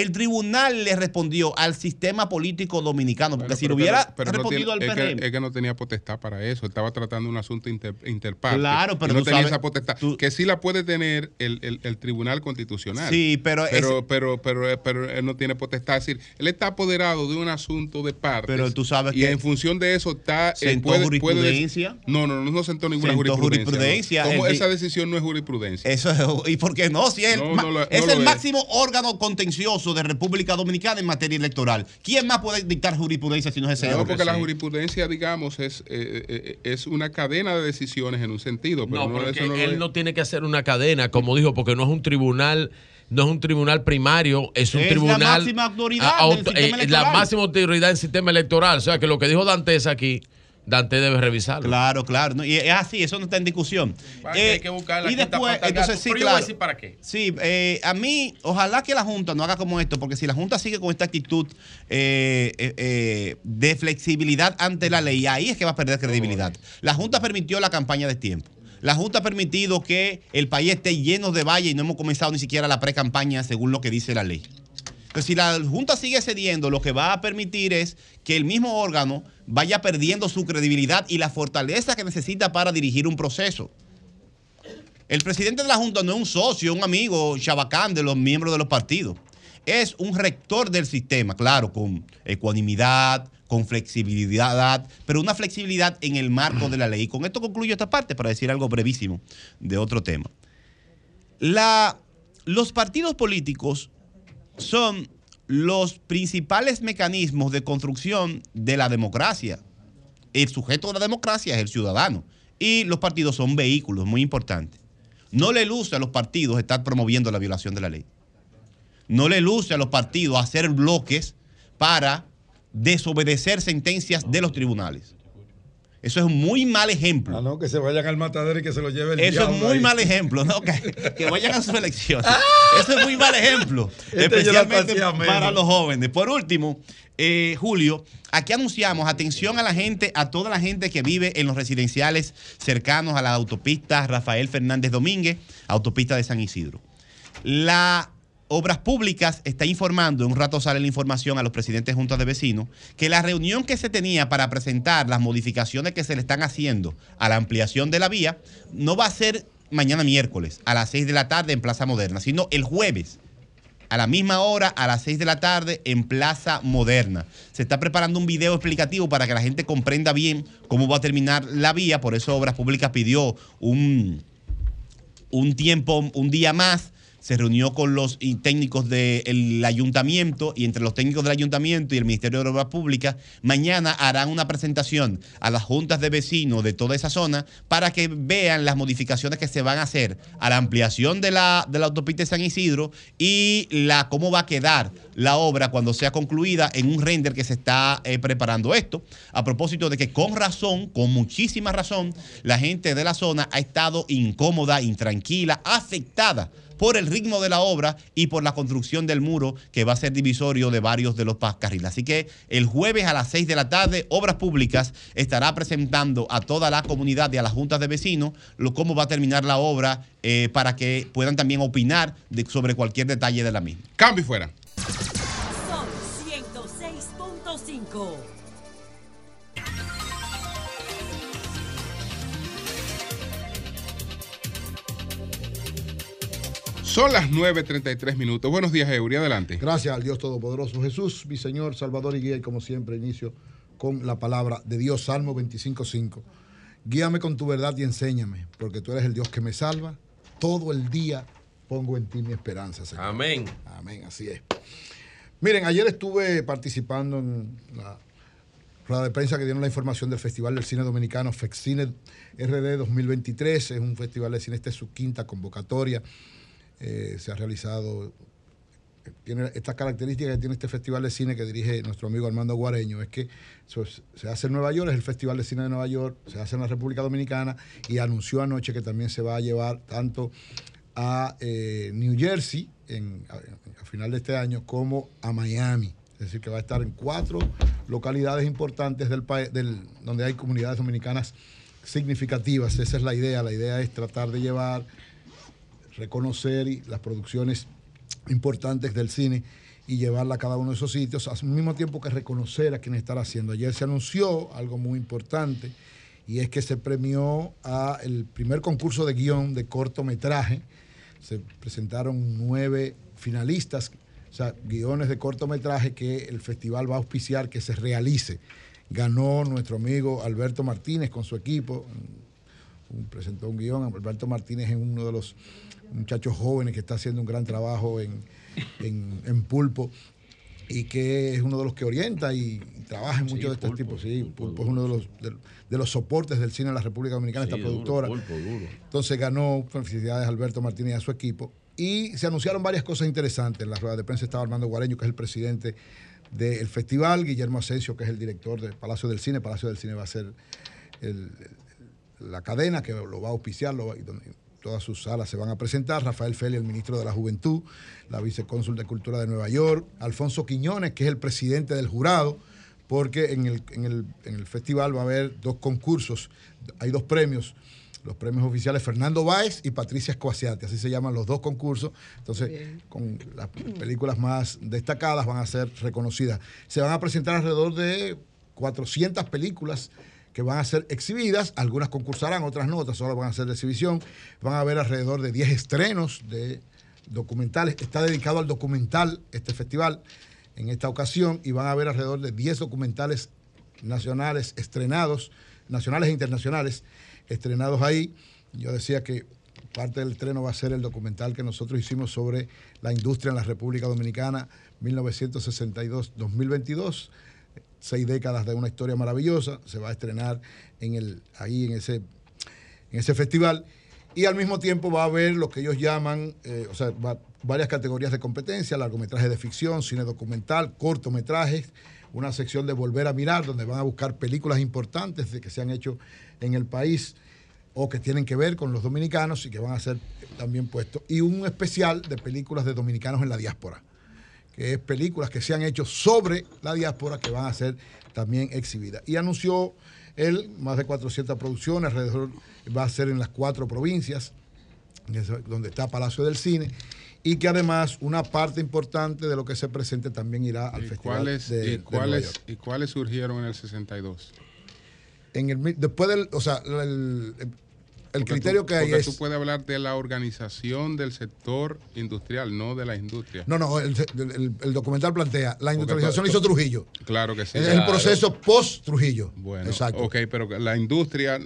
El tribunal le respondió al sistema político dominicano, porque
Bueno,
si le hubiera
no
respondido
tiene-
al
es
PRM.
que, es que no tenía potestad para eso. Estaba tratando un asunto inter, interparte.
Claro, pero
y no
tú
tenía
sabes-
esa potestad. que sí la puede tener el, el- el Tribunal Constitucional.
Sí, pero
Pero,
es-
pero, pero, pero él no tiene potestad. Es decir, él está apoderado de un asunto de parte.
Pero tú sabes
y
que
en función de eso está. eh,
sentó
puede- puede
jurisprudencia.
dec- no, no, no, no sentó ninguna
Sentó
jurisprudencia.
jurisprudencia.
¿no? ¿Cómo
El di-
esa decisión no es jurisprudencia?
Eso es- ¿Y por qué no? Si es el,
No, lo-
es
lo
máximo órgano contencioso de República Dominicana en materia electoral. ¿Quién más puede dictar jurisprudencia si no es ese
No, porque la jurisprudencia, digamos, es, eh, eh, es una cadena de decisiones en un sentido. Pero
No,
no,
pero
eso
que
no lo
él
es.
no tiene que hacer una cadena, como dijo, porque no es un tribunal, no es un tribunal primario, es un
Es la
tribunal.
máxima autoridad
a-
del
auto-
sistema
eh, la
electoral.
máxima autoridad del sistema electoral. O sea que lo que dijo Dantes aquí, Dante debe revisarlo.
Claro, claro. no, y es así, eso no está en discusión.
Para que
Eh,
hay que buscar la
y
quinta
después, entonces sí,
Pero yo voy a
claro.
decir para qué.
Sí, eh, a mí, ojalá que la Junta no haga como esto, porque si la Junta sigue con esta actitud eh, eh, eh, de flexibilidad ante la ley, ahí es que va a perder credibilidad. La Junta permitió la campaña de tiempo. La Junta ha permitido que el país esté lleno de valles y no hemos comenzado ni siquiera la pre-campaña según lo que dice la ley. Si la Junta sigue cediendo, lo que va a permitir es que el mismo órgano vaya perdiendo su credibilidad y la fortaleza que necesita para dirigir un proceso. El presidente de la Junta no es un socio, un amigo chabacán de los miembros de los partidos. Es un rector del sistema, claro, con ecuanimidad, con flexibilidad, pero una flexibilidad en el marco de la ley. Y con esto concluyo esta parte para decir algo brevísimo de otro tema. Los partidos políticos son los principales mecanismos de construcción de la democracia. El sujeto de la democracia es el ciudadano. Y los partidos son vehículos muy importantes. No le luce a los partidos estar promoviendo la violación de la ley. No le luce a los partidos hacer bloques para desobedecer sentencias de los tribunales. Eso es un muy mal ejemplo.
Ah, no, que se vayan al matadero y que se lo lleve el
Eso es muy
ahí.
mal ejemplo, ¿no? Que, que vayan a su elección. Eso es muy mal ejemplo,
Este lo
especialmente para los jóvenes. Por último, eh, Julio, aquí anunciamos atención a la gente, a toda la gente que vive en los residenciales cercanos a la autopista Rafael Fernández Domínguez, autopista de San Isidro. La Obras Públicas está informando, en un rato sale la información a los presidentes de juntas de vecinos, que la reunión que se tenía para presentar las modificaciones que se le están haciendo a la ampliación de la vía no va a ser mañana miércoles a las 6 de la tarde en Plaza Moderna, sino el jueves a la misma hora, a las 6 de la tarde, en Plaza Moderna. Se está preparando un video explicativo para que la gente comprenda bien cómo va a terminar la vía, por eso Obras Públicas pidió un, un tiempo, un día más. Se reunió con los técnicos del ayuntamiento y entre los técnicos del ayuntamiento y el Ministerio de Obras Públicas, mañana harán una presentación a las juntas de vecinos de toda esa zona para que vean las modificaciones que se van a hacer a la ampliación de la, de la autopista de San Isidro y la, cómo va a quedar la obra cuando sea concluida en un render que se está eh, preparando esto. A propósito de que con razón, con muchísima razón, la gente de la zona ha estado incómoda, intranquila, afectada por el ritmo de la obra y por la construcción del muro que va a ser divisorio de varios de los carriles. Así que el jueves a las 6 de la tarde, Obras Públicas estará presentando a toda la comunidad y a las juntas de vecinos lo, cómo va a terminar la obra eh, para que puedan también opinar de- sobre cualquier detalle de la misma.
Cambio y fuera.
Son 106.5.
Son las 9.33 minutos. Buenos días, Eury. Adelante.
Gracias al Dios Todopoderoso. Jesús, mi Señor, Salvador y Guía, y como siempre inicio con la palabra de Dios, Salmo 25.5. Guíame con tu verdad y enséñame, porque tú eres el Dios que me salva. Todo el día pongo en ti mi esperanza, Señor.
Amén.
Amén, así es. Miren, ayer estuve participando en la rueda de prensa que dieron la información del Festival del Cine Dominicano, FEXCINE RD 2023. Es un festival de cine, esta es su quinta convocatoria. Eh, se ha realizado, tiene esta característica que tiene este festival de cine que dirige nuestro amigo Armando Guareño, es que se hace en Nueva York, es el Festival de Cine de Nueva York, se hace en la República Dominicana y anunció anoche que también se va a llevar tanto a eh, New Jersey en- a, a final de este año como a Miami. Es decir, que va a estar en cuatro localidades importantes del país, del, donde hay comunidades dominicanas significativas. Esa es la idea. La idea es tratar de llevar, reconocer las producciones importantes del cine y llevarla a cada uno de esos sitios, al mismo tiempo que reconocer a quienes están haciendo. Ayer se anunció algo muy importante y es que se premió a el primer concurso de guion de cortometraje. Se presentaron nueve finalistas, o sea, guiones de cortometraje que el festival va a auspiciar que se realice. Ganó nuestro amigo Alberto Martínez con su equipo, presentó un guion. Alberto Martínez es uno de los muchachos jóvenes que está haciendo un gran trabajo en, en- en Pulpo y que es uno de los que orienta y, trabaja en muchos de estos tipos. Sí, Pulpo es uno de los, de, de los soportes del cine en la República Dominicana, esta
duro,
productora.
Pulpo, duro.
Entonces ganó, felicidades a Alberto Martínez y a su equipo. Y se anunciaron varias cosas interesantes. En la rueda de prensa estaba Armando Guareño, que es el presidente del festival, Guillermo Asensio, que es el director del Palacio del Cine. Palacio del Cine va a ser el- la cadena que lo va a auspiciar, lo va- y donde todas sus salas se van a presentar. Rafael Feli, el ministro de la Juventud, la vicecónsul de Cultura de Nueva York, Alfonso Quiñones, que es el presidente del jurado, porque en el, en el- en el festival va a haber dos concursos, hay dos premios. Los premios oficiales Fernando Báez y Patricia Escoasiati, así se llaman los dos concursos. Entonces, con las películas más destacadas van a ser reconocidas. Se van a presentar alrededor de 400 películas que van a ser exhibidas, algunas concursarán, otras no, otras solo van a ser de exhibición. Van a haber alrededor de 10 estrenos de documentales. Está dedicado al documental este festival en esta ocasión y van a haber alrededor de 10 documentales nacionales estrenados, nacionales e internacionales estrenados ahí. Yo decía que parte del estreno va a ser el documental que nosotros hicimos sobre la industria en la República Dominicana 1962-2022 seis décadas de una historia maravillosa, se va a estrenar en el, ahí en ese, en ese festival. Y al mismo tiempo va a haber lo que ellos llaman, eh, o sea, va- varias categorías de competencia, largometraje de ficción, cine documental, cortometrajes, una sección de Volver a Mirar, donde van a buscar películas importantes de que se han hecho en el país o que tienen que ver con los dominicanos y que van a ser también puestos. Y un especial de películas de dominicanos en la diáspora, que es películas que se han hecho sobre la diáspora que van a ser también exhibidas. Y anunció él más de 400 producciones, alrededor va a ser en las cuatro provincias, donde está Palacio del Cine, y que además una parte importante de lo que se presente también irá al
¿Y
Festival
cuáles,
de,
y, cuáles. ¿Y cuáles surgieron en el 62?
En el, después del, o sea, el
Porque
criterio
tú-
que hay
porque
es...
tú puedes hablar de la organización del sector industrial, no de la industria.
No, no, el, el- el documental plantea, la industrialización hizo Trujillo.
Claro que sí.
Es el proceso post-Trujillo.
Bueno,
Exacto.
ok, pero la industria,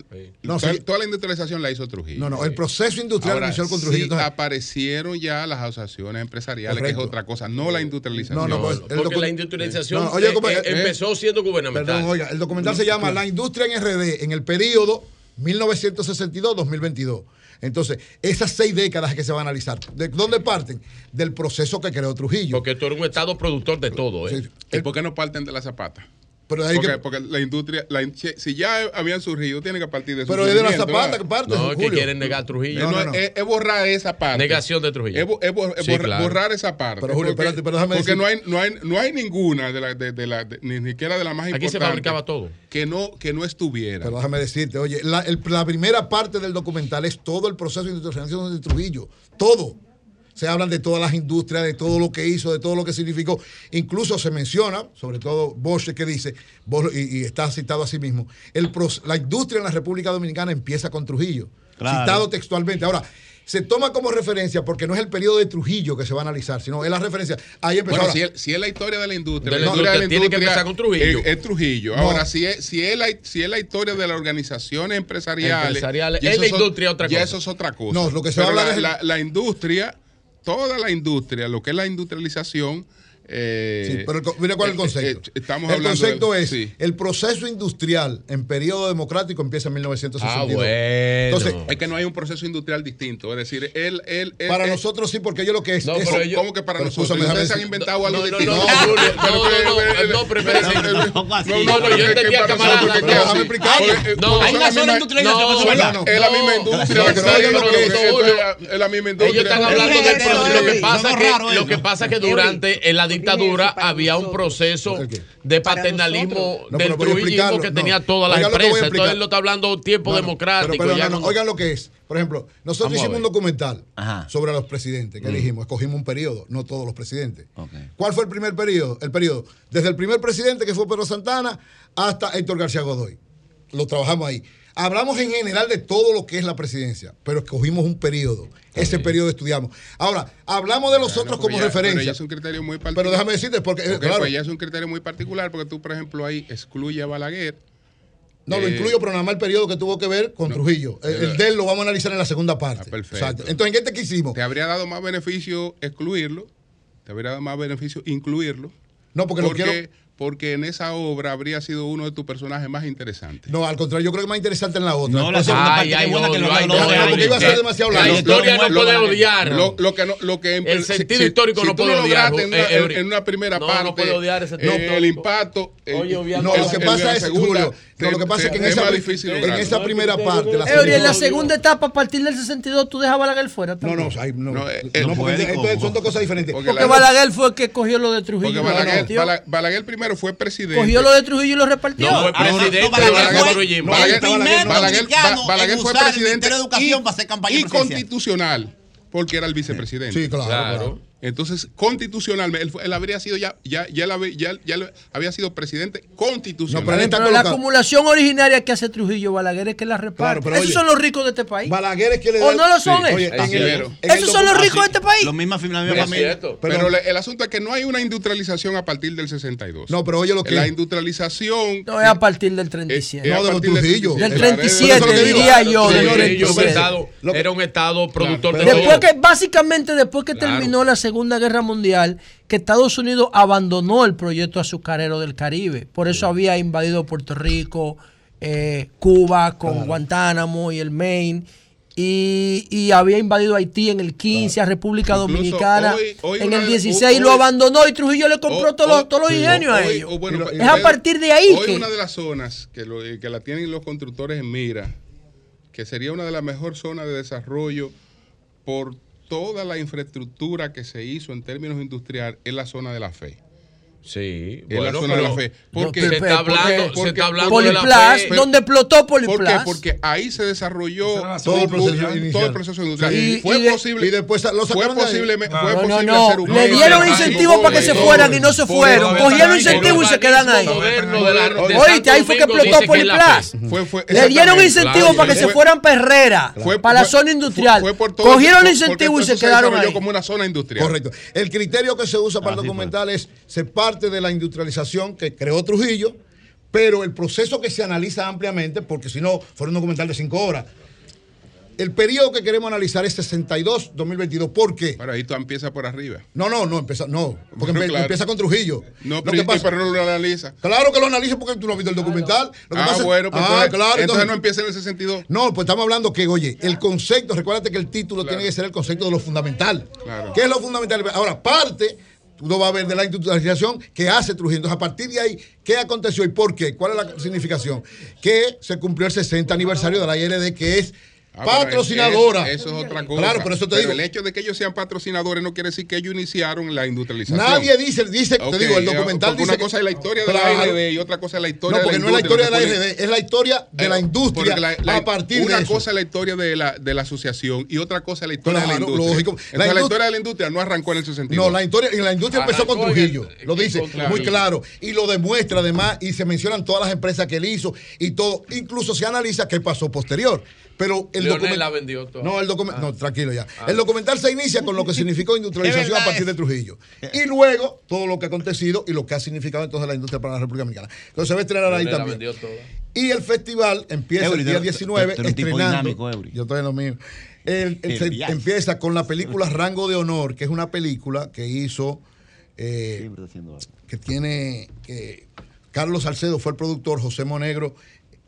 No,
toda,
sí.
toda la industrialización la hizo Trujillo.
No, no, el proceso industrial
Ahora,
inició con Trujillo.
sí
Entonces-
aparecieron ya las asociaciones empresariales, que es otra cosa, no la industrialización.
No, no, pues, el
Porque
docu-
la industrialización
No, oye,
eh,
¿cómo-
eh,
eh,
empezó siendo gubernamental.
Perdón, oiga, el documental se llama La industria en RD en el periodo 1962-2022. Entonces, esas seis décadas que se van a analizar, ¿de dónde parten? Del proceso que creó Trujillo.
Porque tú eres un estado productor de todo, ¿eh?
¿Y por qué no parten de la zapata?
Pero hay
porque,
que-
porque la industria, la si- ya habían surgido, tienen que partir de su
Pero es de la zapata parte,
No, es que quieren negar Trujillo.
Eh, no, Es, es borrar esa parte.
Negación de Trujillo.
Es, es bo- es
Sí,
borra-
claro.
borrar esa parte.
Pero, Julio,
porque,
espérate, pero déjame
porque
decir-
no, hay, no, hay, no hay ninguna de la, de, de la de- ni siquiera de la más
Aquí se
importante.
fabricaba todo.
Que no, que no estuviera.
Pero déjame decirte, oye, la, el- la primera parte del documental es todo el proceso de industrialización de Trujillo. Todo. Se hablan de todas las industrias, de todo lo que hizo, de todo lo que significó. Incluso se menciona, sobre todo Bosch, que dice, Bosch, y, y está citado a sí mismo, el, la industria en la República Dominicana empieza con Trujillo.
Claro.
Citado textualmente. Ahora, se toma como referencia porque no es el periodo de Trujillo que se va a analizar, sino es la referencia. Ahí empezó.
Bueno, si es, si es la historia de la industria,
De la
la historia
industria, tiene que empezar con Trujillo.
Es, es Trujillo.
No.
Ahora, si es, si, es la, si es la historia de las organizaciones empresariales.
Empresariales.
ya
Es la industria otra
ya
cosa.
eso es otra cosa.
No, lo que se va a
Pero
hablar
la,
es el-
la- la industria, toda la industria, lo que es la industrialización. Eh,
Sí, pero el mira cuál es el
eh,
concepto.
eh, estamos
el concepto
de-
es
sí.
el proceso industrial en periodo democrático empieza en 1962.
Ah, bueno.
Entonces,
Es que no hay un proceso industrial distinto. Es decir, él. él, él-
para
él-
nosotros sí, porque yo lo que es.
No,
es-
pero ellos-
¿Cómo que para nosotros? Ustedes han inventado algo
No, no,
distinto.
no, Julio, no, no, no, no.
No,
No, no, yo entendía.
Pero déjame explicar.
No,
Hay una sola industrialización.
no,
es
no.
Es la misma industria.
No, que es.
es. Es la misma industria.
Ellos están hablando
Ellos
del proceso. Lo que pasa
de-
que, que que durante la dictadura había un proceso de paternalismo.
No,
del trujillismo que
no.
tenía toda la
Oigan lo que voy a
empresa. Entonces él lo está hablando tiempo
No,
democrático.
pero- pero
ya
no, no,
no-
Oigan lo que es. Por ejemplo, nosotros
Vamos
hicimos un documental
Ajá.
sobre los presidentes, que dijimos, escogimos un periodo, no todos los presidentes. ¿Cuál fue el primer periodo? El periodo, desde el primer presidente que fue Pedro Santana hasta Héctor García Godoy. Lo trabajamos ahí. Hablamos en general de todo lo que es la presidencia, pero escogimos un periodo. Ese periodo estudiamos. Ahora, hablamos de los
Claro,
otros como
ya- Pero
referencia.
ya es un criterio muy particular.
Pero déjame decirte, porque, eh,
Porque,
claro,
pues ya es un criterio muy particular, porque tú, por ejemplo, ahí excluye a Balaguer.
no lo
eh,
incluyo, pero nada más el periodo que tuvo que ver con
no,
Trujillo. El, el
eh,
de él lo vamos a analizar en la segunda parte.
Ah, perfecto.
Exacto. Entonces, ¿en qué te quisimos?
Te habría dado más beneficio excluirlo, te habría dado más beneficio incluirlo.
No, porque lo
porque,
quiero-
porque en esa obra habría sido uno de tus personajes más interesantes.
No, al contrario, yo creo que es más interesante en la otra.
No, la
porque iba a ser
que-
demasiado
La
largo.
historia no
lo-
puede
lo-
odiar.
Lo, lo que no, lo que
El sentido histórico no puede odiar,
en,
eh,
una, en-
Eury.
en una primera
No,
parte.
no puede odiar ese
eh, el impacto. eh,
Oye, obviar
No, lo que pasa
la
es, Julio,
te-
no, lo que pasa es que en esa,
más difícil
en
lograrlo.
esa primera parte, la
Eury, en la
segunda-
segunda etapa, a partir del 62, tú dejas a Balaguer fuera.
No,
también.
no, no,
No,
no,
eh,
no, porque entonces
¿cómo?
son dos cosas diferentes.
Porque
Porque
la-
Balaguer fue el que cogió lo de Trujillo.
Porque
y lo
Balaguer, Balaguer primero fue presidente.
Cogió lo de Trujillo y lo repartió.
No, fue
Ah, no, no,
presidente
Balaguer
Balaguer-
primer
Balaguer- fue presidente
de Educación
y-
para hacer campaña
y constitucional porque era el vicepresidente.
Sí, claro.
Entonces, constitucionalmente, él, fue- él habría sido ya, ya, ya, él había, ya, ya él había sido presidente constitucional.
No, pero
la acumulación originaria que hace Trujillo Balaguer es que la reparte.
Claro, pero
Esos
oye,
son los ricos de este país.
Balaguer es que le da.
¿O no lo son
Sí,
ellos?
Oye,
Es
el- el
Esos son los ricos de este país.
Lo misma, la misma
Es
familia.
cierto.
Pero,
Pero-
le- el asunto es que no hay una industrialización a partir del 62.
No, pero oye lo que
La industrialización.
No es a partir del 37.
es
No, de los Trujillo.
Del
Claro,
37,
eso es lo que digo.
diría yo, del
Señores,
Trujillo era un
37.
estado-
Lo que-
era un estado productor de.
Después que, básicamente, después que terminó la Segunda Guerra Mundial, que Estados Unidos abandonó el proyecto azucarero del Caribe. Por eso había invadido Puerto Rico, eh, Cuba con Guantánamo y el Maine. y, y había invadido Haití en el 15, a República Dominicana
hoy- hoy
en el
de-
16
hoy-
lo abandonó y Trujillo le compró todos los, todos ingenios a ellos.
bueno,
es a partir de ahí
hoy
que...
una de las zonas que, lo- que la tienen los constructores en mira, que sería una de las mejores zonas de desarrollo por toda la infraestructura que se hizo en términos industriales, es la zona de la fe.
Sí,
Es la
bueno,
zona de la fe.
no,
Porque,
se está hablando, se está hablando de la
Poliplas,
fe.
donde explotó
¿Por qué?
Poliplas.
Porque ahí se desarrolló
Todo el proceso
todo el proceso industrial.
Sí.
fue
Y
posible.
y después lo
fue
sacaron de ahí.
posible,
Ah.
fue
No, no,
posible
no.
hacer un
Le dieron incentivos para que se fueran y no se
Por
fueron. Cogieron incentivos y se quedan ahí. Oíste, ahí fue que explotó Poliplas.
Fue- fue-
Le dieron incentivos para que se
Fue-
fueran
fue-
para la
fue-
zona industrial.
fue por
Cogieron
por-
el incentivo
porque
y se quedaron ahí.
como una zona industrial.
Correcto. El criterio que se usa para el
fue.
documental es, se parte de la industrialización que creó Trujillo, pero el proceso que se analiza ampliamente, porque si no, fuera un documental de cinco horas. El periodo que queremos analizar es 62-2022. ¿Por qué?
Pero ahí tú empiezas por arriba.
No, no, no, empieza, no, porque
Bueno,
empe-
claro.
empieza con Trujillo.
No,
Lo
pero, pero no lo analiza.
Claro que lo analizo porque tú no has visto el documental. Lo que
ah,
pasa
bueno, pues
Ah,
entonces,
claro.
entonces no empieza en el 62.
No, pues estamos hablando que, oye, el concepto, recuérdate que el título tiene que ser el concepto de lo fundamental.
Claro.
¿Qué es lo fundamental? Ahora, parte, tú no vas a ver de la industrialización que hace Trujillo. Entonces, a partir de ahí, ¿qué aconteció y por qué? ¿Cuál es la significación? Que se cumplió el 60 aniversario de la IRD, que es
Ah,
patrocinadora.
Eso, eso es otra cosa.
Claro, por eso te
Pero
digo.
el hecho de que ellos sean patrocinadores no quiere decir que ellos iniciaron la industrialización.
Nadie dice, dice, te digo, el documental dice.
una
que-
cosa es la historia de
Claro.
la IRD y otra cosa es la historia
No,
de
porque
la
no es la historia de la
industria.
IRD, es la historia de la industria
la- la-
a partir
una
de eso.
cosa es la historia de la, de la asociación y otra cosa es la historia de la industria.
lógico.
Entonces,
La
historia de la industria no arrancó en el 62.
No, la historia, y la industria empezó con
el-
Trujillo. Lo dice muy claro. Y lo demuestra además, y se mencionan todas las empresas que él hizo y todo. Incluso se analiza qué pasó posterior. Pero el
Leonel
documental.
la vendió toda.
No, el documental.
Ah.
No, tranquilo ya.
Ah.
El documental se inicia con lo que significó industrialización a partir de Trujillo. Y luego todo lo que ha acontecido y lo que ha significado entonces la industria para la República Dominicana. Entonces se va a estrenar ahí también.
vendió toda.
Y el festival empieza
Eury,
el día
tú-
19
tú eres un tipo
estrenando.
dinámico, Eury.
Yo estoy en lo mío. El- el-
El
se-
viaje.
empieza con la película Rango de Honor, que es una película que hizo, eh, que tiene, que Carlos Salcedo fue el productor, José Monegro,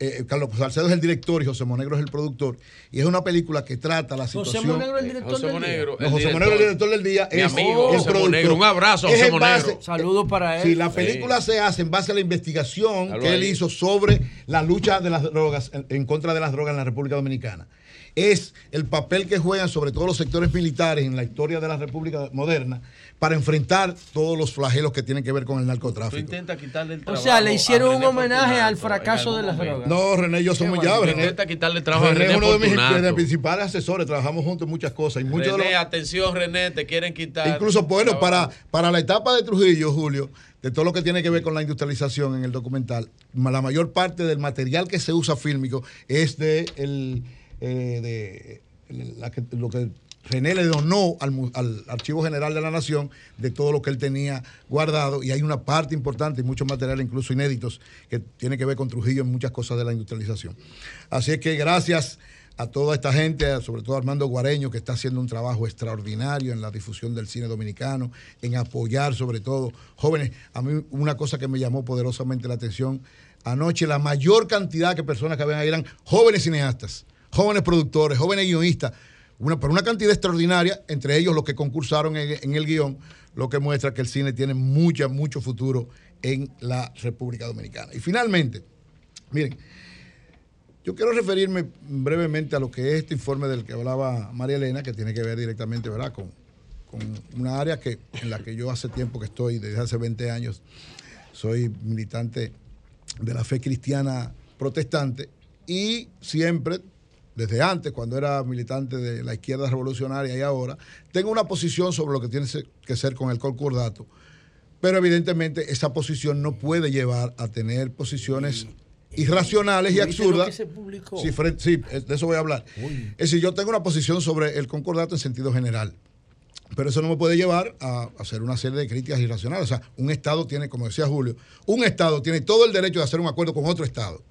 eh, Carlos Salcedo es el director y José Monegro es el productor. Y es una película que trata la
José
situación.
Monegro es el director
José
del
Monegro,
día.
No, José Monegro, el director del día,
Mi
es
amigo
el
José
productor.
Monegro. Un abrazo,
Es
José Monegro.
Saludos para él.
Sí, la
Sí.
película se hace en base a la investigación que él
ahí.
hizo sobre la lucha de las drogas, en, en contra de las drogas en la República Dominicana. Es el papel que juegan sobre todo los sectores militares en la historia de la República moderna para enfrentar todos los flagelos que tienen que ver con el
Tú
narcotráfico.
intentas quitarle el
O sea, le hicieron un
René
homenaje al fracaso de las drogas.
No, René yo
Qué
ya.
bueno.
René,
Intenta quitarle trabajo a
René
René
es uno de mis,
Fortunato.
de mis principales asesores. Trabajamos juntos en muchas cosas. Y muchos de los-
René, atención, René, te quieren quitar.
Incluso, bueno, para, para la etapa de Trujillo, Julio, de todo lo que tiene que ver con la industrialización en el documental, la mayor parte del material que se usa fílmico es de, el, eh, de lo que René le donó al, Archivo General de la Nación de todo lo que él tenía guardado y hay una parte importante y muchos materiales incluso inéditos que tiene que ver con Trujillo en muchas cosas de la industrialización. Así es que gracias a toda esta gente, sobre todo Armando Guareño, que está haciendo un trabajo extraordinario en la difusión del cine dominicano, en apoyar sobre todo jóvenes. A mí una cosa que me llamó poderosamente la atención, anoche la mayor cantidad de personas que habían ahí eran jóvenes cineastas, jóvenes productores, jóvenes guionistas, una, por una cantidad extraordinaria, entre ellos los que concursaron en, el guion, lo que muestra que el cine tiene mucha, mucho futuro en la República Dominicana. Y finalmente, miren, yo quiero referirme brevemente a lo que es este informe del que hablaba María Elena, que tiene que ver directamente ¿verdad? Con, con una área que, en la que yo hace tiempo que estoy, desde hace 20 años, soy militante de la fe cristiana protestante y siempre, desde antes, cuando era militante de la izquierda revolucionaria y ahora, tengo una posición sobre lo que tiene que ser con el concordato. Pero evidentemente esa posición no puede llevar a tener posiciones irracionales y
¿Viste lo
absurdas. Sí, sí, de eso voy a hablar. Es decir, yo tengo una posición sobre el concordato en sentido general. Pero eso no me puede llevar a hacer una serie de críticas irracionales. O sea, un Estado tiene, como decía Julio, un Estado tiene todo el derecho de hacer un acuerdo con otro Estado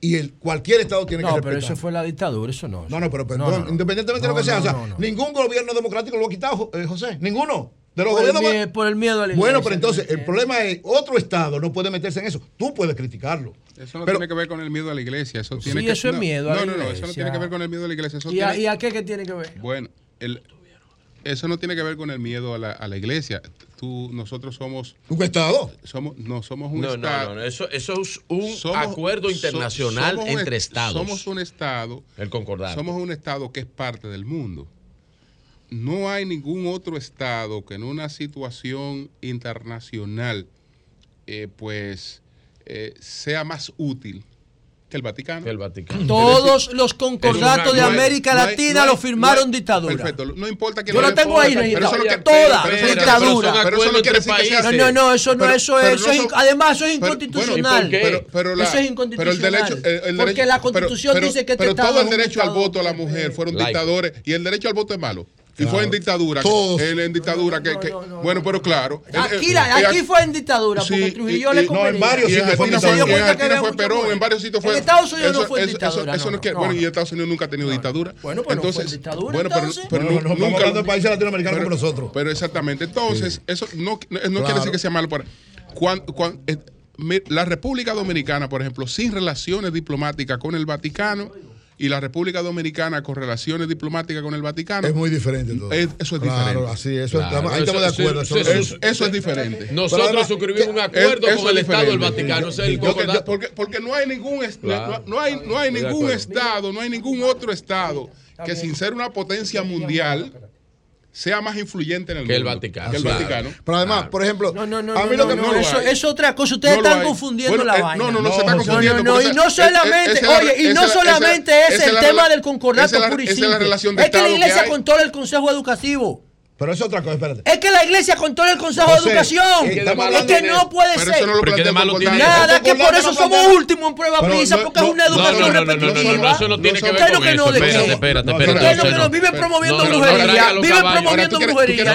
y el, cualquier Estado tiene que respetar.
No, pero eso fue la dictadura, eso no.
No, no, pero perdón, independientemente de lo que sea, ningún gobierno democrático lo ha quitado, eh, José, ninguno. De los gobiernos,
por el miedo a
Bueno, pero entonces el problema es otro Estado no puede meterse en eso. Tú puedes criticarlo.
Eso no tiene que ver con el miedo a la iglesia. Eso
sí, eso
no,
miedo a la iglesia.
No, no, no, eso no tiene que ver con el miedo a la iglesia.
¿Y, a, ¿Y, a, qué que tiene que ver?
Bueno, el, eso no tiene que ver con el miedo a la, a la iglesia. Tú, nosotros somos.
¿Un Estado?
Somos, no, somos un
no,
Estado.
No, no, eso, eso es un
somos,
acuerdo internacional entre Estados.
Somos un Estado.
El concordato.
Somos un Estado que es parte del mundo. No hay ningún otro Estado que en una situación internacional, eh, pues, eh, sea más útil que el Vaticano.
Que el Vaticano.
Todos decir, los concordatos de
no
América
hay,
Latina
no hay,
lo firmaron dictadura.
Perfecto, no importa que
Yo la tengo ahí. Toda dictadura.
Pero eso no quiere decir que sea
No, no, eso no, eso es. Además, eso es inconstitucional. Eso es inconstitucional. Porque la constitución dice que este
Pero todo el derecho al voto a la mujer fueron dictadores y el derecho al voto es malo. Y fue en dictadura.
Todos.
Él en dictadura. que, bueno, pero claro.
Aquí, fue en dictadura, porque Trujillo le convenía.
No, en varios
sitios fue
en dictadura.
En
fue Perón, en varios sitios fue.
En Estados Unidos no fue
en
dictadura.
Bueno, y Estados Unidos nunca ha tenido dictadura.
Bueno, pero
entonces,
dictadura.
Bueno, pero nunca.
hablando de países latinoamericanos como nosotros.
Pero exactamente. Entonces, eso no quiere decir que sea malo para. Cuando, eh, la República Dominicana, por ejemplo, sin relaciones diplomáticas con el Vaticano, y la República Dominicana con relaciones diplomáticas con el Vaticano.
Es muy diferente todo.
Eso es diferente.
Así, eso ahí estamos de acuerdo. Eso,
es diferente.
Nosotros suscribimos un acuerdo con el. Estado del Vaticano.
Porque, porque, no hay ningún, no, hay, no hay ningún Estado, no hay ningún otro Estado que sin ser una potencia mundial sea más influyente en el
que
mundo.
El Vaticano,
que el
ah,
Vaticano.
Pero además, por ejemplo, a mí lo que
no, eso es otra cosa. Ustedes están confundiendo la
eh,
vaina.
No, no, no, se está confundiendo.
No, no, y no solamente,
es,
oye, y no solamente es, el tema del concordato puro y simple. Es que la iglesia controla el Consejo Educativo.
Pero es otra cosa, espérate.
Es que la iglesia controla el Consejo
José,
de Educación. Es,
es
que no puede
pero
ser.
Eso no lo
pero malo tiene.
Nada, que por eso somos últimos en prueba prisa,
no,
porque
no,
es una
educación
no, repetitiva. No, eso no tiene que ver con eso. Espérate, espérate, espérate.
Es lo que nos viven promoviendo brujería? Viven promoviendo brujería.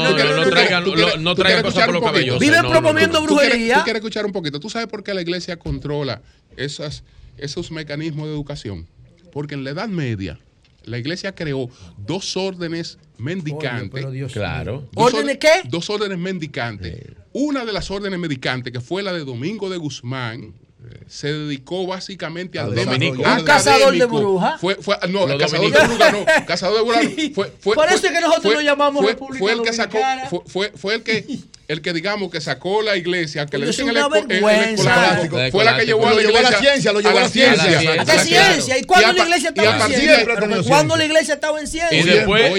No
traigan cosas por los cabellos.
Viven promoviendo brujería.
Tú quieres escuchar un poquito. ¿Tú sabes por qué la iglesia controla esos mecanismos de educación? Porque en la Edad Media la iglesia creó dos órdenes mendicante.
Oye, pero Dios
claro.
¿Órdenes qué?
Dos órdenes mendicantes. Una de las órdenes mendicantes, que fue la de Domingo de Guzmán, eh, se dedicó básicamente al
dominico.
Un ah, cazador de brujas.
Fue, fue, no, el cazador de brujas no. Cazador de brujas fue, fue,
Por eso es que nosotros lo llamamos República
fue el que sacó, fue, fue el que el que digamos que sacó la iglesia, que le dicen el, esco, el, el fue la que llevó a la
iglesia. Llevó a la ciencia, lo llevó a la
ciencia.
A ciencia. ¿Y cuándo la iglesia estaba en ciencia? ¿Cuándo la iglesia estaba en ciencia?
Y
después,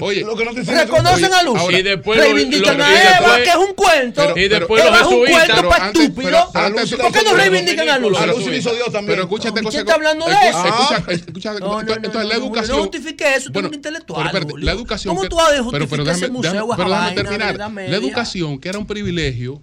oye,
reconocen a Luz.
Y después
reivindican a Eva, que es un cuento.
Y después.
Es un cuento para estúpido. ¿Por qué no reivindican a Luz?
A hizo Dios también.
Pero escúchate, ¿quién
está hablando de eso?
Entonces, la educación.
No justifique eso, tú eres intelectual.
La educación.
¿Cómo tú vas a justificar ese museo?
Pero déjame terminar. La educación que era un privilegio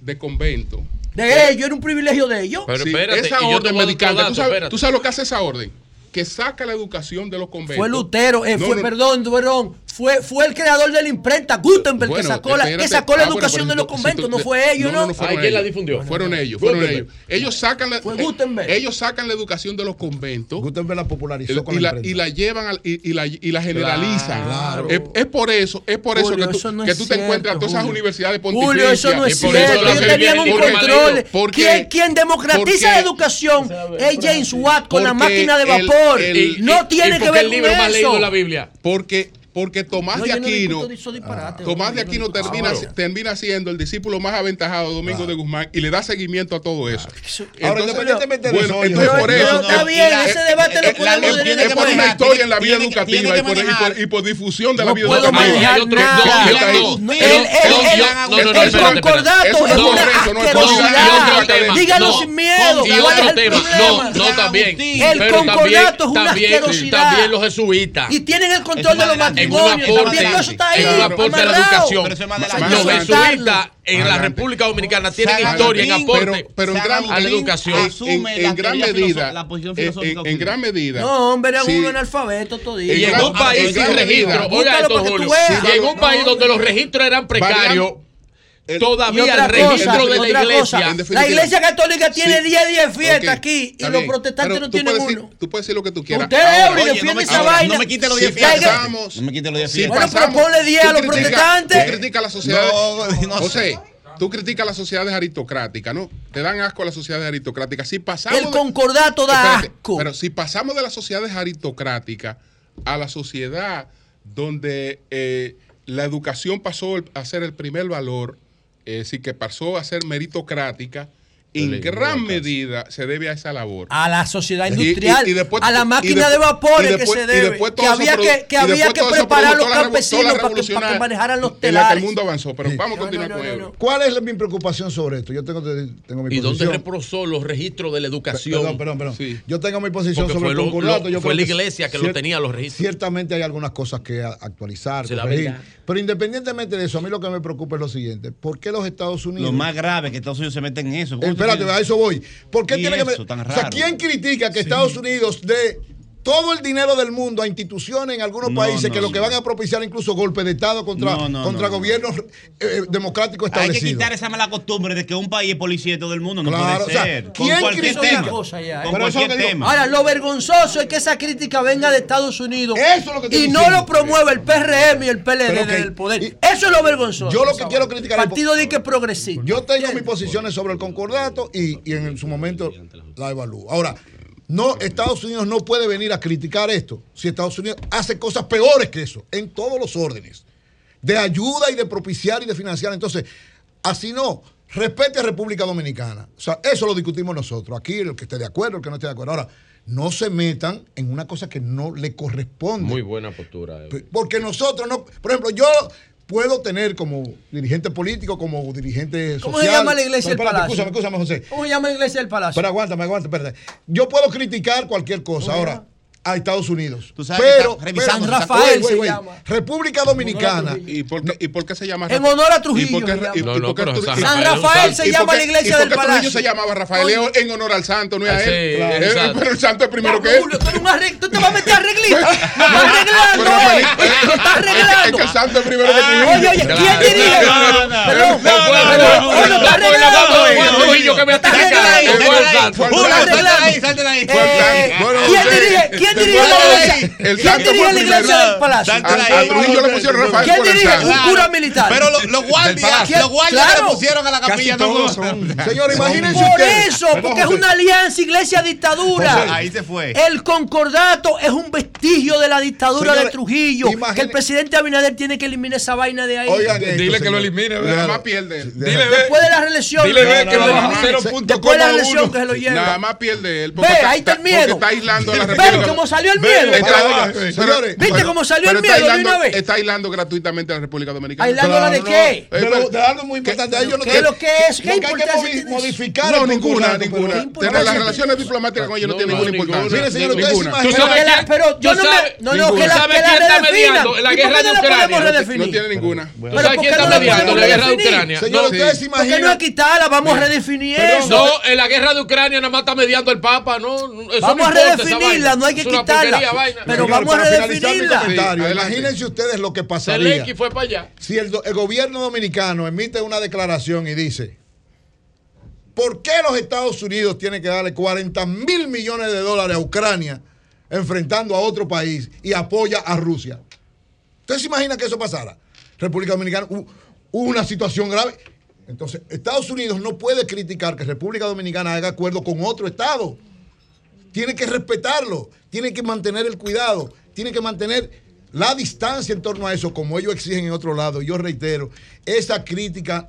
de convento.
De ellos, era un privilegio de ellos.
Pero
esa orden
te
¿tú, sabes, tú sabes lo que hace esa orden? que saca la educación de los conventos.
Fue Lutero, eh, fue, perdón, perdón, fue, fue el creador de la imprenta, Gutenberg, que sacó la, que sacó la
ah,
educación de los conventos, no fue ellos, ¿no?
no,
no, la difundió?
Fueron ellos, fueron ellos. Ellos sacan la,
fue Gutenberg.
Eh, ellos sacan la educación de los conventos.
Gutenberg la popularizó
y,
la,
y la llevan y, la, y la generalizan.
Claro.
Es, por eso, es por eso que tú, que tú te encuentras
en
todas esas universidades pontificias.
Julio, eso no es cierto. Ellos tenían un control. Quien democratiza la educación es James Watt con la máquina de vapor
favor,
no tiene que ver
el libro más leído la Biblia?
Porque porque Tomás
no,
de Aquino,
no disparate,
Tomás de Aquino
no
termina,
claro.
termina siendo el discípulo más aventajado de Domingo claro. de Guzmán y le da seguimiento a todo eso.
Ahora, independientemente de eso,
entonces por eso.
Está bien, ese debate lo podemos
Es por una historia en la vida educativa y por difusión de la vida educativa.
El concordato es Dígalo sin miedo.
Y otro tema. No, no, también.
El concordato es una asquerosidad.
También los jesuitas.
Y tienen el control de los
en un aporte, en un a la educación.
Es
Los jesuitas en la República Dominicana tienen historia en aporte a la educación.
en, gran medida, en, gran medida.
No, hombre, era
sí,
uno analfabeto todito.
Y en un país sin registro, oiga esto, Julio, y en un país donde los registros eran precarios, el, todavía el registro de la iglesia.
La iglesia católica tiene 10 10 fiestas aquí y los protestantes no tienen uno.
tú puedes decir lo que tú quieras.
Usted es defiende esa vaina.
No me quite los 10 fiestas. No me quite los 10 fiestas.
Bueno, pero ponle 10 a los protestantes.
Tú criticas a la sociedad. José, tú criticas las sociedades aristocráticas, ¿no? Te dan asco a las sociedades aristocráticas. Si pasamos
el concordato da asco.
Pero si pasamos de las sociedades aristocráticas a la sociedad donde eh, la educación pasó a ser el primer valor, es decir, que pasó a ser meritocrática, en gran medida se debe a esa labor.
A la sociedad industrial, a la máquina de, vapores que se debe. que había que, que, había que preparar a los campesinos para que, para que, manejaran los telares.
el mundo avanzó, pero vamos a continuar con ello.
¿Cuál es mi preocupación sobre esto? Yo tengo, tengo mi
¿Y
posición.
dónde reprosó los registros de la educación?
Perdón, perdón, perdón. Sí. Yo tengo mi posición
Porque
sobre el concurrato.
Lo, fue la iglesia que, lo tenía los registros.
Ciertamente hay algunas cosas que actualizar. Pero independientemente de eso, a mí lo que me preocupa es lo siguiente. ¿Por qué los Estados Unidos...
Lo más grave es que Estados Unidos se meten en eso.
Espérate, a eso voy. ¿Por qué tiene que O sea, ¿quién critica que Estados Unidos dé todo el dinero del mundo a instituciones en algunos
No,
países
no,
que lo que van a propiciar incluso golpes de Estado contra,
No, no,
contra
no, no.
gobiernos eh, democráticos
Hay que
establecidos?
quitar esa mala costumbre de que un país es policía de todo el mundo. No
Claro,
puede
o sea,
ser. Con
¿quién
cualquier
critica?
tema.
Una cosa ya, ¿eh?
Con cualquier
lo que digo.
tema.
Ahora, lo vergonzoso es que esa crítica venga de Estados Unidos
Eso es lo que estoy
y no
diciendo.
lo promueve el PRM y el PLD
Pero, ok,
del poder.
y-
Eso es lo vergonzoso.
Yo lo que quiero criticar es-
Partido de que progresista.
Yo tengo mis posiciones sobre el concordato y, y en su momento la evalúo. Ahora, no, Estados Unidos no puede venir a criticar esto si Estados Unidos hace cosas peores que eso, en todos los órdenes, de ayuda y de propiciar y de financiar. Entonces, así no, respete a República Dominicana. O sea, eso lo discutimos nosotros. Aquí, el que esté de acuerdo, el que no esté de acuerdo. Ahora, no se metan en una cosa que no le corresponde.
Muy buena postura. eh.
Porque nosotros no, por ejemplo, yo puedo tener como dirigente político, como dirigente social.
¿Cómo se llama la iglesia del Palacio?
Escúchame, escúchame, José.
¿Cómo se llama la iglesia del Palacio?
Pero aguántame, aguántame, espérate. Yo puedo criticar cualquier cosa ahora a Estados Unidos.
Tú sabes que
pero,
está revisando
pero-
San Rafael
wait, wait,
se
wait.
llama.
República Dominicana.
¿Y por, qué, ¿Y por qué se llama
En honor a Trujillo
¿Y por qué,
se llama.
y- y
No,
por
no,
qué
San Rafael
se
¿Y por
llama la iglesia del
qué Trujillo
Palacio.
se llamaba Rafael Leo en honor al santo, no es a
Sí,
él? Eh,
santo.
Pero el santo es primero que él.
Tú, te vas a meter arreglista. Arreglando, eh. Lo estás
Es que
arreglando.
el santo es primero que Trujillo.
Oye, oye, ¿quién diría?
No, no, no.
Perdón,
No,
Oye,
no,
arreglando.
no,
eh.
no,
Trujillo que me ataca.
arreglando. Arreglando. Eh, ¿Quién dirige, quién dirige la iglesia?
el
¿Quién
santo
dirige
fue
la iglesia
primero.
del palacio?
Salte
A,
de
a
ahí.
Trujillo le pusieron Rafael
¿Quién dirige? Un cura militar.
Pero lo- los guardias, los guardias le pusieron a la capilla
Señor, imagínense
Por eso, porque es una alianza iglesia-dictadura.
Ahí se fue.
El concordato es un vestigio de la dictadura de Trujillo. Que el presidente Abinader tiene que eliminar esa vaina de ahí.
Oigan
Dile que lo elimine, nada más pierde.
Después de la reelección.
Dile, que lo baja
no.
cero
Se-
punto
Después de la reelección que se lo lleva.
Nada más pierde él.
Ve, ahí está el
porque
miedo.
está aislando a la
Ven
República
cómo salió el miedo.
señores,
¿Viste
pero-
cómo salió el miedo de una vez?
Está aislando gratuitamente a la República Dominicana.
¿Aislándola de qué?
De, lo- de algo muy importante. Yo no
¿Qué es lo que es? ¿Qué
que hay que modificar
No, ninguna, ninguna. Las relaciones diplomáticas con ellos no,
No,
tiene
no,
ninguna
ninguna.
importancia.
Mire, señor, ustedes imaginan-
¿Tú
Pero, yo no me. No, no, que
¿Tú
la, redefinan.
mediando en la
¿Y por
guerra
qué
de
no la podemos
Ucrania?
No
redefinir?
tiene ninguna.
¿Tú
Pero ¿por
quién
qué
está
no la
mediando
podemos
la guerra de
redefinir?
Ucrania?
Señor, ustedes se
¿Por qué no
imaginan.
quitarla? Vamos a redefinir eso.
No, en la guerra de Ucrania nada más está mediando el Papa, no. Eso
Vamos
no
a redefinirla, no hay que quitarla.
porquería, vaina.
Pero
Señor,
vamos a
para finalizar mi
redefinirla.
comentario,
Sí,
imagínense ustedes lo que pasaría
Zelensky fue para allá.
si el, el gobierno dominicano emite una declaración y dice, ¿por qué los Estados Unidos tienen que darle 40 mil millones de dólares a Ucrania enfrentando a otro país y apoya a Rusia? ¿Usted se imagina que eso pasara? República Dominicana, hu- hubo una situación grave. Entonces, Estados Unidos no puede criticar que República Dominicana haga acuerdo con otro Estado. Tiene que respetarlo, tiene que mantener el cuidado, tiene que mantener la distancia en torno a eso, como ellos exigen en otro lado. Yo reitero, esa crítica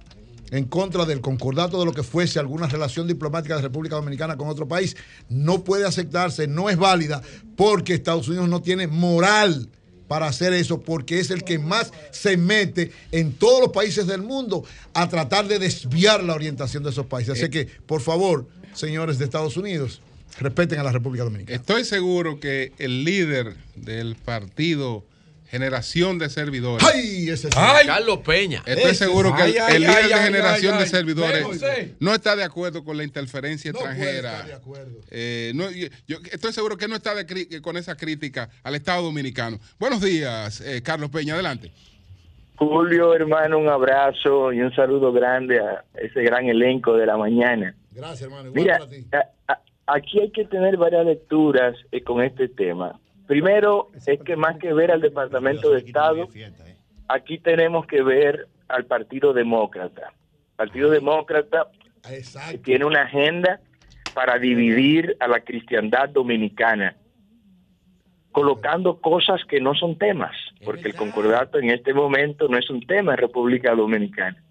en contra del concordato de lo que fuese alguna relación diplomática de República Dominicana con otro país no puede aceptarse, no es válida, porque Estados Unidos no tiene moral para hacer eso, porque es el que más se mete en todos los países del mundo a tratar de desviar la orientación de esos países. Así que, por favor, señores de Estados Unidos, respeten a la República Dominicana.
Estoy seguro que el líder del partido Generación de Servidores.
¡Ay! Ese sí.
Carlos Peña.
Estoy
Ese
seguro que el,
Ay,
el
ay,
líder
ay,
de
ay,
generación
ay,
de
ay.
servidores no está de acuerdo con la interferencia
No puede
extranjera.
estar de acuerdo.
Eh, no, yo, yo estoy seguro que no está de con esa crítica al Estado Dominicano. Buenos días, eh, Carlos Peña, adelante.
Julio, hermano, un abrazo y un saludo grande a ese gran elenco de la mañana.
Gracias, hermano. Igual
Mira,
para ti.
a- a- aquí hay que tener varias lecturas eh, con este tema. Primero, es que más que ver al Departamento de Estado, aquí tenemos que ver al Partido Demócrata. El Partido Demócrata que tiene una agenda para dividir a la cristiandad dominicana, colocando cosas que no son temas, porque el concordato en este momento no es un tema en República Dominicana.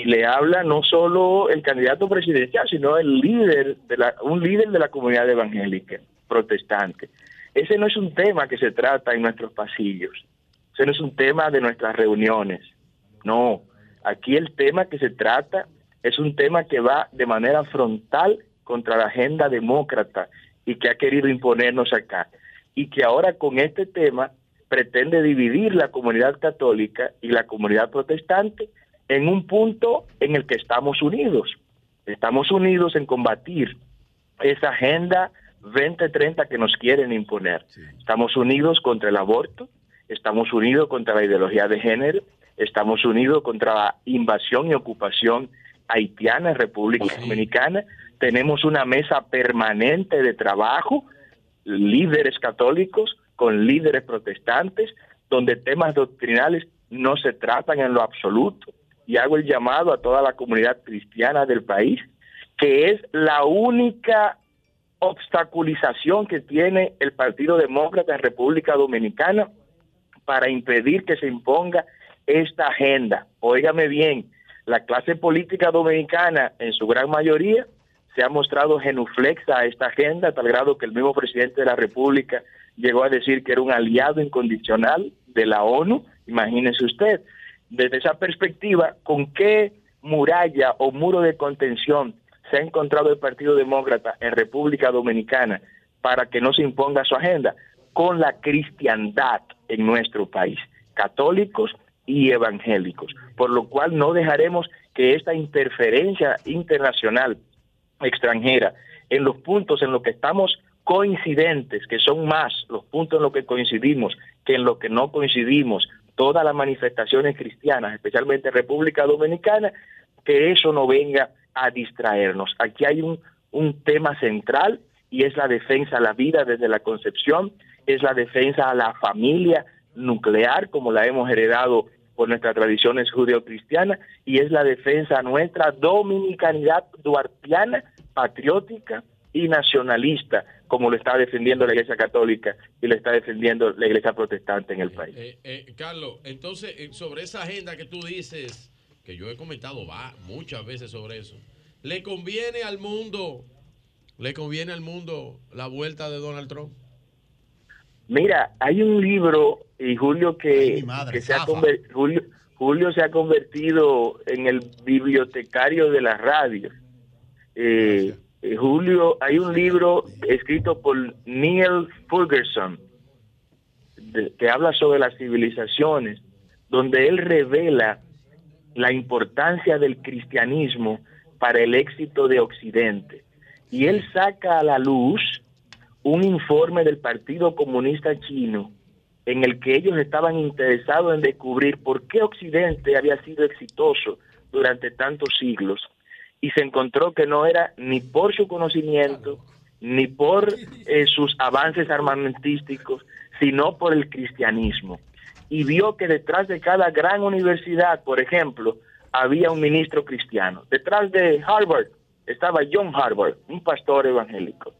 Y le habla no solo el candidato presidencial, sino el líder de la, un líder de la comunidad evangélica protestante. Ese no es un tema que se trata en nuestros pasillos. Ese no es un tema de nuestras reuniones. No, aquí el tema que se trata es un tema que va de manera frontal contra la agenda demócrata y que ha querido imponernos acá. Y que ahora con este tema pretende dividir la comunidad católica y la comunidad protestante en un punto en el que estamos unidos. Estamos unidos en combatir esa agenda 2030 que nos quieren imponer. Estamos unidos contra el aborto, estamos unidos contra la ideología de género, estamos unidos contra la invasión y ocupación haitiana en República Dominicana. Tenemos una mesa permanente de trabajo, líderes católicos con líderes protestantes, donde temas doctrinales no se tratan en lo absoluto. Y hago el llamado a toda la comunidad cristiana del país, que es la única obstaculización que tiene el Partido Demócrata en República Dominicana para impedir que se imponga esta agenda. Óigame bien, la clase política dominicana en su gran mayoría se ha mostrado genuflexa a esta agenda, a tal grado que el mismo presidente de la República llegó a decir que era un aliado incondicional de la ONU. Imagínese usted, desde esa perspectiva, ¿con qué muralla o muro de contención se ha encontrado el Partido Demócrata en República Dominicana para que no se imponga su agenda? Con la cristiandad en nuestro país, católicos y evangélicos, por lo cual no dejaremos que esta interferencia internacional extranjera en los puntos en los que estamos coincidentes, que son más los puntos en los que coincidimos que en los que no coincidimos, todas las manifestaciones cristianas, especialmente en República Dominicana, que eso no venga a distraernos. Aquí hay un, un tema central y es la defensa a la vida desde la concepción, es la defensa a la familia nuclear, como la hemos heredado por nuestras tradiciones judeo-cristianas, y es la defensa a nuestra dominicanidad duartiana, patriótica y nacionalista, como lo está defendiendo la Iglesia Católica y lo está defendiendo la Iglesia Protestante en el país.
Eh, eh, Carlos, entonces, eh, sobre esa agenda que tú dices, que yo he comentado va, muchas veces sobre eso, ¿le conviene al mundo, le conviene al mundo la vuelta de Donald Trump?
Mira, hay un libro, y Julio, que,
Ay, mi madre,
que se ha Julio, Julio se ha convertido en el bibliotecario de la radio. Eh, eh, Julio, hay un libro escrito por Neil Ferguson que habla sobre las civilizaciones, donde él revela la importancia del cristianismo para el éxito de Occidente. Y él saca a la luz un informe del Partido Comunista Chino en el que ellos estaban interesados en descubrir por qué Occidente había sido exitoso durante tantos siglos y se encontró que no era ni por su conocimiento ni por eh, sus avances armamentísticos, sino por el cristianismo. Y vio que detrás de cada gran universidad, por ejemplo, había un ministro cristiano. Detrás de Harvard estaba John Harvard, un pastor evangélico.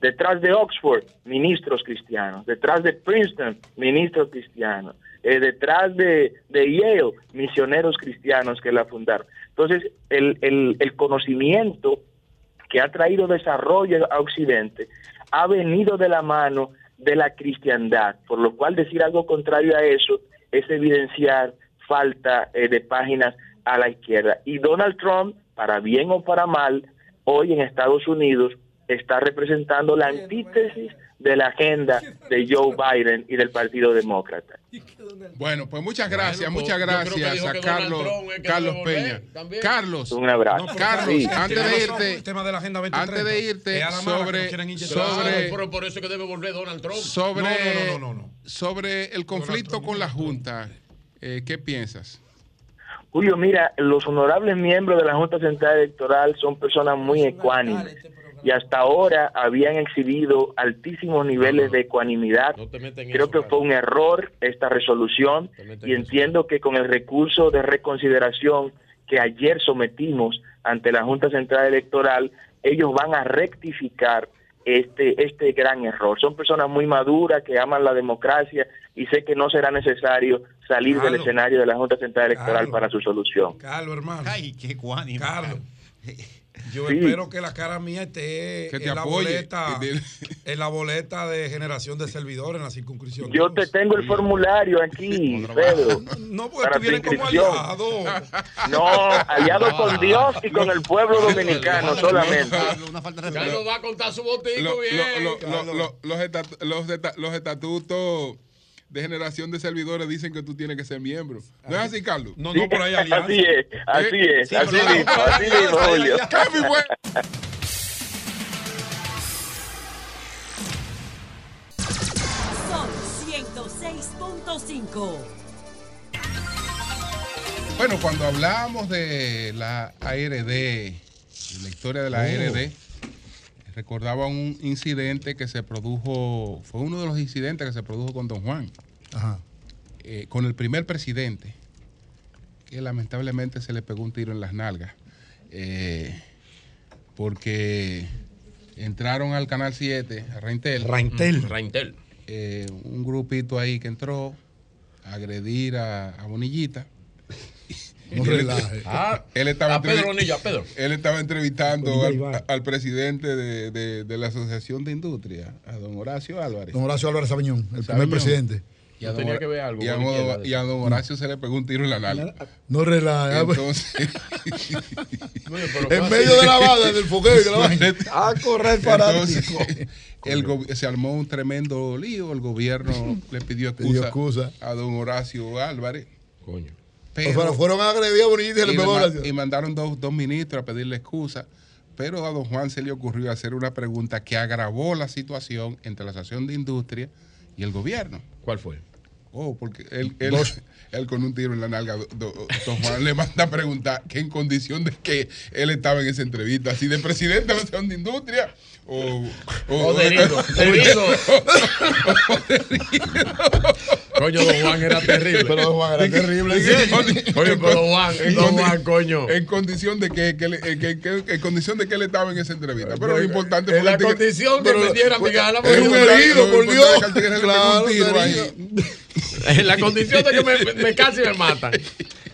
Detrás de Oxford, ministros cristianos. Detrás de Princeton, ministros cristianos. Eh, detrás de, de Yale, misioneros cristianos que la fundaron. Entonces, el, el, el conocimiento que ha traído desarrollo a Occidente ha venido de la mano de la cristiandad, por lo cual decir algo contrario a eso es evidenciar falta eh, de páginas a la izquierda. Y Donald Trump, para bien o para mal, hoy en Estados Unidos está representando la antítesis de la agenda de Joe Biden y del Partido Demócrata.
Bueno, pues muchas gracias,
pues,
muchas gracias a Carlos,
Trump
Carlos Peña.
también.
Carlos,
Un abrazo.
No, Carlos,
Sí.
antes de irte,
el tema de la Agenda
antes
2030.
de irte sobre,
pero por eso es que debe volver Donald Trump.
sobre,
No, no, no, no, no.
sobre el conflicto con la Junta, Eh, ¿Qué piensas?
Julio, mira, los honorables miembros de la Junta Central Electoral son personas muy ecuánimes y hasta ahora habían exhibido altísimos niveles de ecuanimidad. Creo que fue un error esta resolución y entiendo que con el recurso de reconsideración que ayer sometimos ante la Junta Central Electoral, ellos van a rectificar este, este gran error. Son personas muy maduras que aman la democracia y sé que no será necesario salir del escenario de la Junta Central Electoral para su solución.
Carlos, hermano.
Ay, qué cuánimo.
Carlos. Yo
Sí.
espero que la cara mía esté
Que te
en la,
apoye.
boleta, en la boleta de generación de servidores en la circunscripción.
Yo te tengo el formulario aquí, Pedro.
No, porque
para
tú
tu
vienes como
inscripción.
aliado.
No, aliado con Dios y con el pueblo dominicano solamente.
Carlos va a contar su botico bien.
los estatutos de generación de servidores dicen que tú tienes que ser miembro. ¿No es así, Carlos?
No,
Sí, así es, así es, así
pero-
mismo, así mismo, Julio.
Sol 106.5.
Bueno, cuando hablamos de la ARD, de la historia de la
Oh.
ARD, recordaba un incidente que se produjo, fue uno de los incidentes que se produjo con Don Juan,
Ajá.
eh, con el primer presidente, que lamentablemente se le pegó un tiro en las nalgas, eh, porque entraron al Canal 7, a Reintel.
Reintel.
Reintel.
eh, un grupito ahí que entró a agredir a, a Bonillita.
No relaje.
Ah,
él estaba
a Pedro.
Él estaba entrevistando al, presidente de, de- de la Asociación de Industria, a don Horacio Álvarez.
Don Horacio Álvarez Sabiñón, el primer presidente.
Y a,
Yo
don,
tenía que ver algo
y a don-
izquierda de
y a don Horacio se le pegó un tiro en la nalga.
No relaje.
Entonces,
en medio de la banda, del fogueo y de la vaina.
A correr para
el se armó un tremendo lío. El gobierno le pidió excusa. a don Horacio Álvarez.
Coño.
Pero-
O sea, fueron a agredir a Bonilla y
mandaron dos, dos ministros a pedirle excusa. Pero a don Juan se le ocurrió hacer una pregunta que agravó la situación entre la Asociación de Industria y el gobierno.
¿Cuál fue?
Oh, porque él, él, con un tiro en la nalga, do- do- don Juan le manda a preguntar que en condición de que él estaba en esa entrevista, si de presidente de la Asociación de Industria o...
O de de. Coño, don Juan era terrible.
Pero Don Juan era terrible.
En-
sí.
en
Oye,
en
pero don Juan,
en
don Juan, coño.
En condición de que, que le- eh, que- que- en condición de que él estaba en esa entrevista. Pero lo importante
En
fue
la
el tigre-
condición que
pero-
me dieran
pues,
mi gana,
lo
porque
un herido, por
es
Dios. Claro.
En la condición de que me, me casi me matan.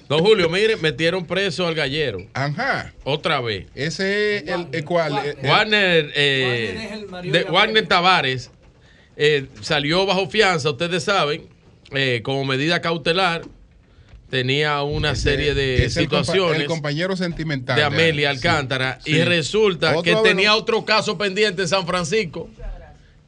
Don Julio, mire, metieron preso al gallero.
Ajá.
Otra vez.
Ese es el, el cual. el-
Warner, eh,
Warner es el
de-
de
Warner Tavares eh, salió bajo fianza, ustedes saben, eh, como medida cautelar. Tenía una serie de
es el compa-
situaciones
el compañero sentimental.
de Amelia Alcántara
sí.
y resulta que tenía
no.
otro caso pendiente en San Francisco.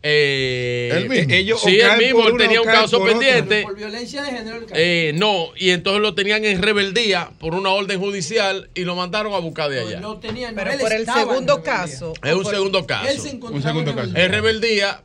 Eh,
¿El mismo?
Ellos
sí, él mismo él tenía un caso
por
pendiente.
Por violencia de género.
Eh, no, y entonces lo tenían en rebeldía por una orden judicial y lo mandaron a buscar de allá.
Lo tenían, no,
Pero
él
por el segundo caso.
Es un segundo caso.
Él se encontraba
Un segundo
en
caso.
En rebeldía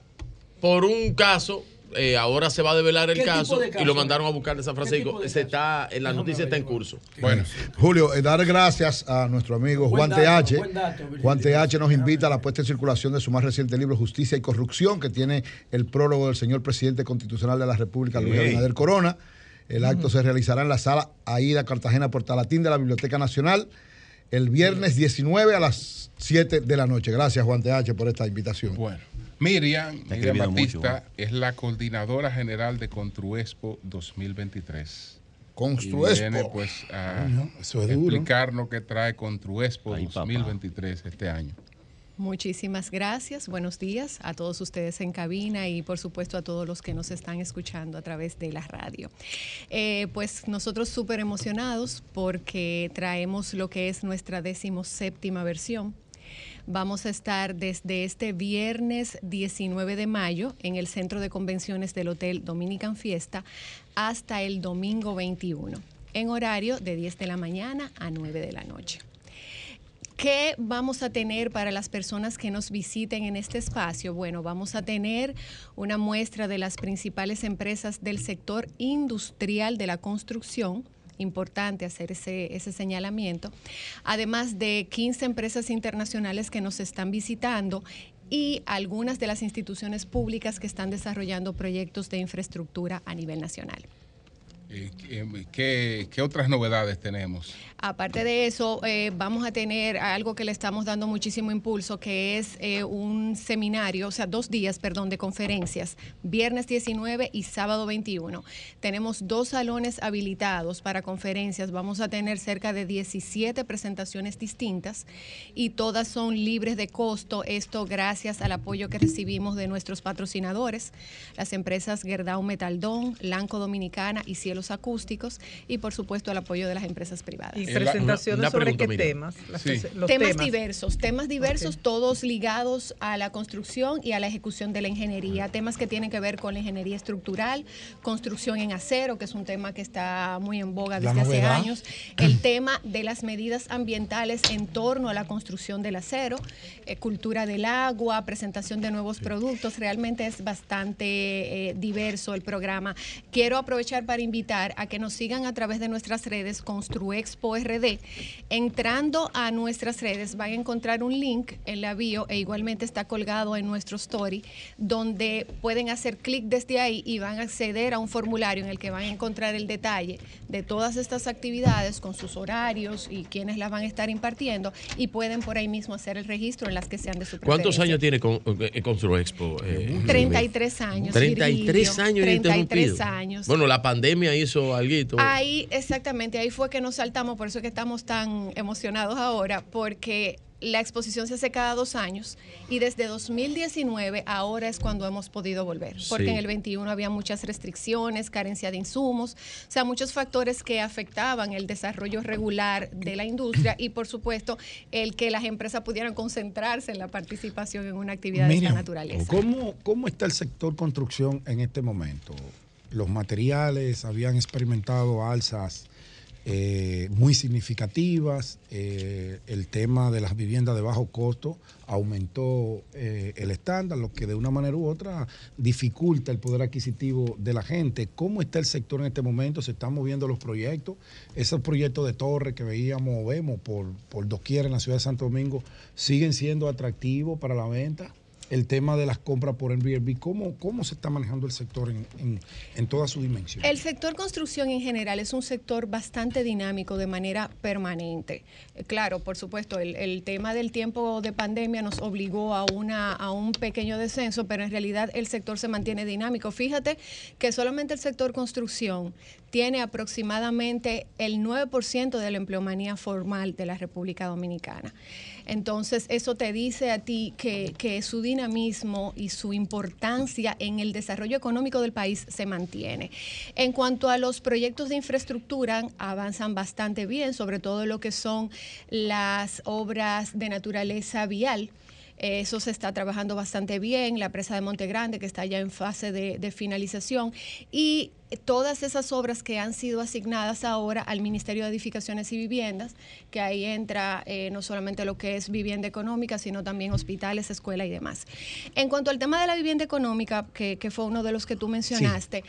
por un caso. Eh, ahora se va a develar el
¿Qué tipo
caso,
de caso?
y lo mandaron a buscar de San
¿Qué
Francisco.
de
Se está, en la noticia está en curso.
Bueno,
Julio, eh, dar gracias a nuestro amigo
Buen
Juan
dato,
TH.
dato.
Juan TH nos invita a la puesta en circulación de su más reciente libro Justicia y Corrupción, que tiene el prólogo del señor presidente constitucional de la República, Luis
Sí.
Abinader Corona. El acto se realizará en la sala Aida Cartagena Portalatín de la Biblioteca Nacional el viernes 19 a las 7 de la noche. Gracias, Juan TH, por esta invitación.
bueno. Miriam, Miriam
mucho,
Batista es la coordinadora general de Contruespo 2023. Y
Construespo.
viene pues a
Coño, eso es duro.
explicarnos qué trae Contruespo
Ay, papá.
2023 este año.
Muchísimas gracias. Buenos días a todos ustedes en cabina y por supuesto a todos los que nos están escuchando a través de la radio. Eh, pues nosotros súper emocionados porque traemos lo que es nuestra decimoséptima versión. Vamos a estar desde este viernes 19 de mayo en el centro de convenciones del Hotel Dominican Fiesta hasta el domingo 21 en horario de 10 de la mañana a 9 de la noche. ¿Qué vamos a tener para las personas que nos visiten en este espacio? Bueno, vamos a tener una muestra de las principales empresas del sector industrial de la construcción importante hacer ese, ese señalamiento, además de 15 empresas internacionales que nos están visitando y algunas de las instituciones públicas que están desarrollando proyectos de infraestructura a nivel nacional.
Eh, ¿Qué, qué otras novedades tenemos?
Aparte de eso, eh, vamos a tener algo que le estamos dando muchísimo impulso, que es eh, un seminario, o sea, dos días, perdón, de conferencias, viernes 19 y sábado 21. Tenemos dos salones habilitados para conferencias. Vamos a tener cerca de 17 presentaciones distintas y todas son libres de costo. Esto gracias al apoyo que recibimos de nuestros patrocinadores, las empresas Gerdau Metaldón, Lanco Dominicana y Cielos Acústicos y por supuesto el apoyo de las empresas privadas
presentaciones sobre qué temas?
temas, diversos, temas diversos, todos ligados a la construcción y a la ejecución de la ingeniería. Temas que tienen que ver con la ingeniería estructural, construcción en acero, que es un tema que está muy en boga desde hace años. El tema de las medidas ambientales en torno a la construcción del acero, eh, cultura del agua, presentación de nuevos productos. Realmente es bastante eh, diverso el programa. Quiero aprovechar para invitar a que nos sigan a través de nuestras redes Construexpo RD. Entrando a nuestras redes van a encontrar un link en la bio e igualmente está colgado en nuestro story donde pueden hacer clic desde ahí y van a acceder a un formulario en el que van a encontrar el detalle de todas estas actividades con sus horarios y quiénes las van a estar impartiendo y pueden por ahí mismo hacer el registro en las que sean de su
¿Cuántos años tiene con, eh, Expo?
33 años.
33 años
33 años.
Bueno, la pandemia hizo algo.
Ahí, exactamente, ahí fue que nos saltamos por eso que estamos tan emocionados ahora, porque la exposición se hace cada dos años y desde 2019 ahora es cuando hemos podido volver, porque en el 21 había muchas restricciones, carencia de insumos, o sea, muchos factores que afectaban el desarrollo regular de la industria y por supuesto el que las empresas pudieran concentrarse en la participación en una actividad de esta naturaleza.
¿cómo, ¿Cómo está el sector construcción en este momento? Los materiales habían experimentado alzas eh, muy significativas. Eh, el tema de las viviendas de bajo costo aumentó eh, el estándar, lo que de una manera u otra dificulta el poder adquisitivo de la gente. ¿Cómo está el sector en este momento? ¿Se están moviendo los proyectos? Esos proyectos de torre que veíamos o vemos por, por doquier en la ciudad de Santo Domingo siguen siendo atractivos para la venta el tema de las compras por Airbnb. ¿Cómo, cómo se está manejando el sector en, en, toda su dimensión?
El sector construcción en general es un sector bastante dinámico de manera permanente. Eh, claro, por supuesto, el, el, tema del tiempo de pandemia nos obligó a, una, a un pequeño descenso, pero en realidad el sector se mantiene dinámico. Fíjate que solamente el sector construcción tiene aproximadamente el 9% de la empleomanía formal de la República Dominicana. Entonces, eso te dice a ti que, su dinamismo y su importancia en el desarrollo económico del país se mantiene. En cuanto a los proyectos de infraestructura, avanzan bastante bien, sobre todo lo que son las obras de naturaleza vial eso se está trabajando bastante bien, la presa de Monte Grande que está ya en fase de, finalización y todas esas obras que han sido asignadas ahora al Ministerio de Edificaciones y Viviendas, que ahí entra eh, no solamente lo que es vivienda económica, sino también hospitales, escuela y demás. En cuanto al tema de la vivienda económica, que, fue uno de los que tú mencionaste,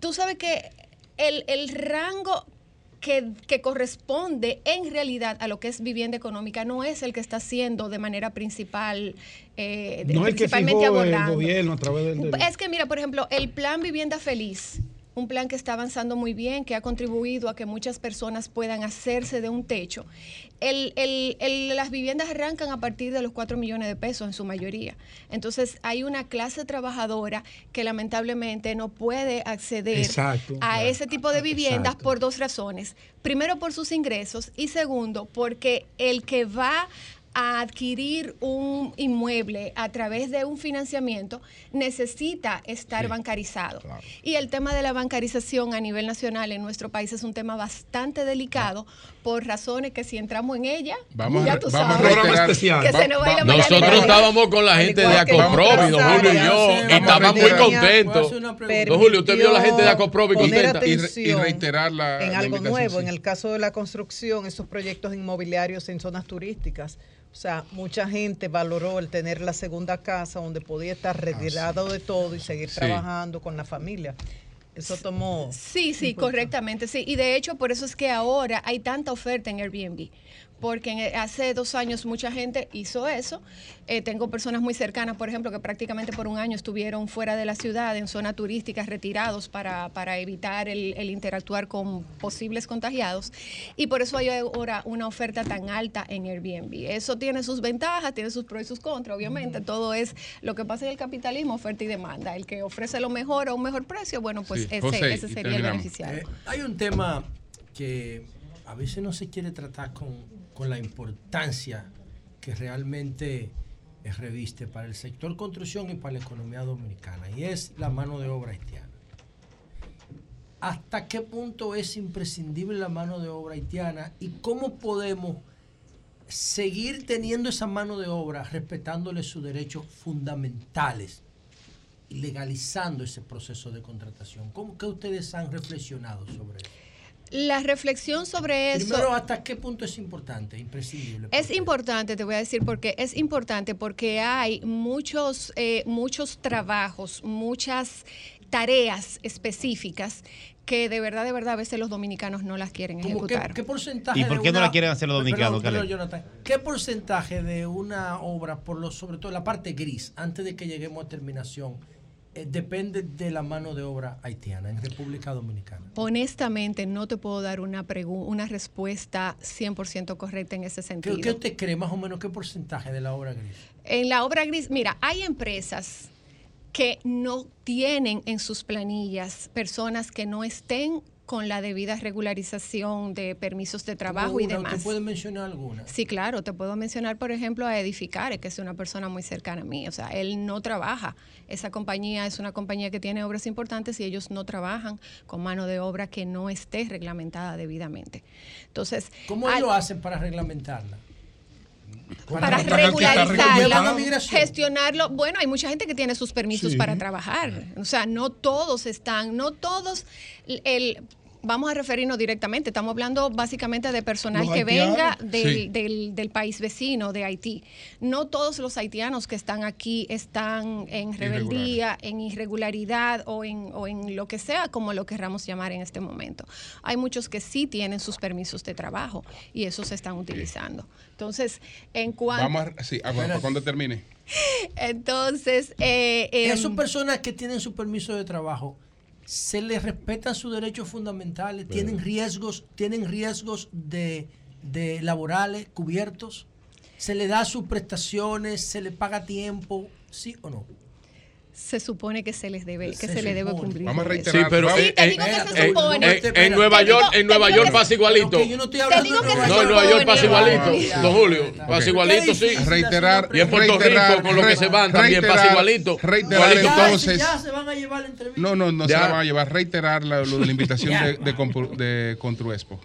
tú sabes que el, el rango que, corresponde en realidad a lo que es vivienda económica no es el que está haciendo de manera principal,
eh, no principalmente el que el gobierno a través del...
Es que mira, por ejemplo, el plan Vivienda Feliz un plan que está avanzando muy bien, que ha contribuido a que muchas personas puedan hacerse de un techo. Las viviendas arrancan a partir de los 4 millones de pesos en su mayoría. Entonces hay una clase trabajadora que lamentablemente no puede acceder a ese tipo de viviendas por dos razones. Primero por sus ingresos y segundo porque el que va a adquirir un inmueble a través de un financiamiento necesita estar bancarizado. Y el tema de la bancarización a nivel nacional en nuestro país es un tema bastante delicado por razones que si entramos en ella,
Vamos
ya
a,
tú
vamos a
sabes,
reiterar-
que se nos va a ir la mañana
Nosotros estábamos con la gente de Acoprovi, don Julio y yo, y estaban muy contentos. Don Julio, ¿usted vio a la gente de Acoprovi
poner
contenta?
atención
reiterar la-
en algo nuevo,
sí.
en el caso de la construcción, esos proyectos inmobiliarios en zonas turísticas. O sea, mucha gente valoró el tener la segunda casa donde podía estar retirado de todo y seguir
Sí.
trabajando con la familia. Eso tomó.
Sí, sí, correctamente, sí. Y de hecho, por eso es que ahora hay tanta oferta en Airbnb. Porque en- hace dos años mucha gente hizo eso. Eh, tengo personas muy cercanas, por ejemplo, que prácticamente por un año estuvieron fuera de la ciudad, en zonas turísticas, retirados para, para evitar el, el interactuar con posibles contagiados. Y por eso hay ahora una oferta tan alta en Airbnb. Eso tiene sus ventajas, tiene sus pros y sus contras, obviamente. Todo es lo que pasa en el capitalismo, oferta y demanda. El que ofrece lo mejor a un mejor precio, bueno, pues
Sí.
ese,
José,
ese sería el beneficiario.
Eh, hay un tema que a veces no se quiere tratar con, con la importancia que realmente reviste para el sector construcción y para la economía dominicana, y es la mano de obra haitiana. ¿Hasta qué punto es imprescindible la mano de obra haitiana y cómo podemos seguir teniendo esa mano de obra respetándole sus derechos fundamentales y legalizando ese proceso de contratación? ¿Cómo que ustedes han reflexionado sobre eso?
La reflexión sobre eso...
Primero, ¿hasta qué punto es importante, imprescindible?
Es importante, te voy a decir porque es importante porque hay muchos, eh, muchos trabajos, muchas tareas específicas que de verdad, de verdad, a veces los dominicanos no las quieren
¿Cómo qué,
ejecutar.
qué porcentaje
¿Y por
de
qué no la quieren hacer los dominicanos,
perdón? Jonathan. ¿Qué porcentaje de una obra, por lo, sobre todo la parte gris, antes de que lleguemos a terminación, eh, depende de la mano de obra haitiana en República Dominicana?
Honestamente, no te puedo dar una, una respuesta 100% correcta en ese
¿Qué,
sentido.
qué usted cree más o menos qué porcentaje de la obra gris?
En la obra gris, mira, hay empresas que no tienen en sus planillas personas que no estén con la debida regularización de permisos de trabajo y demás.
¿Usted puede mencionar alguna?
Sí, claro, te puedo mencionar, por ejemplo, a Edificare, que es una persona muy cercana a mí. O sea, él no trabaja. Esa compañía es una compañía que tiene obras importantes y ellos no trabajan con mano de obra que no esté reglamentada debidamente. Entonces,
¿Cómo
al-
lo hacen para reglamentarla?
para regularizarla, gestionarlo. Bueno, hay mucha gente que tiene sus permisos
Sí.
para trabajar. O sea, no todos están, no todos, el, vamos a referirnos directamente, estamos hablando básicamente de personal que venga del,
Sí.
del, del país vecino, de Haití. No todos los haitianos que están aquí están en rebeldía, en irregularidad o en, o en lo que sea, como lo querramos llamar en este momento. Hay muchos que sí tienen sus permisos de trabajo y esos se están utilizando. Entonces, en cuanto...
Vamos a, sí, ah, bueno, cuando termine.
Entonces, eh, em,
Esas personas que tienen su permiso de trabajo, ¿se les respetan sus derechos fundamentales? ¿Tienen riesgos, tienen riesgos de, de laborales cubiertos? ¿Se le da sus prestaciones? ¿Se le paga tiempo? ¿Sí o no?
Se supone que se les debe, que se,
Se
le debe cumplir.
Vamos a.
Sí, pero
Sí, te digo que se supone. Espérate.
en Nueva York,
digo-
en Nueva York pasa igualito.
Yo no estoy hablando
digo
de
que
Nueva
No, en. Nueva York pasa igualito, don Julio, pasa igualito, sí.
Reiterar,
Y en Puerto
reiterar,
Rico, con lo que se van, también pasa
reiterar,
igualito.
Reiterar
Igualito.
entonces.
Ya se van a llevar la entrevista.
No, no, no
Ya.
se la van a llevar. Reiterar la, lo de la invitación de, de Contruespo.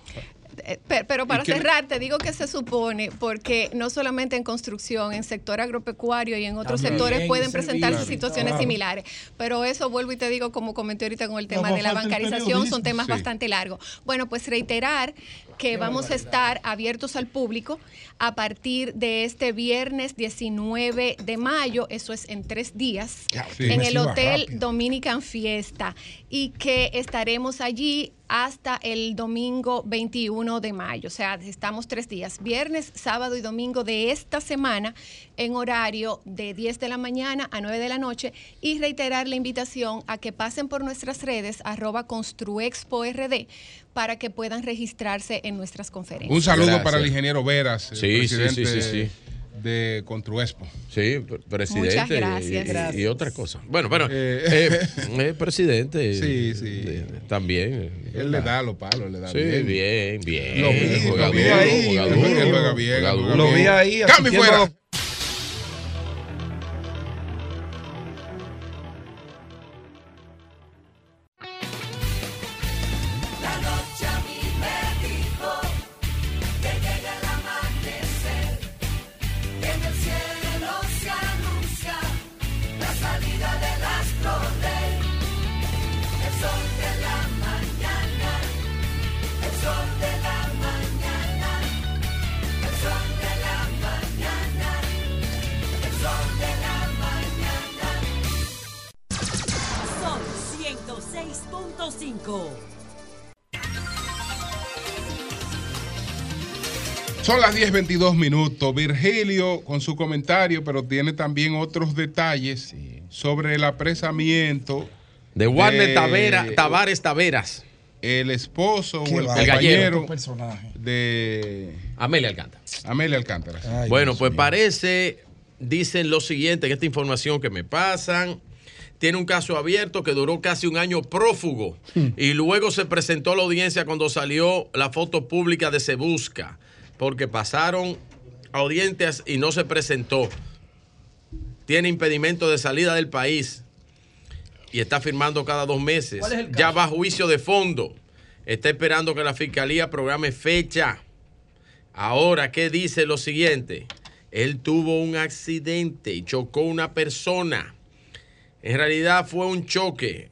Eh, pe- Pero, para cerrar, te digo que se supone, porque no solamente en construcción, en sector agropecuario y en otros
También,
sectores pueden presentarse
claro.
situaciones
Claro.
similares. Pero eso vuelvo y te digo, como comenté ahorita con el tema
No,
de la bancarización, son temas
Sí.
bastante largos. Bueno, pues reiterar que vamos a estar abiertos al público a partir de este viernes 19 de mayo, eso es en tres días,
Sí.
en el Hotel
rápido.
Dominican Fiesta y que estaremos allí hasta el domingo 21 de mayo. O sea, estamos tres días, viernes, sábado y domingo de esta semana en horario de 10 de la mañana a 9 de la noche y reiterar la invitación a que pasen por nuestras redes arroba construexpord para que puedan registrarse en nuestras conferencias.
Un saludo
Gracias.
para el ingeniero Veras, el
Sí, sí, sí,
presidente
sí, sí.
de Contruespo.
Sí, presidente.
Muchas gracias.
Y,
Gracias.
y otra cosa. Bueno, bueno, eh, eh, presidente.
Sí, sí.
de- también.
Él le da los palos, le da
Sí,
bien.
bien, bien.
Lo vi,
Juega
lo vi
duro,
ahí,
juega
él
duro,
juega bien.
Lo vi ahí.
¡Cambio fuera! Son las 10.22 minutos. Virgilio con su comentario, pero tiene también otros detalles sobre el apresamiento
de Warner Tavera, Tavares Taveras.
El esposo o el vale. de
Amelia Alcántara.
Amelia Alcántara.
Bueno, pues parece, dicen lo siguiente, esta información que me pasan, tiene un caso abierto que duró casi un año prófugo y luego se presentó a la audiencia cuando salió la foto pública de Se Busca, porque pasaron audiencias y no se presentó. Tiene impedimento de salida del país y está firmando cada dos meses.
¿Cuál es el
Ya va a juicio de fondo. Está esperando que la fiscalía programe fecha. Ahora, ¿qué dice lo siguiente? Él tuvo un accidente y chocó una persona. En realidad fue un choque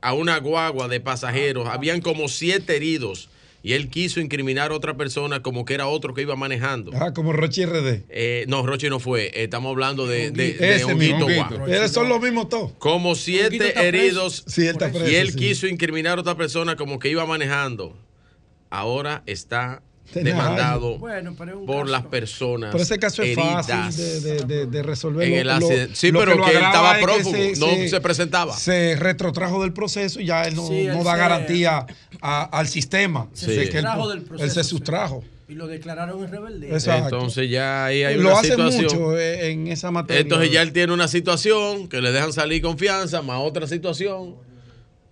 a una guagua de pasajeros. Habían como siete heridos y él quiso incriminar a otra persona como que era otro que iba manejando.
Ah, como Rochi RD.
Eh, no, Roche no fue. Eh, Estamos hablando de, de, de Honguito.
Pero son los mismos todos.
Como siete heridos.
Sí, él está preso,
y él
sí.
quiso incriminar a otra persona como que iba manejando. Ahora está demandado.
Bueno, es
por
caso.
las personas.
Pero ese caso es fácil de, de- de- de resolver.
En
Lo-
el
lo-
accidente. Sí,
lo
pero
lo
que él estaba
es que
prófugo, no se presentaba.
Se retrotrajo del proceso y ya él no,
Sí,
no
él
da
se-
garantía a- al sistema.
Se
de que él,
sustrajo del
él
proceso,
se
sí.
sustrajo.
Y lo declararon en rebeldía.
Exacto.
Entonces ya ahí hay
Lo
una
hace
situación.
mucho eh, en esa materia.
Entonces ya él tiene una situación que le dejan salir confianza, más otra situación.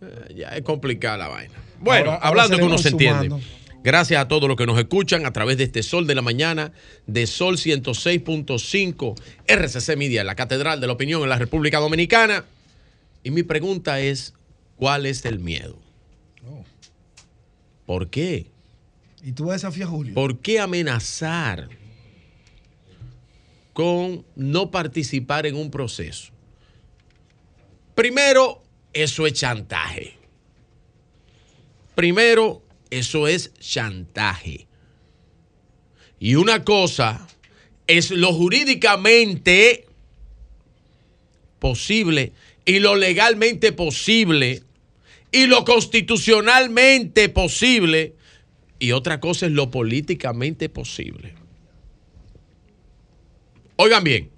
Eh, Ya es complicada la vaina. Bueno,
Ahora-
hablando
se
que uno se entiende.
sumando.
Gracias a todos los que nos escuchan a través de este Sol de la Mañana, de Sol 106.5, RCC Media, la Catedral de la Opinión en la República Dominicana. Y mi pregunta es, ¿cuál es el miedo? ¿Por qué?
Y tú desafias a Julio.
¿Por qué amenazar con no participar en un proceso? Primero, eso es chantaje. Primero, eso es chantaje. Y una cosa es lo jurídicamente posible y lo legalmente posible y lo constitucionalmente posible y otra cosa es lo políticamente posible. Oigan bien,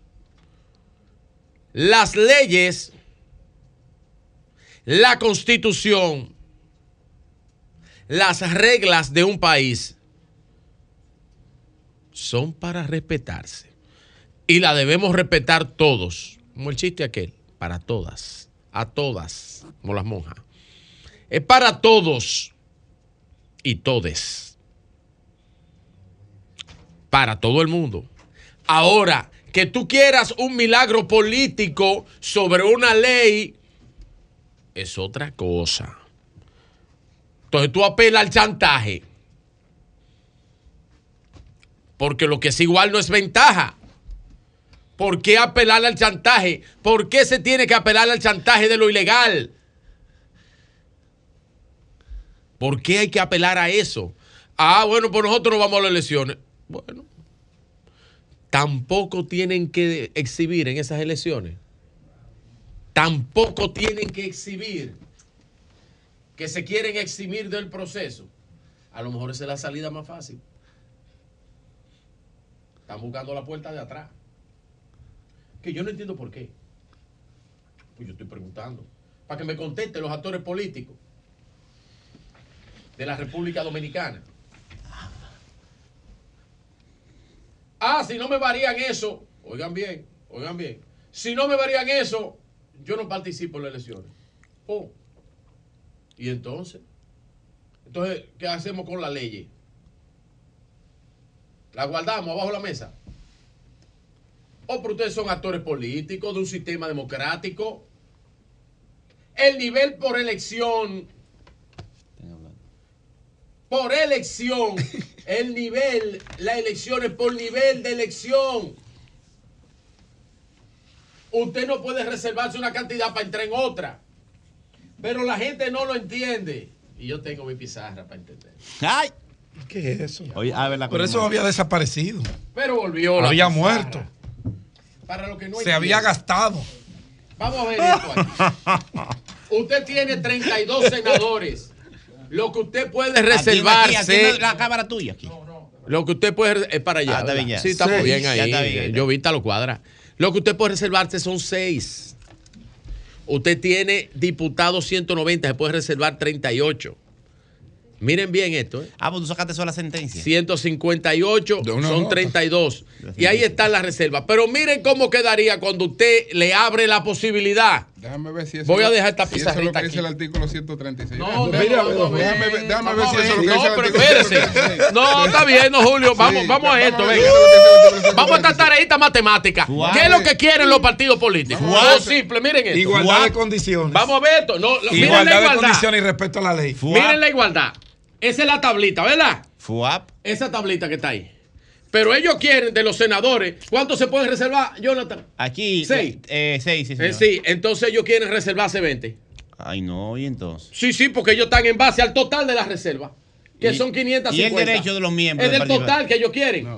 las leyes, la constitución, las reglas de un país son para respetarse. Y la debemos respetar todos. Como el chiste aquel, para todas, a todas, como las monjas. Es para todos y todes. Para todo el mundo. Ahora, que tú quieras un milagro político sobre una ley es otra cosa. Entonces tú apelas al chantaje. Porque lo que es igual no es ventaja. ¿Por qué apelar al chantaje? ¿Por qué se tiene que apelar al chantaje de lo ilegal? ¿Por qué hay que apelar a eso? Ah, bueno, pues nosotros no vamos a las elecciones. Bueno, tampoco tienen que exhibir en esas elecciones. Tampoco tienen que exhibir que se quieren eximir del proceso. A lo mejor esa es la salida más fácil. Están buscando la puerta de atrás. Que yo no entiendo por qué. Pues yo estoy preguntando. Para que me contesten los actores políticos de la República Dominicana. Ah, si no me varían eso, oigan bien, oigan bien. Si no me varían eso, yo no participo en las elecciones. Oh. ¿Y entonces? Entonces, ¿qué hacemos con la ley? ¿La guardamos abajo de la mesa? ¿O pero ustedes son actores políticos de un sistema democrático? El nivel por elección por elección. El nivel, la elección es por nivel de elección. Usted no puede reservarse una cantidad para entrar en otra. Pero la gente no lo entiende. Y yo tengo mi pizarra para entender.
¡Ay!
¿Qué es eso?
Oye, a ver la
Pero eso había desaparecido.
Pero volvió la
Había
pizarra.
muerto.
Para lo que no
Se había gastado.
Vamos a ver esto aquí. Usted tiene 32 senadores. Lo que usted puede
aquí,
reservarse.
la cámara tuya aquí.
Lo que usted puede es para allá.
Ah, está ya.
Sí, estamos bien
Ya
ahí.
está bien, ya.
Yo vi lo cuadra. Lo que usted puede reservarse son seis. Usted tiene diputados 190, se puede reservar 38. Miren bien esto. ¿eh?
Ah, pues tú sacaste sola sentencia.
158
una
son
nota.
32. Y ahí están las reservas. Pero miren cómo quedaría cuando usted le abre la posibilidad.
Déjame ver si eso
Voy a dejar esta
si eso es lo
pizarrita
que dice
aquí.
el artículo 136.
No,
Mira,
no,
déjame ver, déjame ver
vamos
si
a
eso es lo que dice
No,
el
pero
artículo
espérese.
136.
No, está bien, no, Julio. Vamos,
Sí,
vamos a
vamos
esto,
a ver
venga.
dice artículo
Vamos a esta tareita matemática. ¿Qué es lo que quieren los partidos políticos? Es simple, miren esto.
Igualdad de condiciones.
Vamos a ver esto. No, lo- miren la
Igualdad de
igualdad.
condiciones y respeto a la ley.
Miren la igualdad. Esa es la tablita, ¿verdad?
FUAP.
Esa tablita que está ahí. Pero ellos quieren de los senadores. ¿Cuántos se pueden reservar, Jonathan?
Aquí.
Seis.
Eh, seis, sí,
Eh,
señor.
sí, entonces ellos quieren reservarse 20.
Ay, no, y entonces.
Sí, sí, porque ellos están en base al total de las reservas, que
Y-
son 550.
y el derecho de los miembros
Es
de
del total que ellos quieren.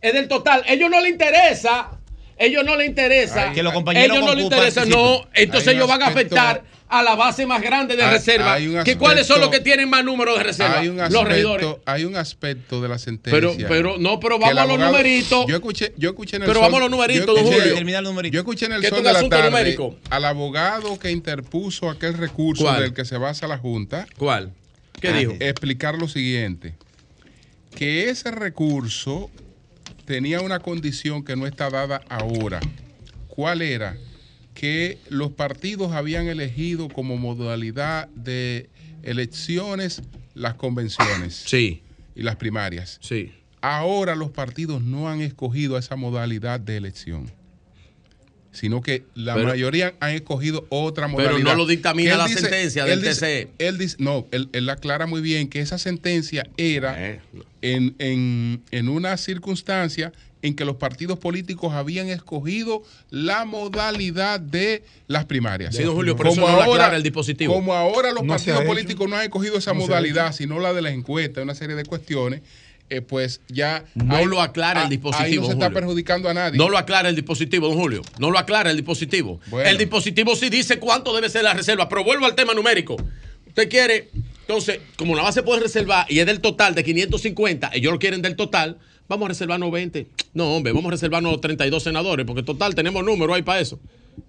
Es del total. Ellos no les interesa. Ellos no les interesa.
Ay, que los compañeros
ellos no les interesa. No, entonces ellos van a
aspecto-
afectar a la base más grande de
Hay-
reserva.
hay
que ¿Cuáles son los
aspecto-
que tienen más números de reserva?
Hay un
los regidores.
aspecto, hay un aspecto de la sentencia.
Pero, pero, no, pero vamos a los numeritos.
Yo escuché, yo escuché en el
Pero
sol-
vamos a los numeritos,
yo
don Julio.
Yo escuché en el sol de la
asunto
tarde
numérico.
al abogado que interpuso aquel recurso
¿Cuál?
del que se basa la Junta.
¿Cuál? ¿Qué
Ah,
dijo?
Explicar lo siguiente. Que ese recurso tenía una condición que no está dada ahora. ¿Cuál era? Que los partidos habían elegido como modalidad de elecciones las convenciones.
Sí.
Y las primarias.
Sí.
Ahora los partidos no han escogido esa modalidad de elección. Sino que la
Pero-
mayoría han escogido otra
Pero
modalidad.
no lo dictamina
él
la
dice-
sentencia
él
del
dice-
TC.
Él dice, no, él, él aclara muy bien que esa sentencia era en, en- en una circunstancia en que los partidos políticos habían escogido la modalidad de las primarias.
Sí, don Julio, pero eso no lo aclara el dispositivo.
Como ahora los
No
partidos
hecho.
políticos no han escogido esa
No
modalidad, sino la de las encuestas, una serie de cuestiones, eh, pues ya...
No lo aclara el dispositivo.
Ahí no se está
Julio.
perjudicando a nadie.
No lo aclara el dispositivo, don Julio. No lo aclara el dispositivo.
Bueno.
El dispositivo sí dice cuánto debe ser la reserva, pero vuelvo al tema numérico. Usted quiere, entonces, como la base puede reservar y es del total de 550, ellos lo quieren del total, vamos a reservarnos 20. No, hombre, vamos a reservarnos 32 senadores, porque total tenemos número ahí para eso.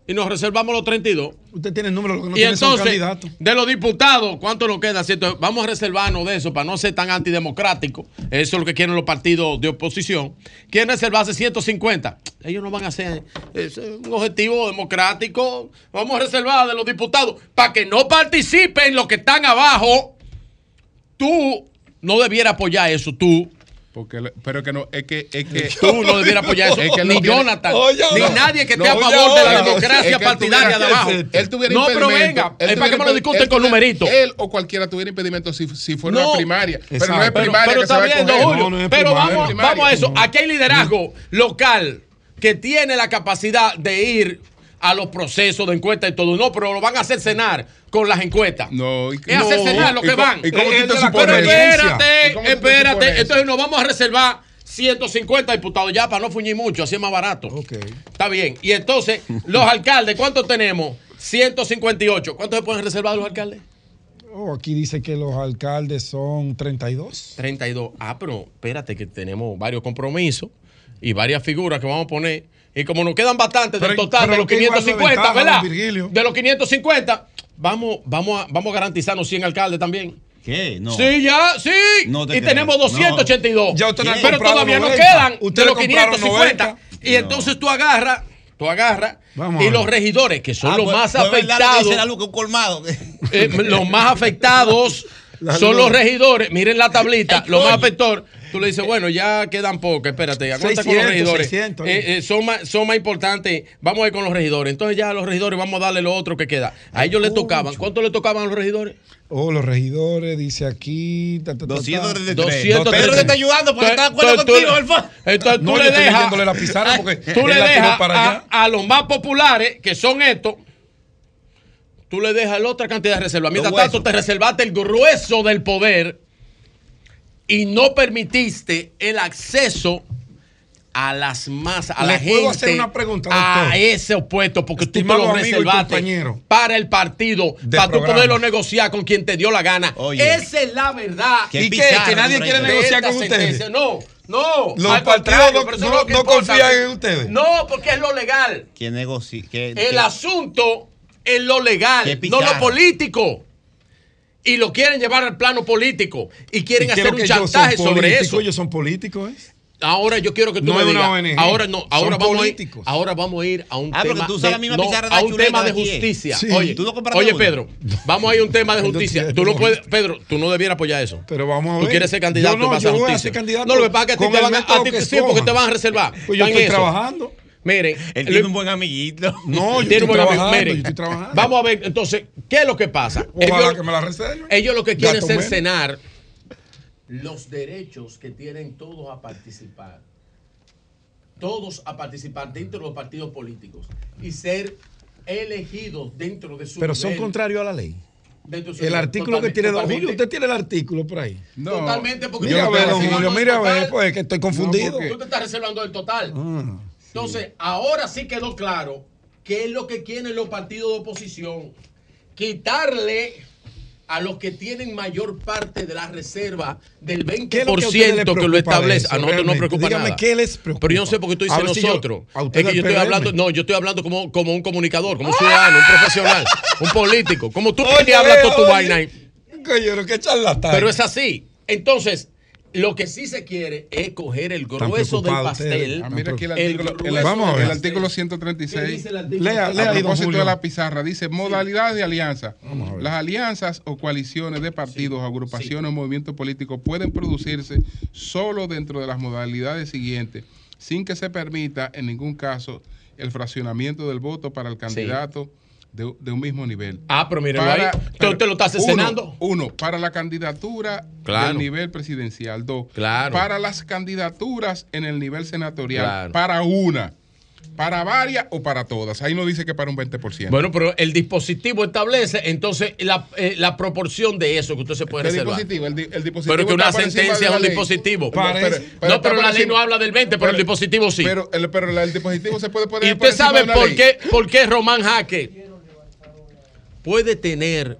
Y nos reservamos los 32.
Usted tiene el número, lo que no
y entonces, de los diputados, ¿cuánto nos queda? ¿Cierto? Vamos a reservarnos de eso para no ser tan antidemocrático. Eso es lo que quieren los partidos de oposición. Quieren reservarse 150. Ellos no van a hacer es un objetivo democrático. Vamos a reservar de los diputados para que no participen los que están abajo. Tú no debieras apoyar eso, tú.
Porque, pero que no, es que, es que
Tú no debieras apoyar eso.
Es que
ni
tiene-
Jonathan,
Oye,
ni
no.
nadie que esté
No,
a
oye,
favor de la democracia
es que
partidaria
tuviera-
de abajo.
Él tuviera
no, pero venga,
él
es para que me lo discuten
él
con numeritos.
Él o cualquiera tuviera impedimento si, si fuera
No.
una primaria. Pero no es primaria
pero
que se
está
va a
bien, Julio,
es
pero
primaria.
vamos,
Primaria.
vamos a eso. Aquí hay liderazgo local que tiene la capacidad de ir a los procesos de encuesta y todo. No, pero lo van a hacer cenar con las encuestas.
No,
es hacer cenar lo
¿Y
que van.
y cómo tú te supones
Pero espérate,
¿Y
espérate. Entonces nos vamos a reservar 150 diputados ya para no fuñir mucho, así es más barato. Está bien. Y entonces, los alcaldes, ¿cuántos tenemos? 158. ¿Cuántos se pueden reservar los alcaldes?
Oh, aquí dice que los alcaldes son 32.
32. Ah, pero espérate que tenemos varios compromisos y varias figuras que vamos a poner. Y como nos quedan bastantes del total
pero
de los
que igual no
550,
ventaja,
¿verdad?
Virgilio.
De los 550, vamos, vamos, a, vamos a garantizarnos 100 alcaldes también.
¿Qué? No.
Sí, ya, sí.
No te
y
creo.
tenemos 282.
No. Ya ustedes han
pero todavía no
90.
quedan de
Ustedes
los
compraron
550.
90.
Y entonces tú agarras, tú agarras
Vamos
y los regidores, que son
Ah,
los
pues-
más
pues
afectados.
dice la luz, que un colmado.
eh, los más afectados son los regidores. Miren la tablita, los más afectados. Tú le dices, bueno, ya quedan pocos, espérate, ya cuenta con los
600,
regidores.
600,
Eh, eh, son, más, son más importantes. Vamos a ir con los regidores. Entonces ya a los regidores vamos a darle lo otro que queda. A ellos les tocaban. ¿Cuánto le tocaban a los regidores?
Oh, los regidores, dice aquí. ta, ta, ta, ta.
233.
233.
Pedro te está ayudando porque está de acuerdo
Entonces,
contigo, Entonces tú
No, yo
le
estoy
dejas.
leyéndole la pizarra porque
tú le dejas
para
a,
allá.
a los más populares, que son estos. Tú le dejas la otra cantidad de reservas. Mientras tanto, te reservaste el grueso del poder y no permitiste el acceso a las masas, a
¿Le
la
puedo
gente,
hacer una pregunta,
a ese opuesto, porque tú te lo
y
reservaste para el partido, para tú poderlo negociar con quien te dio la gana.
Oye.
Esa es la verdad.
¿Y qué?
pizarra
¿Que nadie quiere negociar con ustedes?
No, no.
Los
al
partidos no- no-
que
no confían en ustedes.
No, porque es lo legal.
Que negocie. Que,
El
que-
asunto es lo legal, no lo político. Y lo quieren llevar al plano político. Y quieren
¿Y qué
hacer un chantaje sobre
políticos?
eso.
Ellos son políticos, ¿eh?
Ahora yo quiero que tú
No
me digas. Ahora no, ahora
Son
vamos a ir,
políticos.
ahora vamos a ir a un
Ah,
tema
tú
de,
la misma
no,
de
a un tema de
¿eh?
justicia.
Sí.
Oye,
¿Tú
oye? Pedro, vamos a ir a un tema de justicia. Tú no puedes, Pedro, tú no debieras apoyar eso.
Pero vamos a
Tú
ver.
quieres ser candidato
Yo no, yo
esa
voy a ser candidato
no, lo que pasa es que a ti te van a, a ti sí, porque te van a reservar.
Pues yo
en
estoy
eso.
trabajando.
Miren,
Él
lo-
tiene un buen amiguito.
No, yo
tiene
estoy
un buen amigo.
trabajando,
Miren,
yo estoy trabajando.
Vamos a ver, entonces, ¿qué es lo que pasa?
Ojalá
Ellos,
que me la reserven.
ellos lo que quieren es cercenar los derechos que tienen todos a participar. Todos a participar dentro de los partidos políticos y ser elegidos dentro de su
Pero son contrarios a la ley.
Dentro de su
El
nivel.
artículo que
Totalmente,
tiene Don
totalmente.
Julio, usted tiene el artículo por ahí.
Totalmente, porque
Mira a ver, Don Julio, mira a ver, pues que estoy confundido.
Tú te estás reservando el total.
Ah.
Entonces, ahora sí quedó claro qué es lo que quieren los partidos de oposición. Quitarle a los que tienen mayor parte de la reserva del 20%
¿Qué es lo que
que lo establece.
eso,
A nosotros no
realmente?
preocupa
Dígame,
nada.
¿qué les preocupa?
Pero yo no sé por qué tú dices
si yo-
nosotros.
usted
es que yo estoy hablando, no, yo estoy hablando como, como un comunicador, como un ciudadano, un profesional, un político. Como tú
Oye,
que hablas toda tu
oye.
vaina. Pero es así. Entonces, lo que sí se quiere es coger el grueso del pastel.
Ah, mira aquí el
el
artículo, el, vamos a ver,
del
el
pastel.
artículo
¿Qué
136.
dice el artículo?
Lea, lea
a propósito
Julio.
de la pizarra, dice modalidades de alianza. Las alianzas o coaliciones de partidos, agrupaciones o movimientos políticos pueden producirse solo dentro de las modalidades siguientes, sin que se permita en ningún caso el fraccionamiento del voto para el candidato de, de un mismo nivel.
Ah, pero míralo ahí. ¿Tú te lo estás
uno,
escenando?
Uno, para la candidatura
Claro.
del nivel presidencial. Dos,
Claro.
para las candidaturas en el nivel senatorial.
Claro.
Para una. Para varias o para todas. Ahí no dice que para un 20%.
Bueno, pero el dispositivo establece entonces la, eh, la proporción de eso que usted se puede
¿Qué
reservar.
dispositivo? El, di- el dispositivo
Pero que una sentencia es un
ley.
dispositivo.
Parece-
no, pero la ley no habla del 20, pero, el dispositivo sí.
Pero, el, pero el dispositivo se puede poner
¿Y usted sabe por qué, por qué Román Jaque puede tener,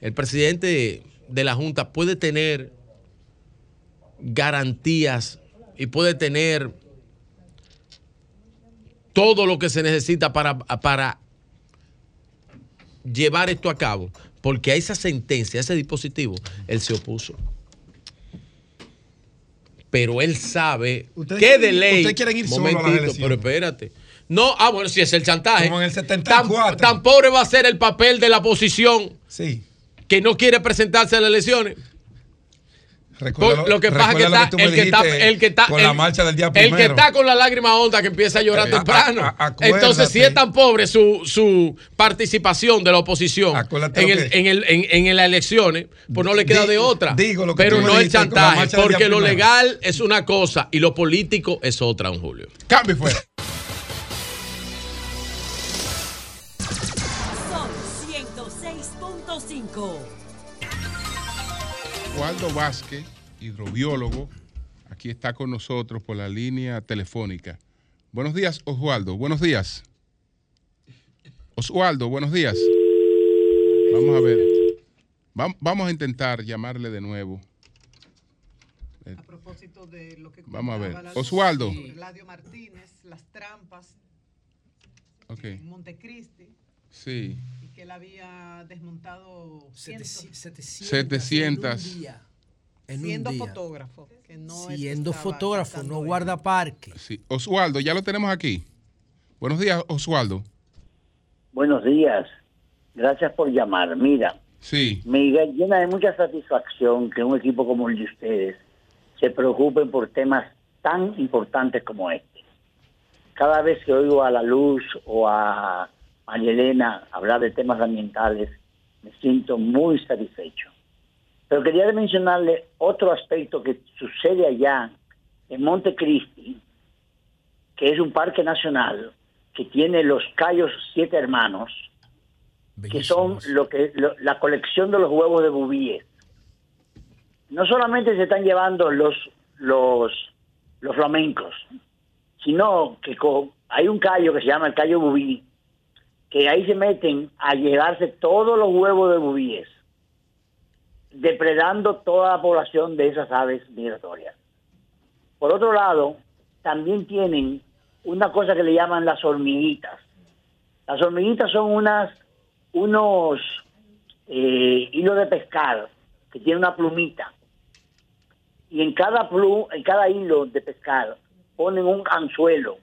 el presidente de la Junta puede tener garantías y puede tener todo lo que se necesita para, para llevar esto a cabo? Porque a esa sentencia, a ese dispositivo, él se opuso. Pero él sabe que de ley.
ustedes quieren ir solo a las
Momentito,
elecciones.
pero espérate. No, ah, bueno, si es el chantaje.
Como en el
Tan,
74.
tan pobre va a ser el papel de la oposición
Sí.
que no quiere presentarse a las elecciones.
Recuerda
lo que pasa es que está,
me
el que está, el que está,
con
el-
la marcha del día
el
primero.
que está con la lágrima honda que empieza a llorar
Eh,
temprano.
a- a- acuérdate.
Entonces, si es tan pobre su, su participación de la oposición en, el,
que-
en, el, en, en las elecciones, pues no le queda de otra.
digo lo que
Pero no
la
chantaje, porque lo
primero.
legal es una cosa y lo político es otra, don Julio.
Cambio fuera.
106.5.
Waldo Vázquez, hidrobiólogo, aquí está con nosotros por la línea telefónica. Buenos días, Oswaldo. Buenos días. Oswaldo, buenos días. Vamos a ver. Vam- Vamos a intentar llamarle de nuevo.
A propósito de lo que
Vamos a ver. Oswaldo.
Eladio Martínez, las trampas
Ok.
en Montecristi.
Sí.
Que él había desmontado
700.
700.
En un día. En un
siendo
día.
fotógrafo. Que no
Siendo fotógrafo, no
él.
guardaparque.
Sí. Oswaldo, ya lo tenemos aquí. Buenos días, Oswaldo.
Buenos días. Gracias por llamar. Mira,
Sí.
me llena de mucha satisfacción que un equipo como el de ustedes se preocupen por temas tan importantes como este. Cada vez que oigo a la Luz o a María Elena hablar de temas ambientales, me siento muy satisfecho. Pero quería mencionarle otro aspecto que sucede allá en Montecristi, que es un parque nacional que tiene los Cayos Siete Hermanos, que son lo que lo- la colección de los huevos de bubíes. No solamente se están llevando los los los flamencos, sino que hay un callo que se llama el callo bubí, que ahí se meten a llevarse todos los huevos de bubíes, depredando toda la población de esas aves migratorias. Por otro lado, también tienen una cosa que le llaman las hormiguitas. Las hormiguitas son unas unos eh, hilos de pescar que tienen una plumita y en cada plu, en cada hilo de pescar ponen un anzuelo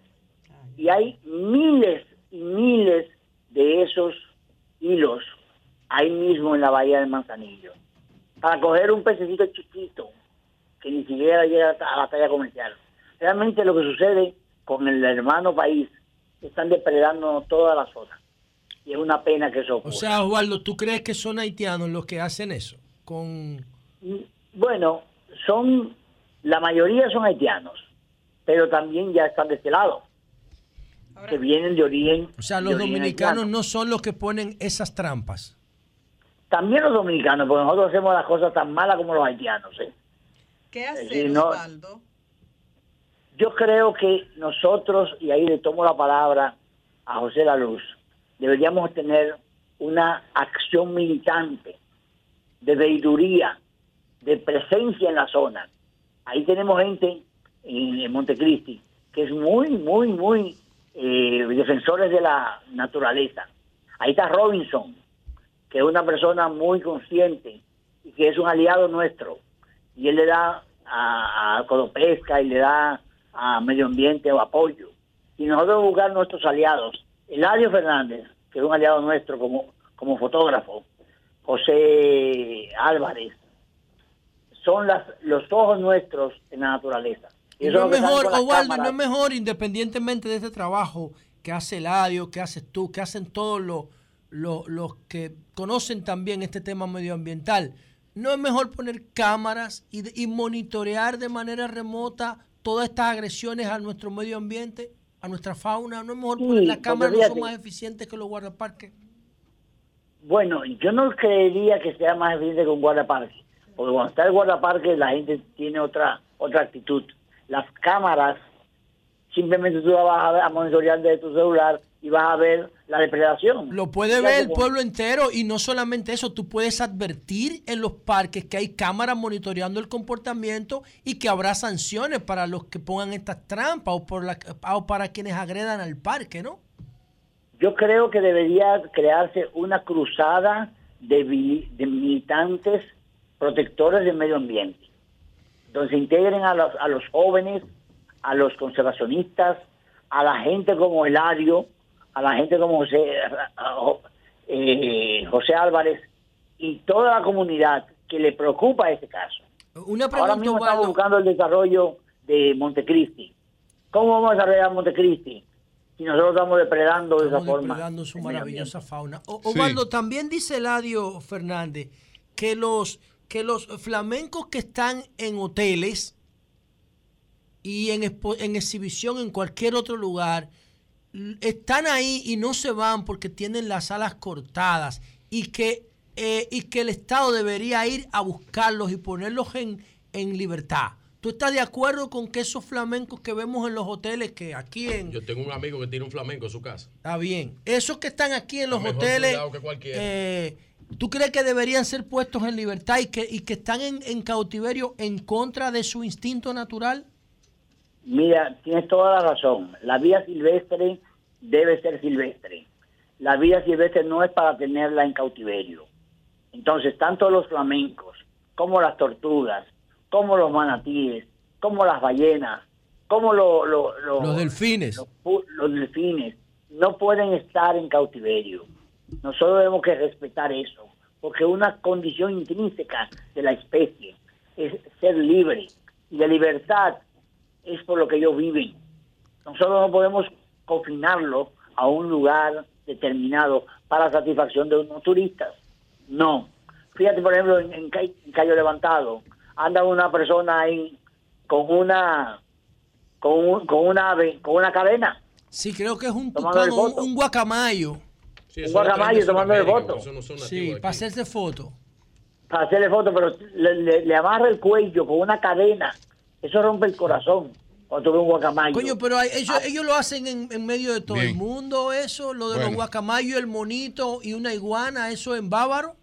y hay miles y miles de esos hilos ahí mismo en la bahía de Manzanillo para coger un pececito chiquito que ni siquiera llega a la talla comercial. Realmente lo que sucede con el hermano país están depredando toda la zona y es una pena que eso
O
ocurra.
sea, Osvaldo, ¿tú crees que son haitianos los que hacen eso? Con
Bueno, son, la mayoría son haitianos, pero también ya están de este lado, que vienen de origen.
O sea, los dominicanos
haitiano.
no son los que ponen esas trampas.
También los dominicanos, porque nosotros hacemos las cosas tan malas como los haitianos. ¿eh?
¿Qué
decir, no-
Osvaldo?
Yo creo que nosotros, y ahí le tomo la palabra a José La Luz, deberíamos tener una acción militante de veiduría, de presencia en la zona. Ahí tenemos gente en, en Montecristi que es muy, muy, muy eh, defensores de la naturaleza. Ahí está Robinson, que es una persona muy consciente y que es un aliado nuestro. Y él le da a, a Codopesca y le da a Medio Ambiente o apoyo. Y nosotros buscar nuestros aliados. Eladio Fernández, que es un aliado nuestro como, como fotógrafo, José Álvarez, son las, los ojos nuestros en la naturaleza. Y
no es mejor, Osvaldo, no es mejor, independientemente de este trabajo que hace Eladio, que haces tú, que hacen todos los, los, los que conocen también este tema medioambiental, no es mejor poner cámaras y, de- y monitorear de manera remota todas estas agresiones a nuestro medio ambiente, a nuestra fauna. No es mejor
Sí,
poner las cámaras, no son más eficientes que los guardaparques.
Bueno, yo no creería que sea más eficiente que un guardaparque, porque cuando está el guardaparque la gente tiene otra otra actitud. Las cámaras, simplemente tú vas a, ver- a monitorear desde tu celular y vas a ver la depredación.
Lo puede ver el pueblo entero y no solamente eso, tú puedes advertir en los parques que hay cámaras monitoreando el comportamiento y que habrá sanciones para los que pongan estas trampas o, por la- o para quienes agredan al parque, ¿no?
Yo creo que debería crearse una cruzada de, de militantes protectores del medio ambiente, donde se integren a los, a los jóvenes, a los conservacionistas, a la gente como Eladio, a la gente como José, eh, José Álvarez y toda la comunidad que le preocupa este caso.
Una
Ahora
pregunta,
mismo
Osvaldo.
estamos buscando el desarrollo de Montecristi. ¿Cómo vamos a desarrollar Montecristi si nosotros estamos depredando de esa
Estamos
forma?
depredando su maravillosa fauna. O-
Sí.
Osvaldo, también dice Eladio Fernández que los, que los flamencos que están en hoteles y en, en exhibición en cualquier otro lugar están ahí y no se van porque tienen las alas cortadas y que, eh, y que el Estado debería ir a buscarlos y ponerlos en, en libertad. ¿Tú estás de acuerdo con que esos flamencos que vemos en los hoteles, que aquí en,
Yo tengo un amigo que tiene un flamenco en su casa.
Está bien. Esos que están aquí en los hoteles,
que cualquiera.
eh, ¿tú crees que deberían ser puestos en libertad y que, y que están en, en cautiverio en contra de su instinto natural?
Mira, tienes toda la razón. La vida silvestre debe ser silvestre. la vida silvestre no es para tenerla en cautiverio. Entonces, tanto los flamencos, como las tortugas, como los manatíes, como las ballenas, como lo- lo- lo-
Los delfines.
los delfines, no pueden estar en cautiverio. Nosotros tenemos que respetar eso, porque una condición intrínseca de la especie es ser libre. Y la libertad es por lo que ellos viven. Nosotros no podemos confinarlo a un lugar determinado para satisfacción de unos turistas. No. Fíjate, por ejemplo, en, en Cay- en Cayo Levantado, anda una persona ahí con una con, un- con una ave, con una cadena.
Sí, creo que es un
voto.
un guacamayo.
Un guacamayo tomando el voto.
Sí, para hacerse foto.
Para hacerle foto, pero le, le- le amarra el cuello con una cadena. Eso rompe el corazón cuando ves un guacamayo.
Coño, pero hay- ellos,
Ah.
ellos lo hacen en, en medio de todo el mundo, eso, lo de los guacamayos, el monito y una iguana, eso en bávaro.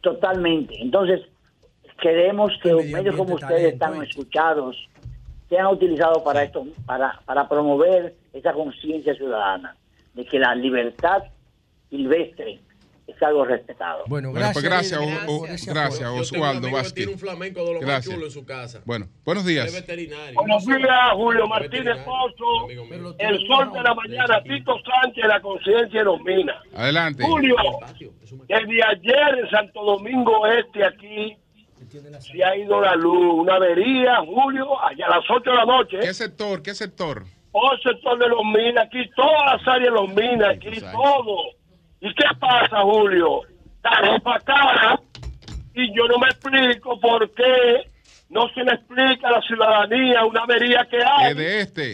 Totalmente. Entonces, queremos que
medio
medios como ustedes están escuchados sean utilizados para esto, para, para promover esa conciencia ciudadana de que la libertad silvestre es algo respetado.
Bueno,
Bueno, pues gracias, o- o-
Yo
gracias, Oswaldo Vázquez.
tiene un flamenco de los más
Gracias.
chulos en su casa.
Bueno, buenos días.
Buenos días, Julio Martínez Pozo, el sol de la mañana, Tito Sánchez, la conciencia ilumina.
Adelante.
Julio, desde ayer en Santo Domingo Este, aquí, se ha ido la luz, una avería, Julio, allá a las 8 de la noche.
¿Qué sector? ¿Qué sector?
El sector de los minas, aquí todas las áreas de los minas, aquí todo. ¿Y qué pasa, Julio? Tarifa cara y yo no me explico por qué no se le explica a la ciudadanía una avería que hay.
Es de este.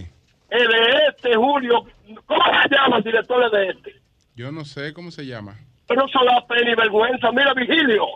Es de este, Julio. ¿Cómo se llama el director de este?
Yo no sé cómo se llama.
Pero eso da pena y vergüenza. Mira, Vigilio.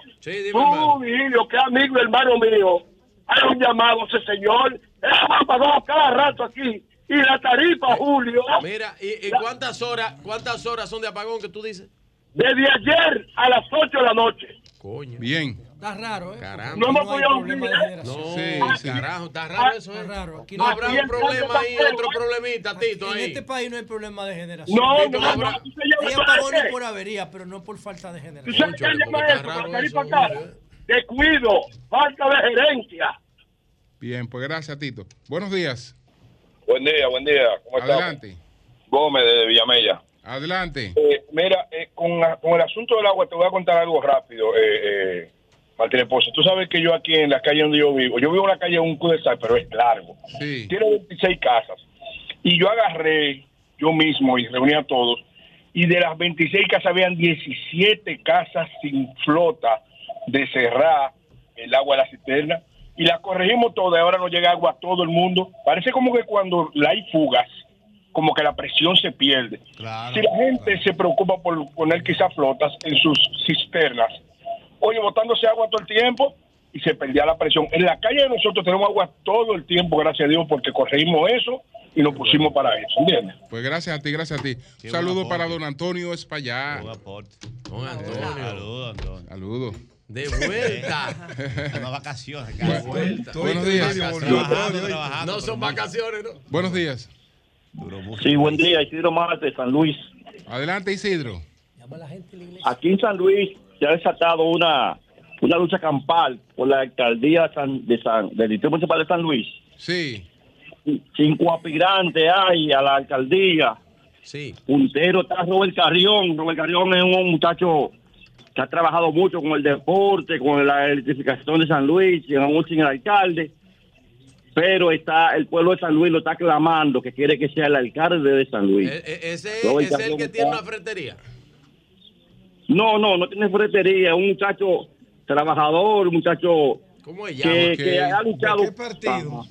Tú, Vigilio, que amigo y hermano mío. Hay un llamado ese señor. Él ha pagado cada rato aquí. Y la tarifa, Julio.
Mira, ¿y, y cuántas horas cuántas horas son de apagón que tú dices?
Desde ayer a las 8 de la noche.
Coño.
Bien.
Está raro, ¿eh?
Caramba.
No me
hay
voy a
problema de
olvidar.
generación.
No,
Sí, sí.
carajo, está raro eso, ¿eh?
Está raro. Aquí
no
no
habrá
hay-
un problema ahí, otro problemita, Tito,
En este país no hay problema de generación.
No,
Tito,
no,
habrá-
no, tú se llamas
Hay
para
apagones por avería, pero no por falta de
¿Tú
generación.
sabes qué llama eso? Tarifa cara. Descuido, falta de gerencia.
Bien, pues gracias, Tito. Buenos días.
Buen día, buen día. ¿Cómo estás?
Adelante.
Gómez de Villamella.
Adelante.
Eh, mira, eh, con, con el asunto del agua te voy a contar algo rápido, eh, eh, Martínez Pozo. Tú sabes que yo aquí en la calle donde yo vivo, yo vivo en una calle un cul-de-sac, pero es largo.
Sí.
Tiene 26 casas. Y yo agarré yo mismo y reuní a todos. Y de las 26 casas habían 17 casas sin flota de cerrar el agua de la cisterna. Y la corregimos toda y ahora no llega agua a todo el mundo. Parece como que cuando hay fugas, como que la presión se pierde. si la gente se preocupa por poner quizás flotas en sus cisternas, oye, botándose agua todo el tiempo y se perdía la presión. En la calle de nosotros tenemos agua todo el tiempo, gracias a Dios, porque corregimos eso y nos pusimos para eso, ¿entiendes?
Pues gracias a ti, gracias a ti. Un saludo para don Antonio Espallá.
Don Antonio.
Saludos, Antonio.
Saludos.
De vuelta.
Unas vacaciones.
Bueno,
vuelta.
buenos días.
Trabajando, trabajando.
No son vacaciones, ¿no?
Buenos días.
Sí, buen día, Isidro Marte, San Luis.
Adelante, Isidro.
Aquí en San Luis se ha desatado una, una lucha campal por la alcaldía San- de San, del Distrito Municipal de San Luis.
Sí.
Cinco aspirantes hay a la alcaldía.
Sí.
Puntero está Robert Carrión. Robert Carrión es un muchacho que ha trabajado mucho con el deporte, con la electrificación de San Luis, y aún sin el alcalde. Pero está el pueblo de San Luis lo está clamando que quiere que sea el alcalde de San Luis.
E- Ese
Robert
es el que
está-
tiene una fretería.
No, no, no tiene ferretería, es un muchacho trabajador, un muchacho
¿Cómo
que, que ha luchado.
¿De qué partido?
Ajá.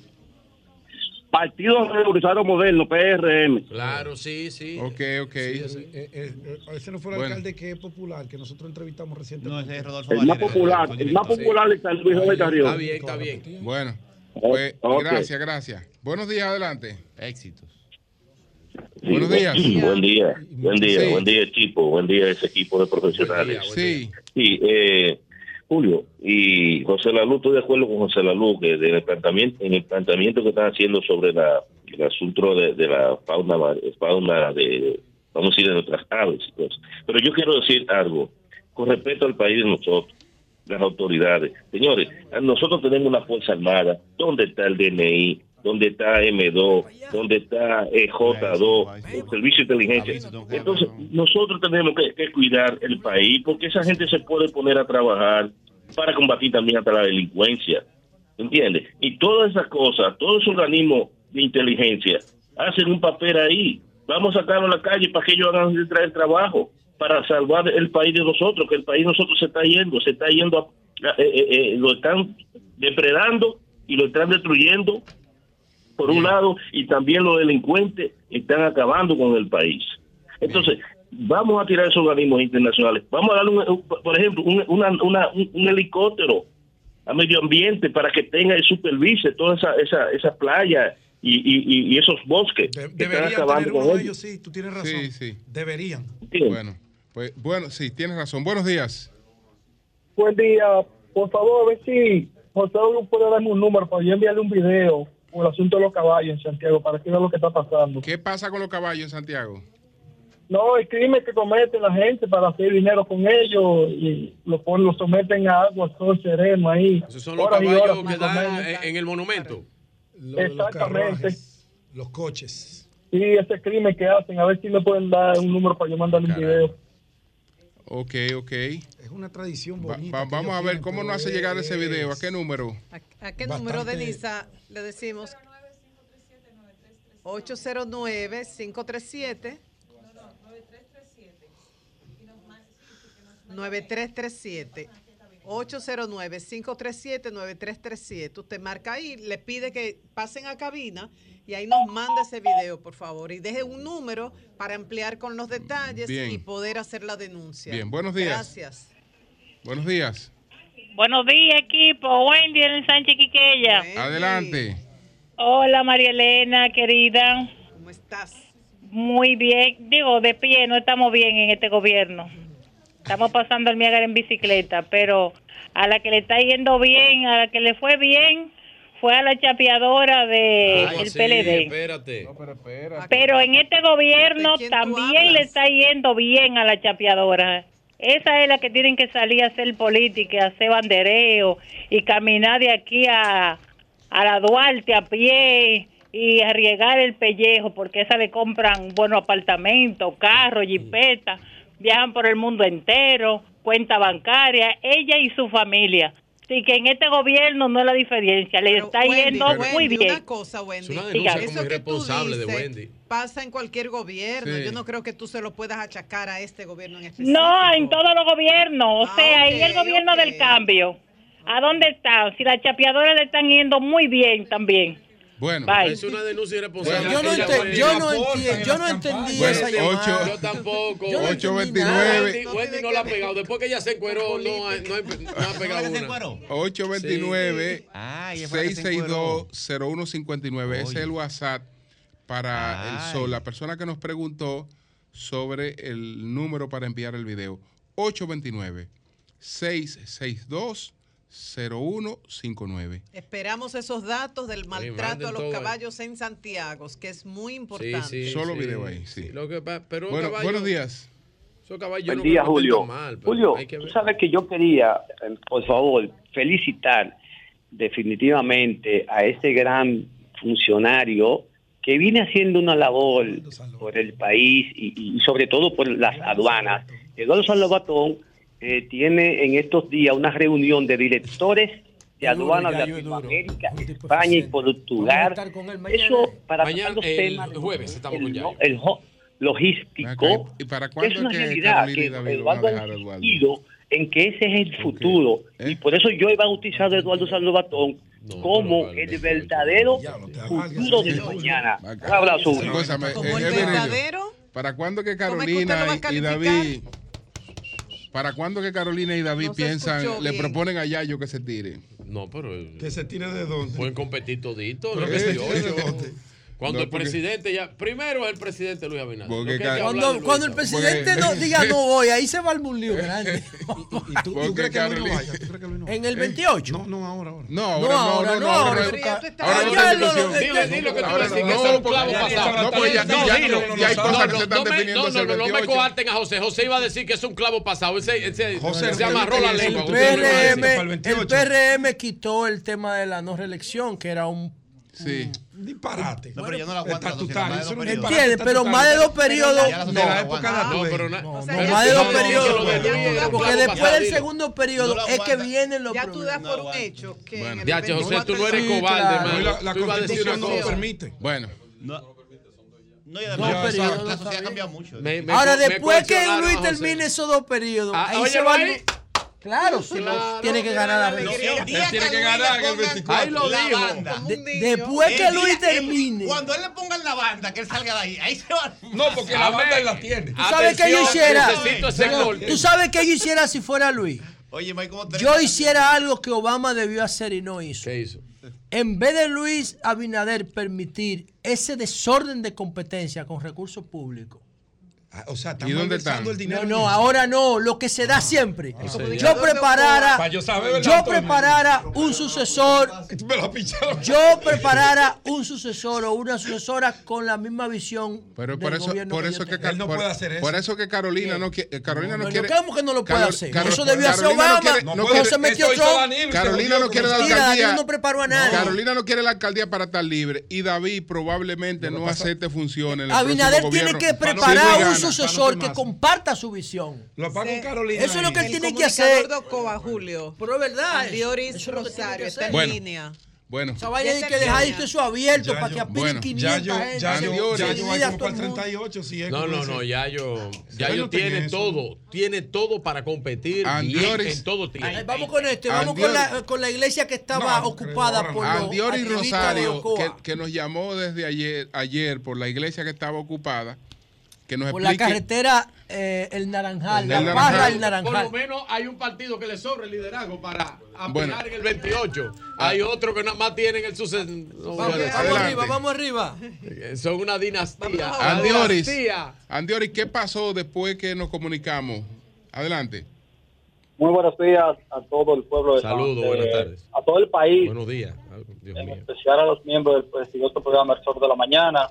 Partido Revolucionario Moderno, PRM.
Claro, sí, sí.
Ok, ok.
Eh, eh, ese no fue el
Bueno.
alcalde que es popular, que nosotros entrevistamos recientemente.
No, ese es Rodolfo
El más popular, el más popular de San Luis Robert Carrión.
Está bien, está bien.
Bueno, pues gracias, gracias. Buenos días, adelante.
Éxitos.
Sí,
Buenos días.
Buen día, buen día,
Sí.
buen día equipo, buen día ese equipo de profesionales.
Sí.
Sí, eh, Julio y José Lalú, estoy de acuerdo con José Lalú que en el planteamiento, en el planteamiento que están haciendo sobre la, el asunto de, de la fauna, fauna de
vamos a ir en nuestras aves cosas. Pero yo quiero decir algo con respecto al país de nosotros, las autoridades. Señores, nosotros tenemos una Fuerza Armada. ¿Dónde está el DNI? ¿Dónde está M2? ¿Dónde está eh, J2? El Servicio de Inteligencia. Entonces, nosotros tenemos que, que cuidar el país porque esa gente se puede poner a trabajar para combatir también hasta la delincuencia. ¿Entiendes? Y todas esas cosas, todos esos organismos de inteligencia hacen un papel ahí. Vamos a sacarlo a la calle para que ellos hagan el, tra- el trabajo, para salvar el país de nosotros, que el país de nosotros se está yendo, se está yendo, a- eh, eh, eh, lo están depredando y lo están destruyendo, por un lado, y también los delincuentes están acabando con el país. Entonces, vamos a tirar esos organismos internacionales. Vamos a darle, un- un- por ejemplo, un, una- una- un- un helicóptero a medio ambiente para que tenga y supervise toda esa, esa, esa playa y, y- y- y esos bosques que están
Deberían
acabando
tener
con
uno de
ellos.
ellos, sí, tú tienes razón.
Sí, sí.
Deberían.
Bueno, pues, bueno, sí, tienes razón. Buenos días.
Buen día. Por favor, a ver si José Luis puede darme un número para yo enviarle un video con el asunto de los caballos en Santiago para que vea lo que está pasando.
¿Qué pasa con los caballos en Santiago?
No, el crimen que comete la gente para hacer dinero con ellos y lo, ponen, lo someten a agua, sol sereno ahí.
Esos son los caballos
horas
que dan en el monumento.
Exactamente.
Los coches.
Sí, ese crimen que hacen, a ver si me pueden dar un número para yo mandarle un video.
Ok, ok.
Es una tradición
Va-
bonita.
va-
que
vamos a ver cómo nos hace llegar ese video. ¿A qué número?
¿A qué número,
Bastante-
Denisa, le decimos? 809-537. 9337 809-537-9337. Usted marca ahí, le pide que pasen a cabina y ahí nos manda ese video, por favor. Y deje un número para ampliar con los detalles
Bien.
y poder hacer la denuncia.
Bien, buenos días.
Gracias.
Buenos días.
Buenos días, equipo. Wendy en Sánchez Quiqueya.
Adelante.
Hola, María Elena, querida.
¿Cómo estás?
Muy bien. Digo, de pie, no estamos bien en este gobierno. Estamos pasando el miagar en bicicleta, pero a la que le está yendo bien, a la que le fue bien, fue a la chapeadora del
¿Cómo así?
PLD.
Espérate.
Pero en este gobierno también le está yendo bien a la chapeadora. Esa es la que tienen que salir a hacer política, hacer bandereo y caminar de aquí a, a la Duarte a pie y arriesgar el pellejo, porque esa le compran buenos apartamentos, carros, jipetas, viajan por el mundo entero, cuenta bancaria, ella y su familia. Así que en este gobierno no es la diferencia, le está
Wendy,
yendo
Wendy,
muy bien.
Una cosa, Wendy.
Es una denuncia como irresponsable de
dices
Wendy.
Pasa en cualquier gobierno.
Sí.
Yo no creo que tú se lo puedas achacar a este gobierno en específico.
No, en todos los gobiernos. O
Ah,
sea,
ok,
ahí el gobierno del cambio. ¿A dónde están? Si las chapeadoras le están yendo muy bien también.
Bueno,
Bye.
Es una denuncia irresponsable.
Yo no
fue-
yo no enti- yo no entendí
Bueno,
esa llamada.
ocho-
Yo tampoco.
Yo no entendí nada.
Wendy, Wendy no la ha pegado. Después que ella se encueró, no, ha- no, ha- no ha pegado una.
829
Ay, ella fue la que se encueró.
662-0159. Ese es el WhatsApp para
Ay.
el Sol. La persona que nos preguntó sobre el número para enviar el video. 829-662-0159.
Esperamos esos datos del maltrato a los
ahí.
caballos en Santiago, que es muy importante.
Solo video ahí, sí.
Lo que pa- pero
Bueno,
caballo-
buenos días.
Buen día, Julio.
mal,
Julio, tú sabes que yo quería, eh, por favor, felicitar definitivamente a ese gran funcionario que viene haciendo una labor por el país y, y sobre todo por las aduanas. Eduardo Salvatón eh, tiene en estos días una reunión de directores de aduanas de Latinoamérica, España y Portugal. Eso para
Mañana,
los
el
temas
jueves estamos
el,
con
el logístico.
¿Y para
Es una
que
realidad que Eduardo ha en que ese es el futuro. Y por eso yo he bautizado a Eduardo Salvatón como el verdadero futuro del mañana. Un abrazo.
Escúchame,
Como el
eh, Evelio,
verdadero.
¿Para cuándo que
¿Cómo es que usted lo va a
Carolina y? David... ¿Para cuándo que Carolina y David
No
piensan, le proponen a Yayo que se tire?
No, pero.
Que se tire de dónde.
Pueden competir todito.
Pero
en
que
el
se
28.
tire de dónde.
Cuando
No,
el
porque-
presidente ya. Primero es el presidente Luis Abinader.
Porque ca-
Cuando,
Luis
cuando el presidente no diga no voy, ahí se va el lío grande.
¿Tú, tú crees que Luis no vaya? ¿Tú crees que Luis no
En el 28.
No, no, ahora, ahora.
No,
No, ahora, no, ahora.
no, ahora no
Allá
hay
lo-
discusión.
lo-
Dile, dile lo que tú
Ahora
vas a decir,
no,
que eso es un clavo pasado.
no, ya-
dilo.
hay
No,
cosas que
no,
se están definiendo
No, no, no, no me
28.
coarten a José. José iba a decir que es un clavo pasado.
José,
se amarró la lengua.
El PRM quitó el tema de la no reelección, que era un
Sí.
Disparate.
No, pero yo no la aguanto.
Estatutario, eso no
de periodos.
Pero más de dos periodos.
Ya la
No,
época de.
No, pero
no, más de dos
no, no, que
periodos.
de
Porque después del segundo periodo
No
es que vienen los
Ya tú das por un hecho que
Ya, José, tú
24
no eres cobarde, hermano.
La, constitución no lo permite.
Bueno,
No, no, y además
periodos,
la sociedad cambia mucho.
Me- me-
Ahora,
me
después que Luis termine esos dos periodos,
Ah,
ahí
oye,
se va. Claro, si
Claro,
tiene que ganar la reelección.
El día
tiene que ganar el
pongan
24.
Ahí lo
la
dijo.
después que Luis termine.
Cuando él le pongan la banda, que él salga de ahí, ahí se va.
No, porque la banda él la tiene.
¿Tú sabes qué yo hiciera? ¿Tú sabes qué yo hiciera si fuera Luis?
Oye, Mike, ¿cómo te
Yo hiciera algo que Obama debió hacer y no hizo.
¿Qué hizo?
En vez de Luis Abinader permitir ese desorden de competencia con recursos públicos.
Ah, O sea,
¿Y dónde están?
el dinero.
No, no, ahora no, lo que se da siempre.
señor.
Yo preparara,
Para yo
preparara un sucesor, yo preparara un sucesor o una sucesora con la misma visión
pero
del
por eso, por
que
eso que.
Él no
por,
puede hacer eso.
por eso que Carolina no quiere, Carolina no,
No,
quiere.
¿Cómo que no lo puede
Carol-
hacer?
Carol-
Eso debió hacer
no
Obama.
no
se metió Trump.
Carolina no quiere la alcaldía.
No preparó a nadie.
Carolina no quiere la alcaldía para estar libre y David probablemente no acepte funciones.
Abinader tiene que preparar un. Sucesor que comparta su visión.
Lo paga con Carolina.
Eso es lo que él
El
tiene que hacer.
de Ocoa, Julio.
Pero es verdad.
Dioris Rosario está en.
Bueno.
línea.
Bueno,
Esa vaina hay
Ya
que dejar eso abierto
Ya
para que aspiren
bueno,
500
Ya ya yo, ya yo
Divida
hay
a
como
todo
para
el mundo.
38, si es
No, no, no, ya yo, ya yo tiene
eso.
todo, tiene todo para competir bien en todo tiempo.
Ay, Vamos con este, vamos con la, con la iglesia que estaba
No,
ocupada
creo,
por los
Rosario, que, que nos llamó desde ayer, ayer por la iglesia que estaba ocupada, que nos
por la
explique.
carretera eh, El Naranjal,
El
la
Naranjal.
Parra El
Por lo
Naranjal.
menos hay un partido que le sobra el liderazgo para
Bueno.
en el 28. Hay otro que nada más tienen el sucesor. No,
Vamos, vamos
adelante.
arriba, vamos arriba.
Son una dinastía.
Andioris. Andioris, ¿qué pasó después que nos comunicamos? Adelante.
Muy buenos días a todo el pueblo de
Saludos, buenas
eh,
tardes.
A todo el país,
Buenos días. Dios
en
mío.
especial a los miembros del prestigioso programa El Sol de la Mañana.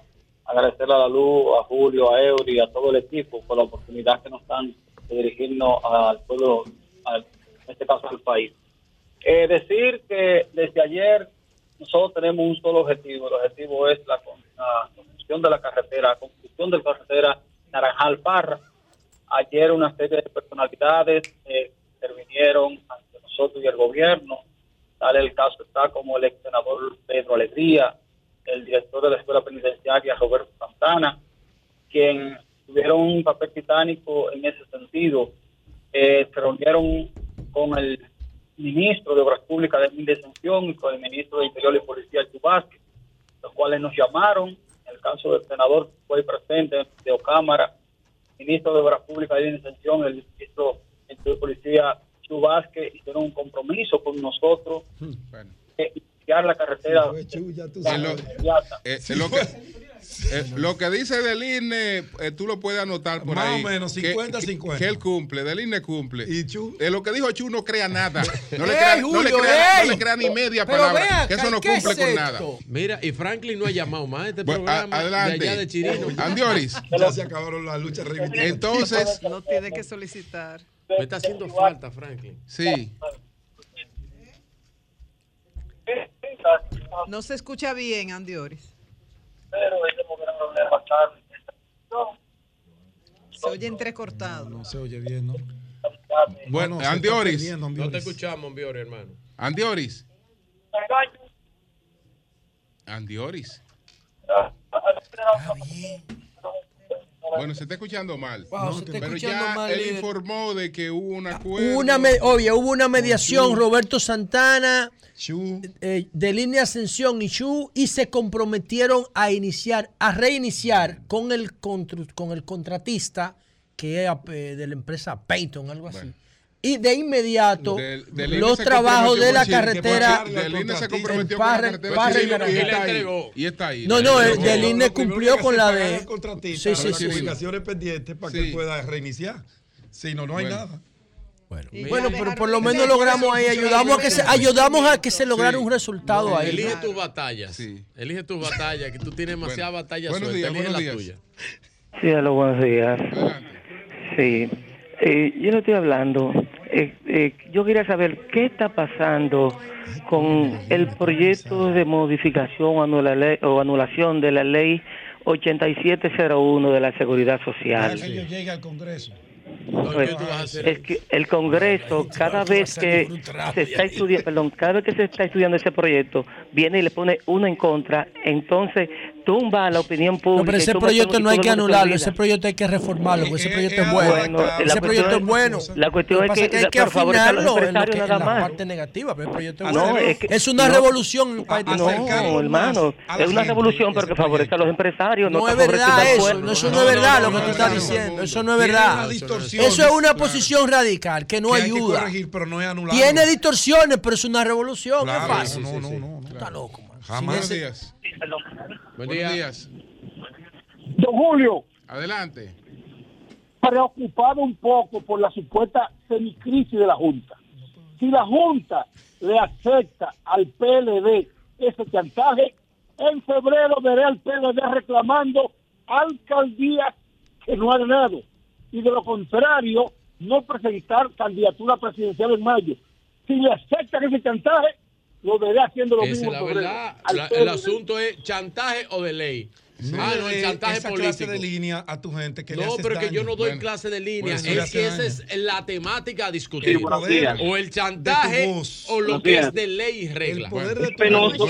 Agradecerle a la Luz, a Julio, a Eury, a todo el equipo por la oportunidad que nos dan de dirigirnos al pueblo, al- en este caso al país. Eh, decir que desde ayer nosotros tenemos un solo objetivo. El objetivo es la, con- la construcción de la carretera, la construcción de la carretera Naranjal Parra. Ayer una serie de personalidades eh, intervinieron ante nosotros y el gobierno. Tal el caso está como el ex senador Pedro Alegría, el director de la Escuela Penitenciaria Roberto Santana, quien tuvieron un papel titánico en ese sentido. Eh, se reunieron con el ministro de Obras Públicas de mi detención y con el ministro de Interior y Policía, el Vázquez, los cuales nos llamaron. En el caso del senador fue presente de Ocámara, ministro de Obras Públicas de mi detención, el ministro de Policía, Chu Vázquez, hicieron un compromiso con nosotros
Bueno,
de la carretera
lo, eh, que, eh, lo que dice del INE, eh, tú lo puedes anotar por
Más
ahí.
o menos,
que-
50-50.
Que, que él cumple, del INE cumple.
Y Chu.
Eh, lo que dijo Chu no crea nada. No le crea, no le
Julio,
crea- no
ey.
le crea ni media
Pero
palabra.
vea
que eso no
¿qué
cumple
es
con nada.
Mira, y Franklin no ha llamado más a este
Bueno,
programa
adelante.
de allá de Chirino.
Andioris.
Ya se acabaron las luchas reivindicativas.
Entonces,
No tiene que solicitar.
Me está haciendo falta, Franklin.
sí.
No se escucha bien, Andioris.
Pero ese gobierno debe pasar
Se oye entrecortado.
No se oye bien, ¿no?
Bueno,
No,
Andioris.
perdiendo,
No te escuchamos, Biori, hermano.
Andioris. Andioris. Bueno, se está escuchando mal.
Wow, se está
Pero
escuchando
ya
mal,
él
líder.
informó de que hubo un acuerdo.
Hubo una, oye, hubo una mediación, Roberto Santana,
Chu.
eh, de línea Ascensión y Chu, y se comprometieron a iniciar, a reiniciar con el, contr- con el contratista, que es eh, de la empresa Peyton, algo así, y de inmediato
Del- del
los trabajos de la carretera
que Del INE se comprometió con la carretera
y
está ahí. Y está ahí.
No, no, el del INE cumplió con la de. Sí, sí,
las
sí.
comunicaciones pendientes para que pueda reiniciar. Si no, no hay
Bueno.
nada.
Bueno, pero por lo menos logramos ahí, ayudamos a que se, ayudamos a que se lograra un resultado ahí.
Elige tus batallas. Elige tus batallas, que tú tienes demasiadas batallas sueltas. Elige
días.
tuyas.
Sí, buenos días. Sí, Eh, yo le estoy hablando. eh, eh, yo quería saber qué está pasando con el proyecto de modificación o, anula- o anulación de la ley 8701 de la Seguridad Social.
Que llegue al Congreso.
Pues, es que el Congreso cada vez que se está estudiando, perdón, cada vez que se está estudiando ese proyecto viene y le pone uno en contra, entonces tumba la opinión pública.
No, pero ese proyecto no hay que anularlo, ese proyecto hay que reformarlo, porque ese proyecto es
Bueno,
bueno. Ese proyecto
es-
es bueno.
la cuestión es que-
es que hay que afinarlo en, lo
empresarios
que- en
nada
la parte negativa, pero el proyecto es
No,
bueno.
es que-
es una
no.
revolución.
No, hermano, es una revolución porque favorece a los empresarios. No,
es
está
verdad eso, no, eso no es verdad lo que tú estás diciendo, eso no es verdad. Eso es una posición radical que no ayuda. Tiene distorsiones, pero es una revolución, es fácil.
no, no, no,
Tú Estás loco.
Jamás.
Días.
Buen
Buenos
día.
días.
Don Julio,
Adelante.
preocupado un poco por la supuesta semicrisis de la Junta. Si la Junta le acepta al PLD ese chantaje, en febrero veré al PLD reclamando alcaldías que no ha ganado. Y de lo contrario, no presentar candidatura presidencial en mayo. Si le aceptan ese chantaje, lo veré haciendo lo
Esa
mismo.
es la verdad. El
PLD.
asunto es chantaje o de ley.
No
ah,
le
no, el
dé
chantaje
esa
político.
clase de línea a tu gente que le
no,
haces
pero es que
daño.
yo no doy
Bueno,
clase de línea.
le
es que esa
daño.
es la temática a discutir.
Sí, buenos días.
o el chantaje
De
o lo que es de ley y regla.
Es penoso,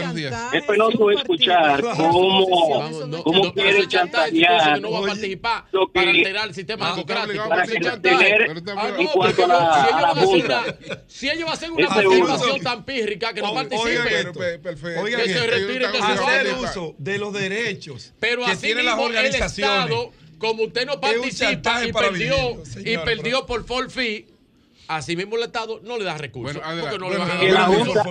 es penoso escuchar cómo,
Vamos, no,
cómo
no,
quiere chantajear
que no va a participar
que-
para alterar el sistema
Ah,
democrático.
para
Ese
que tener-
Ah,
en cuanto a la-
si ellos
a la
van a hacer
Junta.
una- si ellos hacen una participación tan pírrica que no participen. que se retiren, que se
hacer
vayan.
uso de los derechos
Pero
que
así mismo
las
el
organizaciones.
Estado, como usted no participa y perdió, y perdió por forfeit, así mismo el Estado no le da recursos. porque no le van a dar
que la. Junta,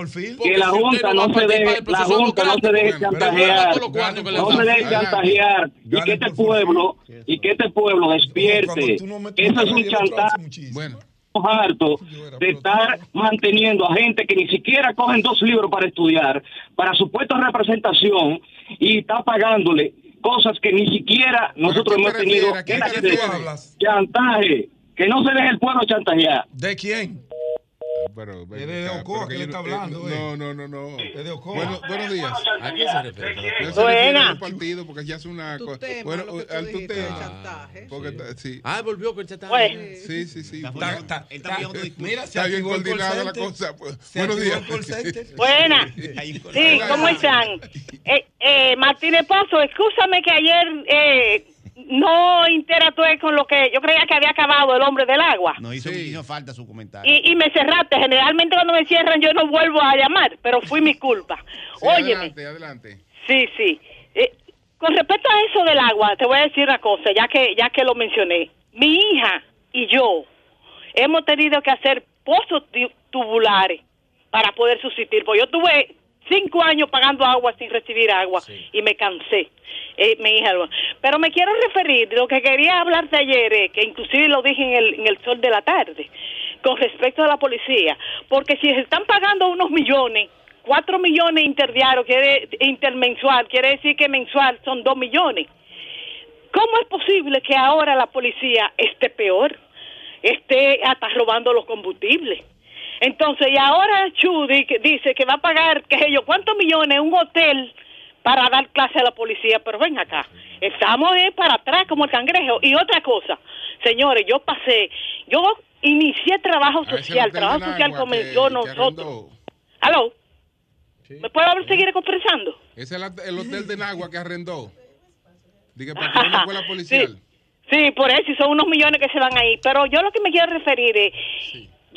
que la Junta no se deje, la Junta no se deje chantajear, no se deje chantajear y que este pueblo y que este pueblo despierte. Eso es un chantaje.
Bueno.
harto de estar manteniendo a gente que ni siquiera cogen dos libros para estudiar, para supuesta representación y está pagándole cosas que ni siquiera nosotros hemos tenido.
¿A quién
de-
refieres?
chantaje, que no se deje el pueblo chantajear.
¿De quién?
Pero,
Es de Ocoa que le está hablando, eh.
No, no, no, no.
Es de Ocoa.
Bueno, buenos días.
¿A quién se refiere?
No se refiere
Buena.
al partido porque ya es una cosa. Bueno, al tu tema. Porque sí.
Ah, volvió con el chantaje.
Bueno. Sí, sí, sí.
Está- está- está- Mira,
Está bien coordinada la cosa. pues. Buenos días.
Buena. Sí, ¿cómo están? Eh, eh, Martínez Pozo, escúchame que ayer eh, no interactué con lo que yo creía que había acabado el hombre del agua.
No hizo, hizo falta su comentario.
Y, y me cerraste. Generalmente cuando me cierran yo no vuelvo a llamar, pero fui mi culpa.
Sí,
Óyeme.
Adelante, adelante.
Sí, sí. Eh, con respecto a eso del agua, te voy a decir una cosa, ya que ya que lo mencioné. Mi hija y yo hemos tenido que hacer pozos tu- tubulares para poder subsistir. Porque yo tuve cinco años pagando agua sin recibir agua y me cansé. Eh, mi hija, pero me quiero referir, lo que quería hablarte ayer, eh, que inclusive lo dije en el, en el sol de la tarde, con respecto a la policía, porque si se están pagando unos millones, cuatro millones interdiarios, quiere, intermensual, quiere decir que mensual son dos millones. ¿Cómo es posible que ahora la policía esté peor? Esté hasta robando los combustibles. Entonces, y ahora Chudi que dice que va a pagar, qué sé yo, cuántos millones un hotel para dar clase a la policía, pero ven acá, estamos eh, para atrás como el cangrejo. Y otra cosa, señores, yo pasé, yo inicié trabajo social, trabajo social comenzó
que
nosotros. ¿Aló? ¿Me puedo hablar- seguir conversando?
Ese es el hotel de Nagua que arrendó. Dije, para que una escuela policial.
Sí, por eso, y son unos millones que se van ahí. Pero yo lo que me quiero referir es,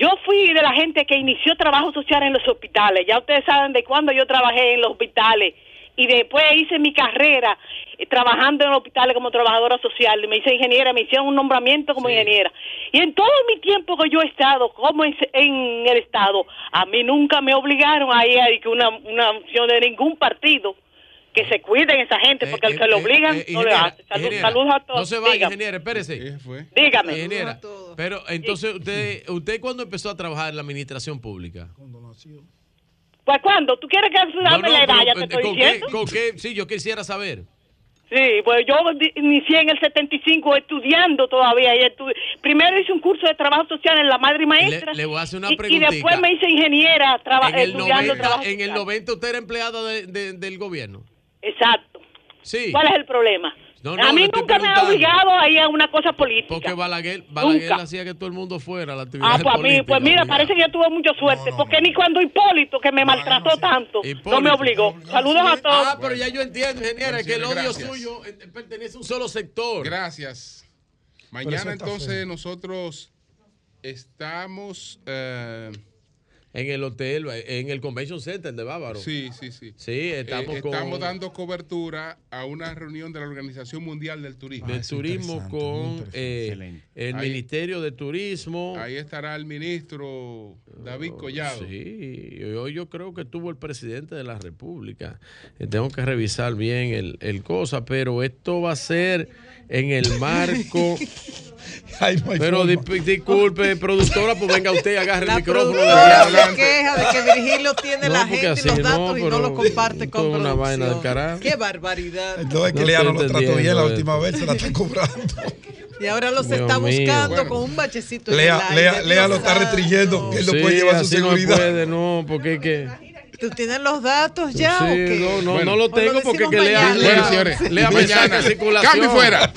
yo fui de la gente que inició trabajo social en los hospitales. Ya ustedes saben de cuándo yo trabajé en los hospitales y después hice mi carrera eh, trabajando en hospitales como trabajadora social. Me hice ingeniera, me hicieron un nombramiento como ingeniera. Y en todo mi tiempo que yo he estado como en, en el Estado, a mí nunca me obligaron a ir a una, una opción de ningún partido. Que se cuiden esa gente, porque al que lo obligan,
eh,
no le hace. Salud- saludos a todos.
No se vaya,
Dígame.
ingeniera, espérese.
Dígame.
Ingeniera, pero entonces usted, usted cuando empezó a trabajar en la administración pública.
Pues cuando tú quieres que
No,
dame
no,
la edad, ya te
eh,
estoy
¿con qué,
diciendo.
con qué? Sí, yo quisiera saber.
Sí, pues yo inicié en el 75 estudiando todavía. Y estu- Primero hice un curso de trabajo social en la madre y maestra.
Le- le voy a hacer una
y- y, después me hice ingeniera traba-
En el,
estudiando
90,
trabajo
en el
social.
90 usted era empleado de- de- del gobierno.
Exacto.
Sí.
¿Cuál es el problema?
No, no,
a mí nunca me ha obligado a ir a una cosa política.
Porque Balaguer, Balaguer
Nunca.
hacía que todo el mundo fuera a la actividad
Ah, pues, a mí,
política.
pues mira,
obligado.
parece que yo tuve mucha suerte, porque ni cuando Hipólito, que me maltrató tanto, no me obligó. Saludos a todos.
Ah, pero ya yo entiendo, ingeniera,
Bueno,
que el odio
gracias.
suyo eh, pertenece a un solo sector.
Gracias. Mañana entonces
feo.
nosotros estamos eh,
En el hotel, en el Convention Center de Bávaro.
Sí, sí, sí.
Sí, estamos
Eh,
con...
estamos dando cobertura a una reunión de la Organización Mundial del Turismo.
de turismo con eh, el
Ahí-
Ministerio de Turismo.
Ahí estará el ministro David Collado.
Sí, y hoy yo creo que tuvo el presidente de la República. Eh, Tengo que revisar bien el, el cosa, pero esto va a ser en el marco. pero
forma.
di- disculpe, productora, pues venga usted, agarre
La
el micrófono.
productora
de
se queja de que Virgilio tiene
No,
la gente y
así
los
no,
datos y no
pero
los comparte con
es una vaina del
producción.
carajo.
Qué barbaridad.
No, es que
No
Leano
estoy
lo trató bien la última vez, se la está cobrando.
Y ahora los
Dios
está
mío.
buscando
Bueno.
con un bachecito en
Lea,
el aire.
Lea, Lea lo está que él no
Sí,
puede llevar su
así no
seguridad.
puede, no, porque es que...
¿Tú tienes los datos ya
Sí,
o qué?
no, no,
Bueno.
no lo
O lo
tengo porque que lea,
mañana.
lea,
Bueno, señores,
lea
mañana.
circulación.
Cambio y fuera.